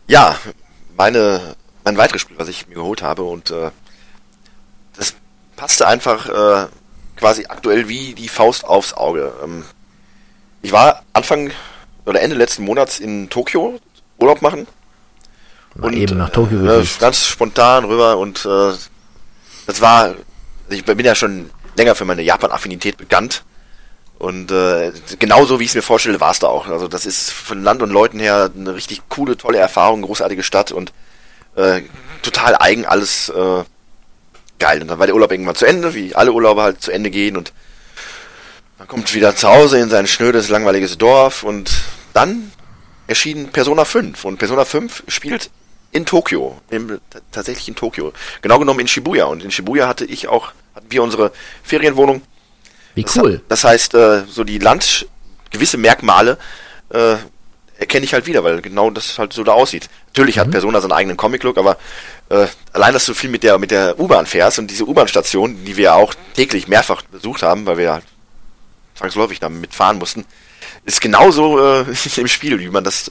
Ja, meine, mein weiteres Spiel, was ich mir geholt habe und äh, das passte einfach äh, quasi aktuell wie die Faust aufs Auge. Ähm, ich war Anfang oder Ende letzten Monats in Tokio Urlaub machen. Mal eben nach Tokio äh, ganz spontan rüber und äh, das war, ich bin ja schon länger für meine Japan-Affinität bekannt. Und äh, genauso wie ich es mir vorstelle, war es da auch. Also das ist von Land und Leuten her eine richtig coole, tolle Erfahrung, großartige Stadt und äh, total eigen, alles äh, geil. Und dann war der Urlaub irgendwann zu Ende, wie alle Urlaube halt zu Ende gehen und man kommt wieder zu Hause in sein schnödes, langweiliges Dorf und dann erschien Persona 5 und Persona 5 spielt in Tokio, im, tatsächlich in Tokio. Genau genommen in Shibuya und in Shibuya hatte ich auch, hatten wir unsere Ferienwohnung Wie das, cool. Das heißt, äh, so die Land, gewisse Merkmale äh, erkenne ich halt wieder, weil genau das halt so da aussieht. Natürlich Mhm. hat Persona seinen eigenen Comic-Look, aber äh, allein, dass du viel mit der mit der U-Bahn fährst und diese U-Bahn-Station, die wir auch täglich mehrfach besucht haben, weil wir ja zwangsläufig damit mitfahren mussten, ist genauso äh, [LAUGHS] im Spiel, wie man das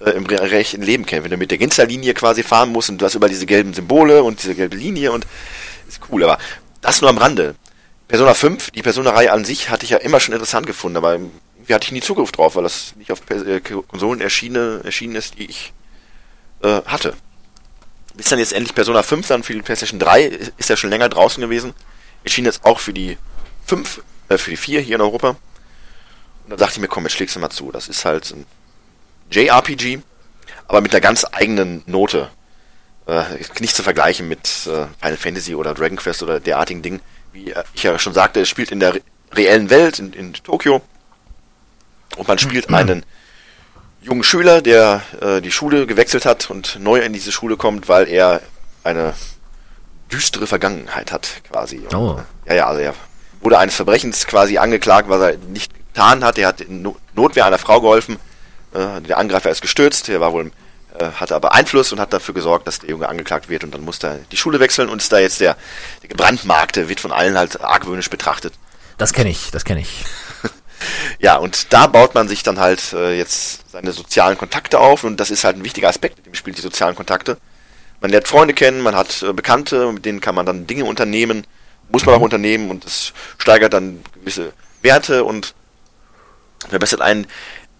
äh, im re- rechten Leben kennt. Wenn du mit der Ginsterlinie quasi fahren musst und du hast über diese gelben Symbole und diese gelbe Linie und ist cool, aber das nur am Rande. Persona 5, die Persona-Reihe an sich hatte ich ja immer schon interessant gefunden, aber irgendwie hatte ich nie Zugriff drauf, weil das nicht auf äh, Konsolen erschienen, erschienen ist, die ich äh, hatte. Bis dann jetzt endlich Persona 5 dann für die PlayStation 3 ist ja schon länger draußen gewesen. Erschien jetzt auch für die 5, äh, für die 4 hier in Europa. Und dann dachte ich mir, komm, jetzt schlägst du mal zu. Das ist halt ein JRPG, aber mit einer ganz eigenen Note. Äh, nicht zu vergleichen mit äh, Final Fantasy oder Dragon Quest oder derartigen Dingen. Wie ich ja schon sagte, es spielt in der re reellen Welt, in, in Tokio. Und man spielt einen jungen Schüler, der äh, die Schule gewechselt hat und neu in diese Schule kommt, weil er eine düstere Vergangenheit hat, quasi. Und, Oh. äh, Ja, ja, also er wurde eines Verbrechens quasi angeklagt, was er nicht getan hat. Er hat in No- Notwehr einer Frau geholfen. Äh, der Angreifer ist gestürzt. Er war wohl, äh, hatte aber Einfluss und hat dafür gesorgt, dass der Junge angeklagt wird und dann musste er die Schule wechseln und ist da jetzt der, der gebrandmarkte, wird von allen halt argwöhnisch betrachtet. Das kenne ich, das kenne ich. [LAUGHS] Ja, und da baut man sich dann halt äh, jetzt seine sozialen Kontakte auf und das ist halt ein wichtiger Aspekt in dem Spiel, die sozialen Kontakte. Man lernt Freunde kennen, man hat äh, Bekannte, mit denen kann man dann Dinge unternehmen, muss man auch unternehmen und das steigert dann gewisse Werte und verbessert einen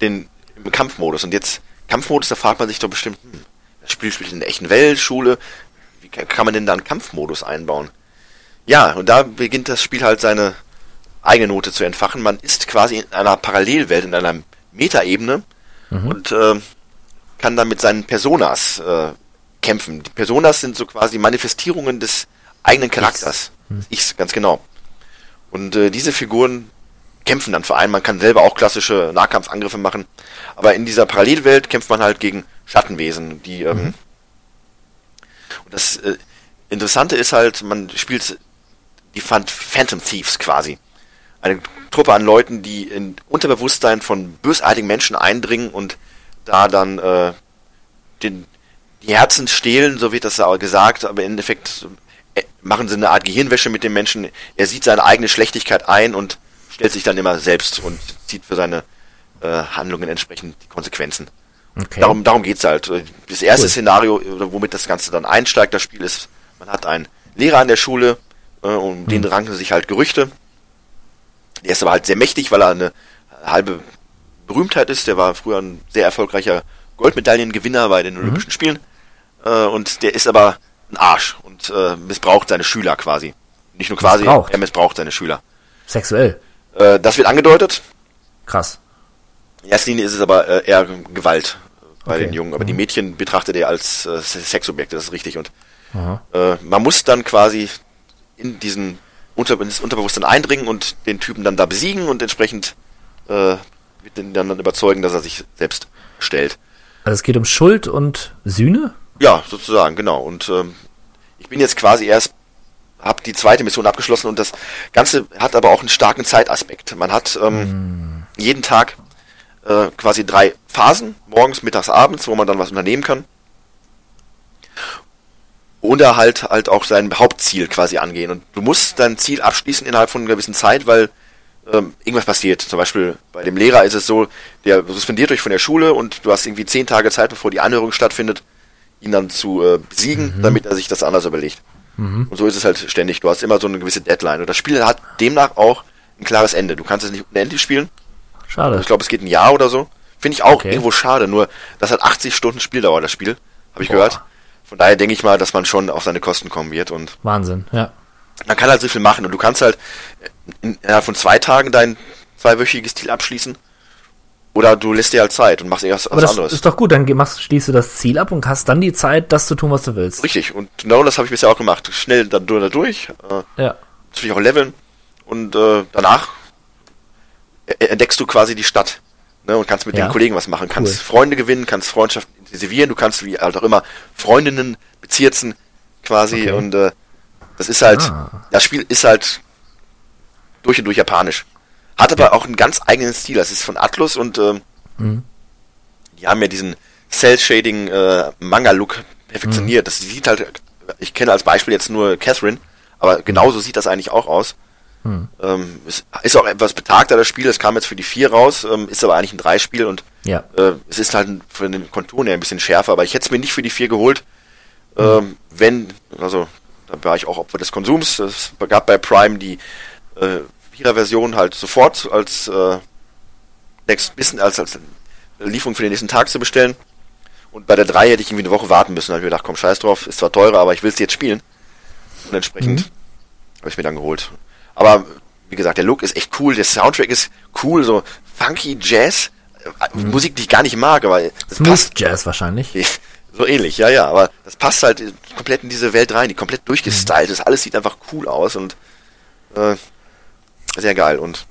den im Kampfmodus. Und jetzt, Kampfmodus, da fragt man sich doch bestimmt, hm, das Spiel spielt in der echten Welt, Schule, wie kann man denn da einen Kampfmodus einbauen? Ja, und da beginnt das Spiel halt seine eigene Note zu entfachen. Man ist quasi in einer Parallelwelt, in einer Metaebene und äh, kann dann mit seinen Personas äh, kämpfen. Die Personas sind so quasi Manifestierungen des eigenen Charakters. Ichs, ganz genau. Und äh, diese Figuren kämpfen dann für einen. Man kann selber auch klassische Nahkampfangriffe machen. Aber in dieser Parallelwelt kämpft man halt gegen Schattenwesen, die ähm, und das äh, Interessante ist halt, man spielt die Phan- Phantom Thieves quasi. Eine Truppe an Leuten, die in Unterbewusstsein von bösartigen Menschen eindringen und da dann äh, den, die Herzen stehlen, so wird das auch gesagt, aber im Endeffekt äh, machen sie eine Art Gehirnwäsche mit dem Menschen. Er sieht seine eigene Schlechtigkeit ein und stellt sich dann immer selbst und zieht für seine äh, Handlungen entsprechend die Konsequenzen. Okay. Darum, darum geht's halt. Das erste Cool. Szenario, oder womit das Ganze dann einsteigt, das Spiel ist, man hat einen Lehrer an der Schule, äh, um den ranken sich halt Gerüchte. Der ist aber halt sehr mächtig, weil er eine halbe Berühmtheit ist. Der war früher ein sehr erfolgreicher Goldmedaillengewinner bei den Olympischen Spielen. Äh, und der ist aber ein Arsch und äh, missbraucht seine Schüler quasi. Nicht nur quasi, Missbraucht? er missbraucht seine Schüler. Sexuell. Äh, das wird angedeutet. Krass. In erster Linie ist es aber äh, eher Gewalt bei Okay. den Jungen. Aber die Mädchen betrachtet er als äh, Sexobjekte, das ist richtig. Und äh, man muss dann quasi in diesen Unter in das Unterbewusstsein eindringen und den Typen dann da besiegen und entsprechend äh, den dann überzeugen, dass er sich selbst stellt. Also es geht um Schuld und Sühne? Ja, sozusagen, genau. Und ähm, ich bin jetzt quasi erst, habe die zweite Mission abgeschlossen und das Ganze hat aber auch einen starken Zeitaspekt. Man hat ähm, jeden Tag äh, quasi drei Phasen, morgens, mittags, abends, wo man dann was unternehmen kann. Oder halt halt auch sein Hauptziel quasi angehen. Und du musst dein Ziel abschließen innerhalb von einer gewissen Zeit, weil ähm, irgendwas passiert. Zum Beispiel bei dem Lehrer ist es so, der suspendiert euch von der Schule und du hast irgendwie zehn Tage Zeit, bevor die Anhörung stattfindet, ihn dann zu äh, besiegen, damit er sich das anders überlegt. Und so ist es halt ständig. Du hast immer so eine gewisse Deadline. Und das Spiel hat demnach auch ein klares Ende. Du kannst es nicht unendlich spielen. Schade. Ich glaube, es geht ein Jahr oder so. Finde ich auch Okay. irgendwo schade. Nur, das hat 80 Stunden Spieldauer, das Spiel. Habe ich Boah. gehört. Von daher denke ich mal, dass man schon auf seine Kosten kommen wird. Und Wahnsinn, ja. man kann halt so viel machen. Und du kannst halt in- innerhalb von zwei Tagen dein zweiwöchiges Ziel abschließen. Oder du lässt dir halt Zeit und machst irgendwas Aber das anderes. ist doch gut, dann machst, schließt du das Ziel ab und hast dann die Zeit, das zu tun, was du willst. Richtig. Und genau das habe ich bisher auch gemacht. Schnell da, da durch. Äh, Ja. natürlich auch leveln und äh, danach e- entdeckst du quasi die Stadt ne, und kannst mit Ja. den Kollegen was machen, kannst Cool. Freunde gewinnen, kannst Freundschaften intensivieren, du kannst wie halt auch immer Freundinnen bezirzen quasi Okay. und äh, das ist halt, Ah. das Spiel ist halt durch und durch japanisch. Hat aber auch einen ganz eigenen Stil, das ist von Atlus und ähm, Mhm. die haben ja diesen Cell-Shading äh, Manga-Look perfektioniert. Das sieht halt, ich kenne als Beispiel jetzt nur Catherine, aber genauso sieht das eigentlich auch aus. Mhm. Ähm, es ist auch etwas betagter, das Spiel. Es kam jetzt für die 4 raus, ähm, ist aber eigentlich ein 3-Spiel und Ja. äh, es ist halt von den Konturen her ein bisschen schärfer, aber ich hätte es mir nicht für die 4 geholt, ähm, wenn, also da war ich auch Opfer des Konsums. Es gab bei Prime die äh, 4er-Version halt sofort als äh, next bisschen als, als Lieferung für den nächsten Tag zu bestellen. Und bei der 3 hätte ich irgendwie eine Woche warten müssen. Da habe ich mir gedacht, komm, scheiß drauf, ist zwar teurer, aber ich will es jetzt spielen. Und entsprechend habe ich mir dann geholt. Aber wie gesagt, der Look ist echt cool, der Soundtrack ist cool, so funky Jazz. Äh, Musik, die ich gar nicht mag, aber das Smooth passt. Jazz wahrscheinlich. [LAUGHS] So ähnlich, ja, ja, aber das passt halt komplett in diese Welt rein, die komplett durchgestylt ist. Alles sieht einfach cool aus und äh, sehr geil. Und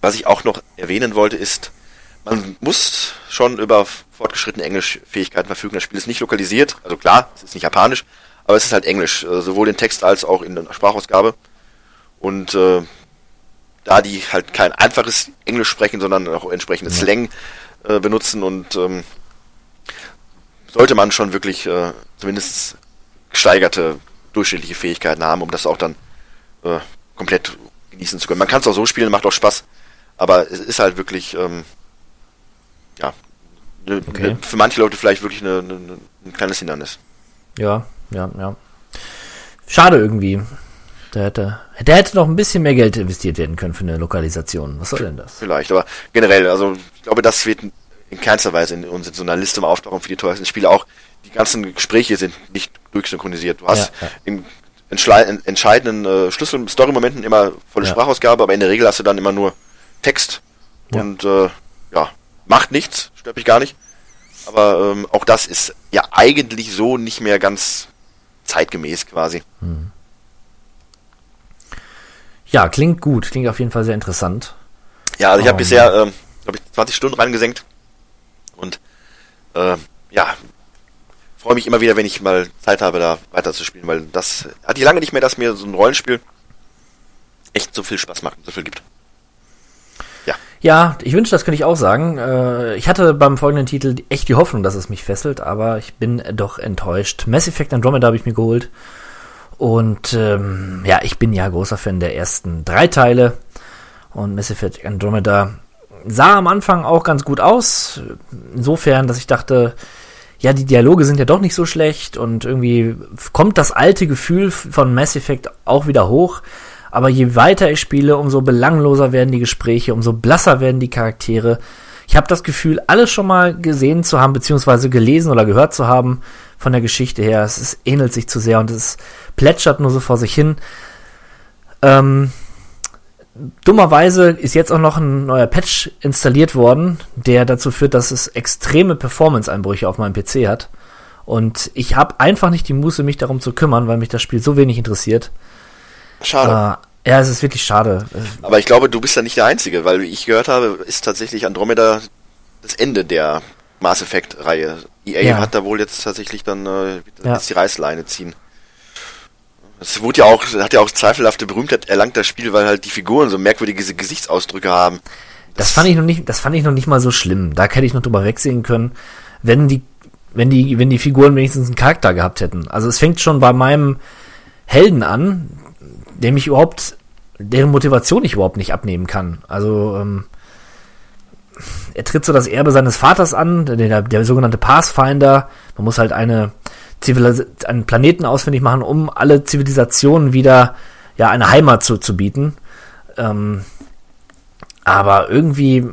was ich auch noch erwähnen wollte, ist, man muss schon über fortgeschrittene Englischfähigkeiten verfügen. Das Spiel ist nicht lokalisiert, also klar, es ist nicht japanisch, aber es ist halt Englisch, äh, sowohl in Text als auch in der Sprachausgabe. Und äh, da die halt kein einfaches Englisch sprechen, sondern auch entsprechendes Slang äh, benutzen und ähm, sollte man schon wirklich äh, zumindest gesteigerte durchschnittliche Fähigkeiten haben, um das auch dann äh, komplett genießen zu können. Man kann es auch so spielen, macht auch Spaß, aber es ist halt wirklich, ähm, ja, ne, Okay. ne, für manche Leute vielleicht wirklich ne, ne, ne, ein kleines Hindernis. Ja, ja, ja. Schade irgendwie. Der hätte, der hätte noch ein bisschen mehr Geld investiert werden können für eine Lokalisation. Was soll denn das? Vielleicht, aber generell, also ich glaube, das wird in keinster Weise in uns in so einer Liste mal auftauchen für die teuersten Spiele. Auch die ganzen Gespräche sind nicht durchsynchronisiert. Du hast Ja, ja. in entscheidenden äh, Schlüssel-Story-Momenten immer volle Ja. Sprachausgabe, aber in der Regel hast du dann immer nur Text Ja. und äh, ja, macht nichts, stört mich gar nicht. Aber ähm, auch das ist ja eigentlich so nicht mehr ganz zeitgemäß quasi. Ja, klingt gut. Klingt auf jeden Fall sehr interessant. Ja, also ich habe Oh, bisher, ähm, glaube ich, 20 Stunden reingesenkt und äh, ja, freue mich immer wieder, wenn ich mal Zeit habe, da weiterzuspielen, weil das hatte ich lange nicht mehr, dass mir so ein Rollenspiel echt so viel Spaß macht und so viel gibt. Ja, ich wünsche, das könnte ich auch sagen. Äh, ich hatte beim folgenden Titel echt die Hoffnung, dass es mich fesselt, aber ich bin doch enttäuscht. Mass Effect Andromeda habe ich mir geholt. Und ähm, ja, ich bin ja großer Fan der ersten drei Teile. Und Mass Effect Andromeda sah am Anfang auch ganz gut aus. Insofern, dass ich dachte, ja, die Dialoge sind ja doch nicht so schlecht und irgendwie kommt das alte Gefühl von Mass Effect auch wieder hoch. Aber je weiter ich spiele, umso belangloser werden die Gespräche, umso blasser werden die Charaktere. Ich habe das Gefühl, alles schon mal gesehen zu haben, beziehungsweise gelesen oder gehört zu haben von der Geschichte her. Es ist, ähnelt sich zu sehr und es plätschert nur so vor sich hin. Ähm, dummerweise ist jetzt auch noch ein neuer Patch installiert worden, der dazu führt, dass es extreme Performance-Einbrüche auf meinem PC hat. Und ich habe einfach nicht die Muße, mich darum zu kümmern, weil mich das Spiel so wenig interessiert. Schade. Äh, ja, es ist wirklich schade. Aber ich glaube, du bist ja nicht der Einzige, weil wie ich gehört habe, ist tatsächlich Andromeda das Ende der Mass Effect-Reihe. EA Ja. hat da wohl jetzt tatsächlich dann äh, Ja. jetzt die Reißleine ziehen. Es wurde ja auch, hat ja auch zweifelhafte Berühmtheit erlangt, das Spiel, weil halt die Figuren so merkwürdige Gesichtsausdrücke haben. Das fand ich noch nicht, das fand ich noch nicht mal so schlimm. Da hätte ich noch drüber wegsehen können, wenn die, wenn die, wenn die Figuren wenigstens einen Charakter gehabt hätten. Also es fängt schon bei meinem Helden an, dem ich überhaupt, deren Motivation ich überhaupt nicht abnehmen kann. Also ähm, er tritt so das Erbe seines Vaters an, der, der, der sogenannte Pathfinder. Man muss halt eine Zivilis einen Planeten ausfindig machen, um alle Zivilisationen wieder ja eine Heimat zu, zu bieten. Ähm, aber irgendwie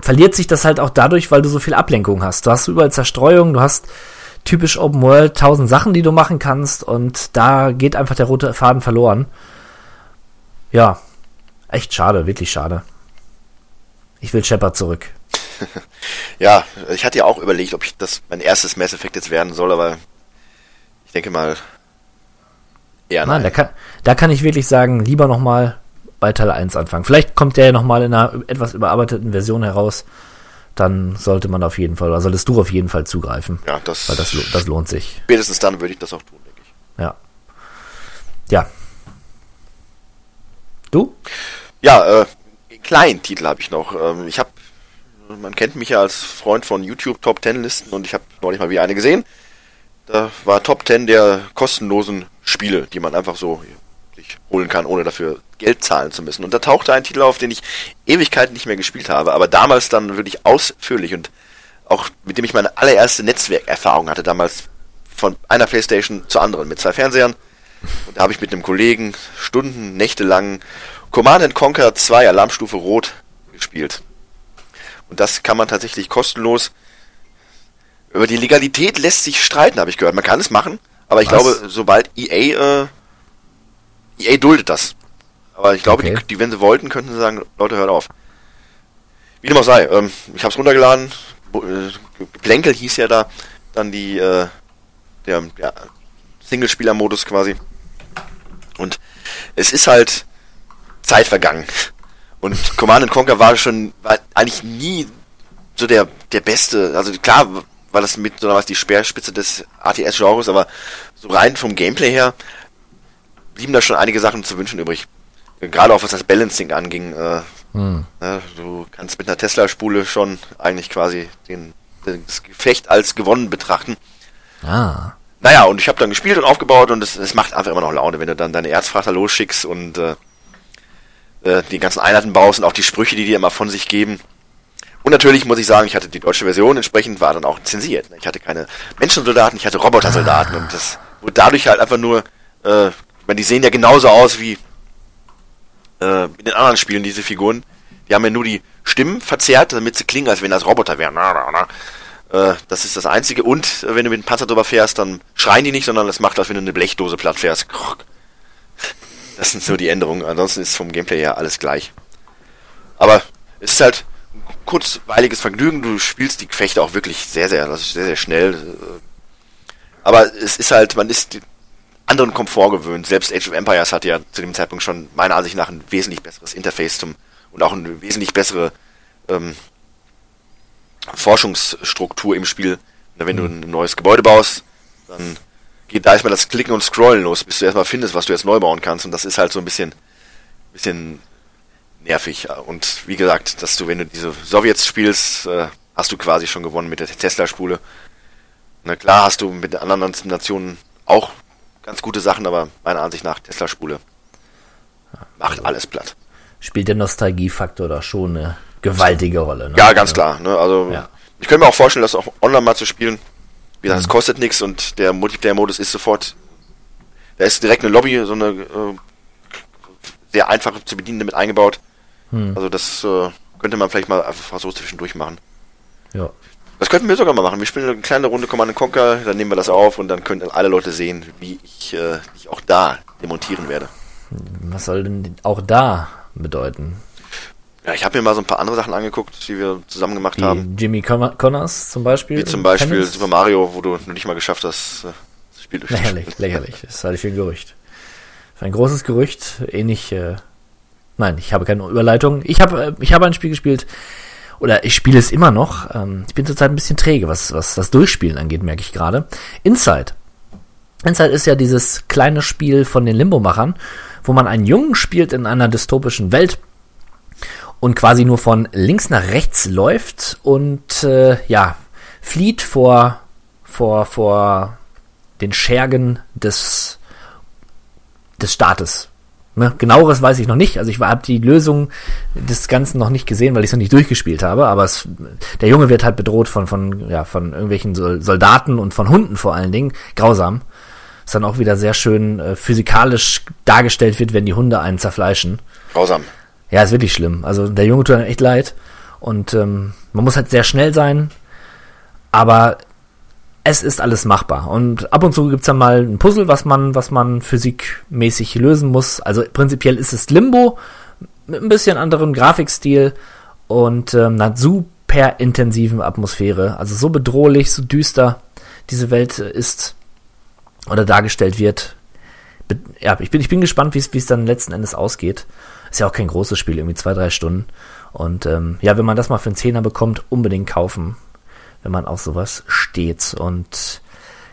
verliert sich das halt auch dadurch, weil du so viel Ablenkung hast. Du hast überall Zerstreuung, du hast typisch Open World tausend Sachen, die du machen kannst und da geht einfach der rote Faden verloren. Ja, echt schade, wirklich schade. Ich will Shepard zurück. [LAUGHS] Ja, ich hatte ja auch überlegt, ob ich das mein erstes Mass Effect jetzt werden soll, aber ich denke mal eher Nein, nein. da kann, da kann ich wirklich sagen, lieber nochmal bei Teil 1 anfangen. Vielleicht kommt der ja nochmal in einer etwas überarbeiteten Version heraus. Dann sollte man auf jeden Fall, oder solltest du auf jeden Fall zugreifen. ja, das, Weil das, das lohnt sich. spätestens dann würde ich das auch tun, denke ich. Ja. Ja. Du? Ja, äh, einen kleinen Titel habe ich noch. Ähm, ich habe, man kennt mich ja als Freund von YouTube Top 10 Listen und ich habe neulich mal wieder eine gesehen. Da war Top 10 der kostenlosen Spiele, die man einfach so sich holen kann, ohne dafür Geld zahlen zu müssen. Und da tauchte ein Titel auf, den ich Ewigkeiten nicht mehr gespielt habe, aber damals dann wirklich ausführlich und auch mit dem ich meine allererste Netzwerkerfahrung hatte, damals von einer Playstation zur anderen mit zwei Fernsehern. Und da habe ich mit einem Kollegen Stunden, Nächte lang Command and Conquer 2 Alarmstufe Rot gespielt. Und das kann man tatsächlich kostenlos. Über die Legalität lässt sich streiten, habe ich gehört. Man kann es machen, aber ich Was? glaube, sobald EA, äh, EA duldet das. Aber ich glaube, Okay. die, die, wenn sie wollten, könnten sie sagen, Leute, hört auf. Wie dem auch sei, ähm, ich habe es runtergeladen. Äh, Geplänkel hieß ja da dann die, äh, der, ja, Singlespieler-Modus quasi. Und es ist halt Zeit vergangen. Und Command and Conquer war schon, war eigentlich nie so der, der beste, also klar war das mit so was die Speerspitze des ATS-Genres, aber so rein vom Gameplay her blieben da schon einige Sachen zu wünschen übrig. Gerade auch was das Balancing anging. Äh, Hm. ne, du kannst mit einer Tesla-Spule schon eigentlich quasi den, das Gefecht als gewonnen betrachten. Ah. Naja, und ich habe dann gespielt und aufgebaut und es, es macht einfach immer noch Laune, wenn du dann deine Erzvater losschickst und äh, äh, die ganzen Einheiten baust und auch die Sprüche, die dir immer von sich geben. Und natürlich muss ich sagen, ich hatte die deutsche Version, entsprechend war dann auch zensiert. Ich hatte keine Menschensoldaten, ich hatte Robotersoldaten und das wurde dadurch halt einfach nur, äh, meine, die sehen ja genauso aus wie äh, in den anderen Spielen, diese Figuren. Die haben ja nur die Stimmen verzerrt, damit sie klingen, als wenn das Roboter wären. Äh, das ist das Einzige. Und äh, wenn du mit dem Panzer drüber fährst, dann schreien die nicht, sondern das macht, als wenn du eine Blechdose platt fährst. Krok. Das sind so die Änderungen. Ansonsten ist vom Gameplay her alles gleich. Aber es ist halt ein kurzweiliges Vergnügen. Du spielst die Gefechte auch wirklich sehr, sehr, sehr, sehr schnell. Aber es ist halt, man ist anderen Komfort gewöhnt. Selbst Age of Empires hatte ja zu dem Zeitpunkt schon meiner Ansicht nach ein wesentlich besseres Interface zum und auch eine wesentlich bessere ähm, Forschungsstruktur im Spiel. Wenn du ein neues Gebäude baust, dann geht da erstmal das Klicken und Scrollen los, bis du erstmal findest, was du jetzt neu bauen kannst. Und das ist halt so ein bisschen, bisschen nervig. Und wie gesagt, dass du, wenn du diese Sowjets spielst, äh, hast du quasi schon gewonnen mit der Tesla-Spule. Na klar hast du mit den anderen Nationen auch ganz gute Sachen, aber meiner Ansicht nach Tesla-Spule macht alles platt. Spielt der Nostalgiefaktor da schon eine gewaltige Rolle. Ne? Ja, ganz klar. Ne? Also Ja. ich könnte mir auch vorstellen, das auch online mal zu spielen. Wie gesagt, es kostet nichts und der Multiplayer-Modus ist sofort. Da ist direkt eine Lobby, so eine äh, sehr einfache zu bedienen mit eingebaut. Also das äh, könnte man vielleicht mal einfach so zwischendurch machen. Ja. Das könnten wir sogar mal machen. Wir spielen eine kleine Runde Command Conquer, dann nehmen wir das auf und dann können alle Leute sehen, wie ich, äh, ich auch da demontieren werde. Was soll denn auch da bedeuten? Ja, ich habe mir mal so ein paar andere Sachen angeguckt, die wir zusammen gemacht Die haben. Jimmy Con- Connors zum Beispiel? Wie zum Beispiel Tennis? Super Mario, wo du noch nicht mal geschafft hast, äh, das Spiel durchzuspielen. Lächerlich, lächerlich. Das halte ich für ein Gerücht. Für ein großes Gerücht, ähnlich, äh, nein, ich habe keine Überleitung. Ich habe, äh, ich habe ein Spiel gespielt, oder ich spiele es immer noch. Ähm, ich bin zurzeit ein bisschen träge, was, was das Durchspielen angeht, merke ich gerade. Inside. Inside ist ja dieses kleine Spiel von den Limbo-Machern, wo man einen Jungen spielt in einer dystopischen Welt und quasi nur von links nach rechts läuft und äh, ja, flieht vor, vor, vor den Schergen des, des Staates. Ne? Genaueres weiß ich noch nicht. Also ich habe die Lösung des Ganzen noch nicht gesehen, weil ich es noch nicht durchgespielt habe. Aber es, der Junge wird halt bedroht von, von, ja, von irgendwelchen Sol- Soldaten und von Hunden vor allen Dingen. Grausam. Was dann auch wieder sehr schön äh, physikalisch dargestellt wird, wenn die Hunde einen zerfleischen. Grausam. Ja, ist wirklich schlimm. Also der Junge tut einem echt leid. Und ähm, man muss halt sehr schnell sein. Aber es ist alles machbar. Und ab und zu gibt's dann mal ein Puzzle, was man, was man physikmäßig lösen muss. Also prinzipiell ist es Limbo mit ein bisschen anderem Grafikstil und ähm, einer super intensiven Atmosphäre. Also so bedrohlich, so düster diese Welt ist oder dargestellt wird. Ja, ich bin, ich bin gespannt, es wie es dann letzten Endes ausgeht. Ist ja auch kein großes Spiel, irgendwie zwei, drei Stunden. Und ähm, ja, wenn man das mal für einen Zehner bekommt, unbedingt kaufen, wenn man auf sowas steht. Und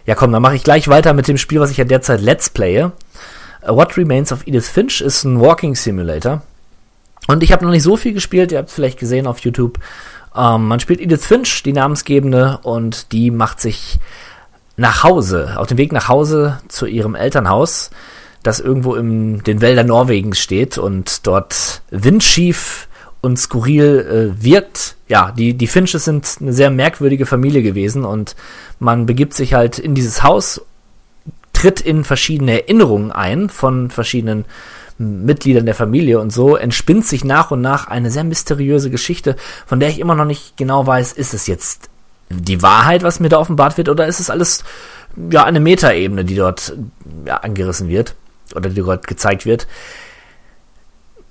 ja, komm, dann mache ich gleich weiter mit dem Spiel, was ich ja derzeit Let's Playe. Uh, What Remains of Edith Finch ist ein Walking Simulator. Und ich habe noch nicht so viel gespielt, ihr habt es vielleicht gesehen auf YouTube. Ähm, man spielt Edith Finch, die namensgebende, und die macht sich nach Hause, auf dem Weg nach Hause zu ihrem Elternhaus, das irgendwo in den Wäldern Norwegens steht und dort windschief und skurril äh, wirkt. Ja, die, die Finches sind eine sehr merkwürdige Familie gewesen und man begibt sich halt in dieses Haus, tritt in verschiedene Erinnerungen ein von verschiedenen Mitgliedern der Familie und so entspinnt sich nach und nach eine sehr mysteriöse Geschichte, von der ich immer noch nicht genau weiß, ist es jetzt die Wahrheit, was mir da offenbart wird, oder ist es alles ja eine Metaebene, die dort ja, angerissen wird oder die dort gezeigt wird?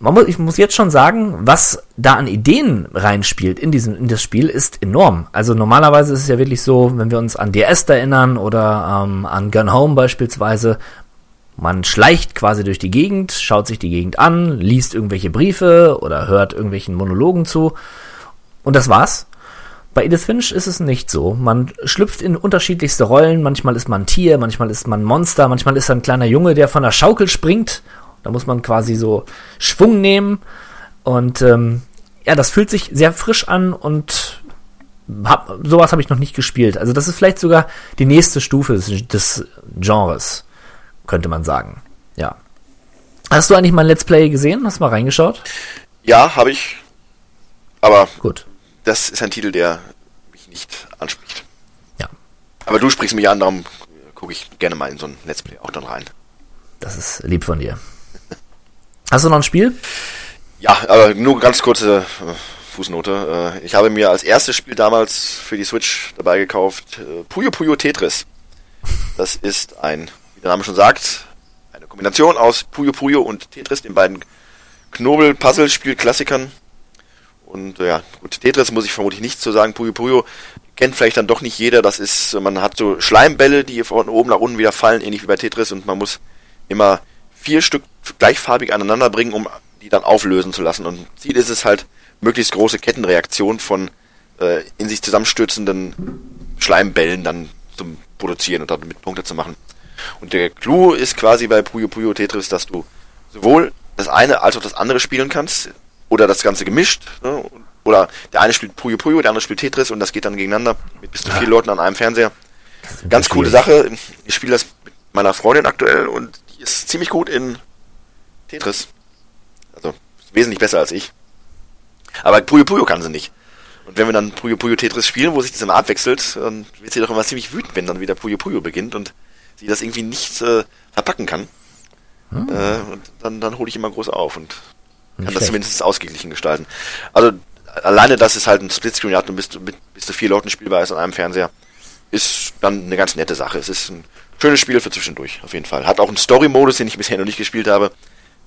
Man muss, ich muss jetzt schon sagen, was da an Ideen reinspielt in diesem in das Spiel ist enorm. Also normalerweise ist es ja wirklich so, wenn wir uns an DS erinnern oder ähm, an Gun Home beispielsweise, man schleicht quasi durch die Gegend, schaut sich die Gegend an, liest irgendwelche Briefe oder hört irgendwelchen Monologen zu und das war's. Bei Edith Finch ist es nicht so. Man schlüpft in unterschiedlichste Rollen. Manchmal ist man ein Tier, manchmal ist man ein Monster, manchmal ist er ein kleiner Junge, der von der Schaukel springt. Da muss man quasi so Schwung nehmen. Und ähm, ja, das fühlt sich sehr frisch an und hab, sowas habe ich noch nicht gespielt. Also das ist vielleicht sogar die nächste Stufe des, des Genres, könnte man sagen. Ja. Hast du eigentlich mal ein Let's Play gesehen? Hast du mal reingeschaut? Ja, habe ich. Aber Gut. Das ist ein Titel, der mich nicht anspricht. Ja. Aber du sprichst mich an, darum gucke ich gerne mal in so ein Let's Play auch dann rein. Das ist lieb von dir. Hast du noch ein Spiel? Ja, aber nur ganz kurze äh, Fußnote. Äh, ich habe mir als erstes Spiel damals für die Switch dabei gekauft äh, Puyo Puyo Tetris. Das ist ein, wie der Name schon sagt, eine Kombination aus Puyo Puyo und Tetris, den beiden Knobel-Puzzle-Spiel-Klassikern. Und äh, ja, gut, Tetris muss ich vermutlich nicht zu sagen. Puyo Puyo kennt vielleicht dann doch nicht jeder. Das ist, man hat so Schleimbälle, die von oben nach unten wieder fallen, ähnlich wie bei Tetris. Und man muss immer vier Stück gleichfarbig aneinander bringen, um die dann auflösen zu lassen. Und Ziel ist es halt, möglichst große Kettenreaktionen von äh, in sich zusammenstürzenden Schleimbällen dann zu produzieren und damit Punkte zu machen. Und der Clou ist quasi bei Puyo Puyo Tetris, dass du sowohl das eine als auch das andere spielen kannst oder das Ganze gemischt. Ne? Oder der eine spielt Puyo Puyo, der andere spielt Tetris und das geht dann gegeneinander mit bis zu vier Leuten an einem Fernseher. Ganz coole Sache. Ich spiele das mit meiner Freundin aktuell und die ist ziemlich gut in Tetris. Also wesentlich besser als ich. Aber Puyo Puyo kann sie nicht. Und wenn wir dann Puyo Puyo Tetris spielen, wo sich das immer abwechselt, dann wird sie doch immer ziemlich wütend, wenn dann wieder Puyo Puyo beginnt und sie das irgendwie nicht äh, verpacken kann. Äh, und dann, dann hole ich immer groß auf und kann das schlecht. zumindest ausgeglichen gestalten. Also alleine, dass es halt ein Splitscreen hat und bis, zu- bis zu vier Leuten spielbar ist an einem Fernseher, ist dann eine ganz nette Sache. Es ist ein schönes Spiel für zwischendurch, auf jeden Fall. Hat auch einen Story-Modus, den ich bisher noch nicht gespielt habe.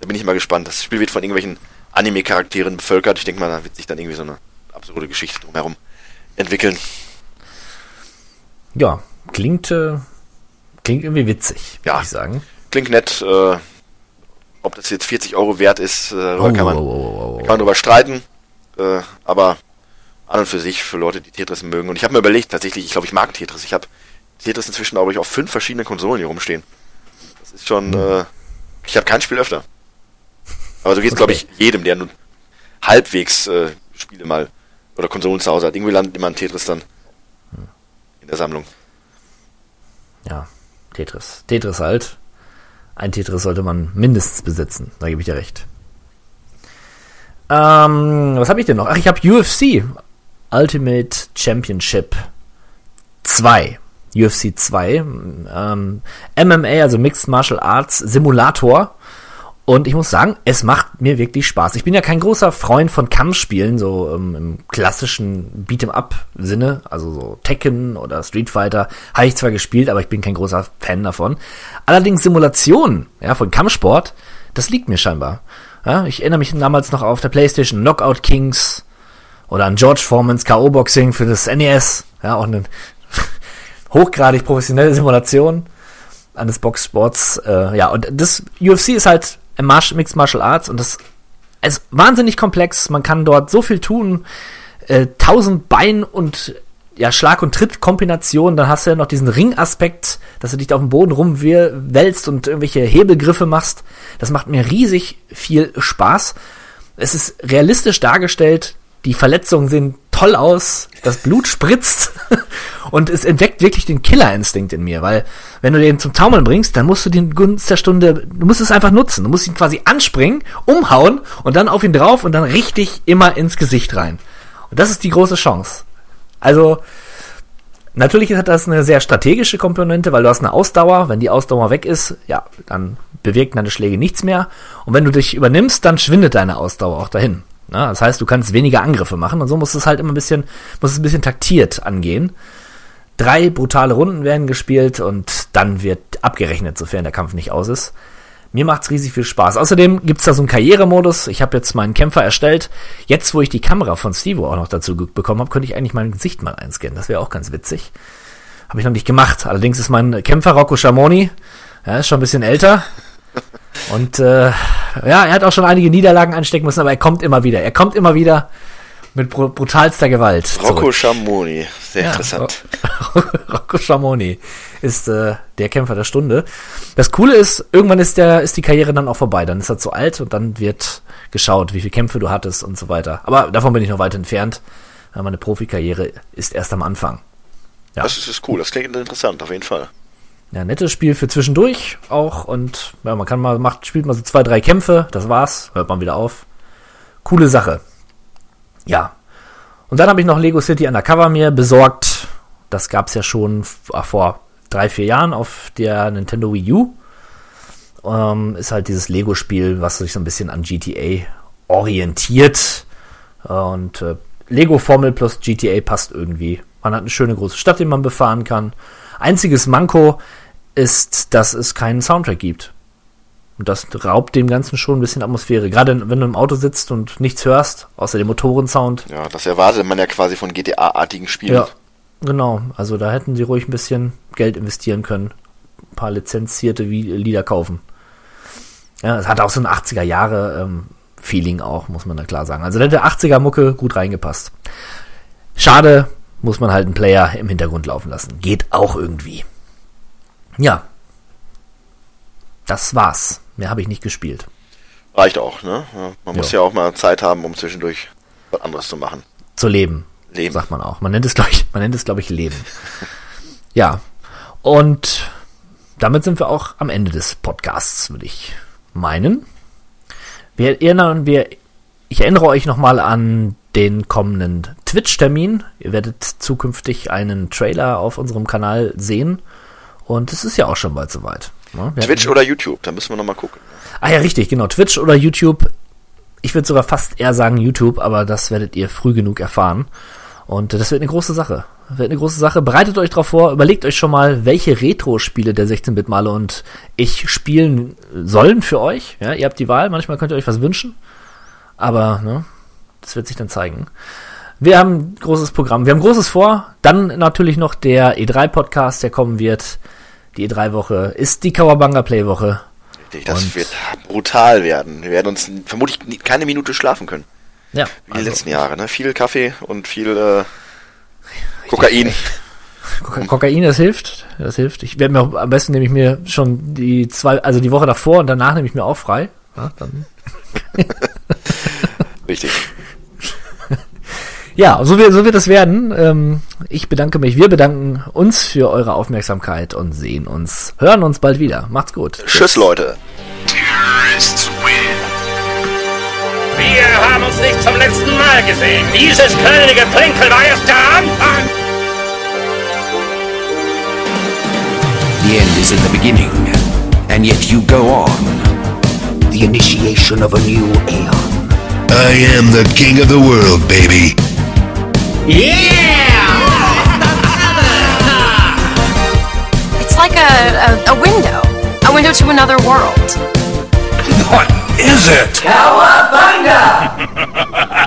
Da bin ich mal gespannt. Das Spiel wird von irgendwelchen Anime-Charakteren bevölkert. Ich denke mal, da wird sich dann irgendwie so eine absurde Geschichte drumherum entwickeln. Ja, klingt, äh, klingt irgendwie witzig, Ja. würde ich sagen. Klingt nett. Äh, ob das jetzt 40 Euro wert ist, äh, darüber Oh, kann man oh, oh, oh, oh. kann man drüber streiten. Äh, aber an und für sich, für Leute, die Tetris mögen. Und ich habe mir überlegt, tatsächlich, ich glaube, ich mag Tetris. Ich habe Tetris inzwischen, glaube ich, auf fünf verschiedenen Konsolen hier rumstehen. Das ist schon, äh, ich habe kein Spiel öfter. Aber so geht's, glaube ich, jedem, der nun halbwegs äh, Spiele mal oder Konsolen zu Hause hat. Irgendwie landet immer ein Tetris dann in der Sammlung. Ja, Tetris. Tetris halt. Ein Tetris sollte man mindestens besitzen. Da gebe ich dir recht. Ähm, was habe ich denn noch? Ach, ich habe UFC. Ultimate Championship 2. UFC 2. Ähm, MMA, also Mixed Martial Arts Simulator. Und ich muss sagen, es macht mir wirklich Spaß. Ich bin ja kein großer Freund von Kampfspielen, so ähm, im klassischen Beat'em-up-Sinne, also so Tekken oder Street Fighter, habe ich zwar gespielt, aber ich bin kein großer Fan davon. Allerdings Simulationen ja, von Kampfsport, das liegt mir scheinbar. Ja, ich erinnere mich damals noch auf der Playstation Knockout Kings oder an George Foremans K.O.-Boxing für das NES, ja, auch eine [LAUGHS] hochgradig professionelle Simulation eines Boxsports. Äh, ja, und das UFC ist halt Mixed Martial Arts und das ist wahnsinnig komplex. Man kann dort so viel tun. Äh, tausend Bein und ja, Schlag- und Trittkombinationen. Dann hast du ja noch diesen Ringaspekt, dass du dich da auf dem Boden rumwälzt und irgendwelche Hebelgriffe machst. Das macht mir riesig viel Spaß. Es ist realistisch dargestellt. Die Verletzungen sehen toll aus. Das Blut spritzt. [LAUGHS] Und es entdeckt wirklich den Killerinstinkt in mir, weil wenn du den zum Taumeln bringst, dann musst du den Gunst der Stunde, du musst es einfach nutzen. Du musst ihn quasi anspringen, umhauen und dann auf ihn drauf und dann richtig immer ins Gesicht rein. Und das ist die große Chance. Also, natürlich hat das eine sehr strategische Komponente, weil du hast eine Ausdauer. Wenn die Ausdauer weg ist, ja, dann bewirken deine Schläge nichts mehr. Und wenn du dich übernimmst, dann schwindet deine Ausdauer auch dahin. Ja, das heißt, du kannst weniger Angriffe machen und so muss es halt immer ein bisschen, muss es ein bisschen taktiert angehen. Drei brutale Runden werden gespielt und dann wird abgerechnet, sofern der Kampf nicht aus ist. Mir macht's riesig viel Spaß. Außerdem gibt's da so einen Karrieremodus. Ich habe jetzt meinen Kämpfer erstellt. Jetzt, wo ich die Kamera von Stevo auch noch dazu bekommen habe, könnte ich eigentlich mein Gesicht mal einscannen. Das wäre auch ganz witzig. Habe ich noch nicht gemacht. Allerdings ist mein Kämpfer Rocco Schamoni, ja, ist schon ein bisschen älter. Und äh, ja, er hat auch schon einige Niederlagen einstecken müssen, aber er kommt immer wieder. Er kommt immer wieder mit bru brutalster Gewalt. Rocco. Schamoni, sehr Ja, interessant. [LAUGHS] Rocco Schamoni ist äh, der Kämpfer der Stunde. Das Coole ist, irgendwann ist der ist die Karriere dann auch vorbei. Dann ist er zu alt und dann wird geschaut, wie viele Kämpfe du hattest und so weiter. Aber davon bin ich noch weit entfernt. Meine Profikarriere ist erst am Anfang. Ja. Das ist, ist cool, das klingt interessant, auf jeden Fall. Ja, nettes Spiel für zwischendurch auch und ja, man kann mal macht spielt mal so zwei drei Kämpfe, das war's, hört man wieder auf. Coole Sache. Ja. Und dann habe ich noch Lego City Undercover mir besorgt. Das gab's ja schon ah, vor drei, vier Jahren auf der Nintendo Wii U. Ähm, ist halt dieses Lego-Spiel, was sich so ein bisschen an GTA orientiert. Und äh, Lego-Formel plus GTA passt irgendwie. Man hat eine schöne große Stadt, die man befahren kann. Einziges Manko ist, dass es keinen Soundtrack gibt. Und das raubt dem Ganzen schon ein bisschen Atmosphäre. Gerade wenn du im Auto sitzt und nichts hörst, außer dem Motorensound. Ja, das erwartet man ja quasi von GTA-artigen Spielen. Ja, genau. Also da hätten sie ruhig ein bisschen Geld investieren können. Ein paar lizenzierte Lieder kaufen. Ja, es hat auch so ein 80er Jahre ähm, Feeling auch, muss man da klar sagen. Also da hätte 80er Mucke gut reingepasst. Schade, muss man halt einen Player im Hintergrund laufen lassen. Geht auch irgendwie. Ja. Das war's. Mehr habe ich nicht gespielt. Reicht auch, ne? Man muss Ja. ja auch mal Zeit haben, um zwischendurch was anderes zu machen. Zu leben. Leben. Sagt man auch. Man nennt es, glaube ich, man nennt es, glaube ich, Leben. [LAUGHS] ja. Und damit sind wir auch am Ende des Podcasts, würde ich meinen. Wir erinnern, wir ich erinnere euch nochmal an den kommenden Twitch-Termin. Ihr werdet zukünftig einen Trailer auf unserem Kanal sehen. Und es ist ja auch schon bald soweit. Ne? Twitch oder YouTube, da müssen wir nochmal gucken. Ah ja, richtig, genau. Twitch oder YouTube. Ich würde sogar fast eher sagen YouTube, aber das werdet ihr früh genug erfahren. Und das wird eine große Sache. Wird eine große Sache. Bereitet euch darauf vor, überlegt euch schon mal, welche Retro-Spiele der 16-Bit-Male und ich spielen sollen für euch. Ja, ihr habt die Wahl, manchmal könnt ihr euch was wünschen. Aber, ne, das wird sich dann zeigen. Wir haben ein großes Programm. Wir haben großes vor. Dann natürlich noch der E3-Podcast, der kommen wird. Die E3-Woche ist die Kawabanga Play-Woche. Das Und- wird brutal werden. Wir werden uns vermutlich keine Minute schlafen können. Ja, Wie die also, letzten Jahre, ne? Viel Kaffee und viel äh, [LAUGHS] Kokain. Koka- Kokain, das hilft. Das hilft. Ich werde mir am besten nehme ich mir schon die zwei, also die Woche davor und danach nehme ich mir auch frei. Ja, dann, [LAUGHS] Richtig. Ja so, wird, so wird es werden. Ähm, ich bedanke mich, wir bedanken uns für eure Aufmerksamkeit und sehen uns, hören uns bald wieder. Macht's gut. Tschüss, Leute. Terrorists win. Wir haben uns nicht zum letzten Mal gesehen. Dieses kleine Geplänkel war erst der Anfang. The end is in the beginning, and yet you go on. The initiation of a new aeon. I am the king of the world, baby. It's like a, a, a window. A window to another world. What is it? Cowabunga! [LAUGHS]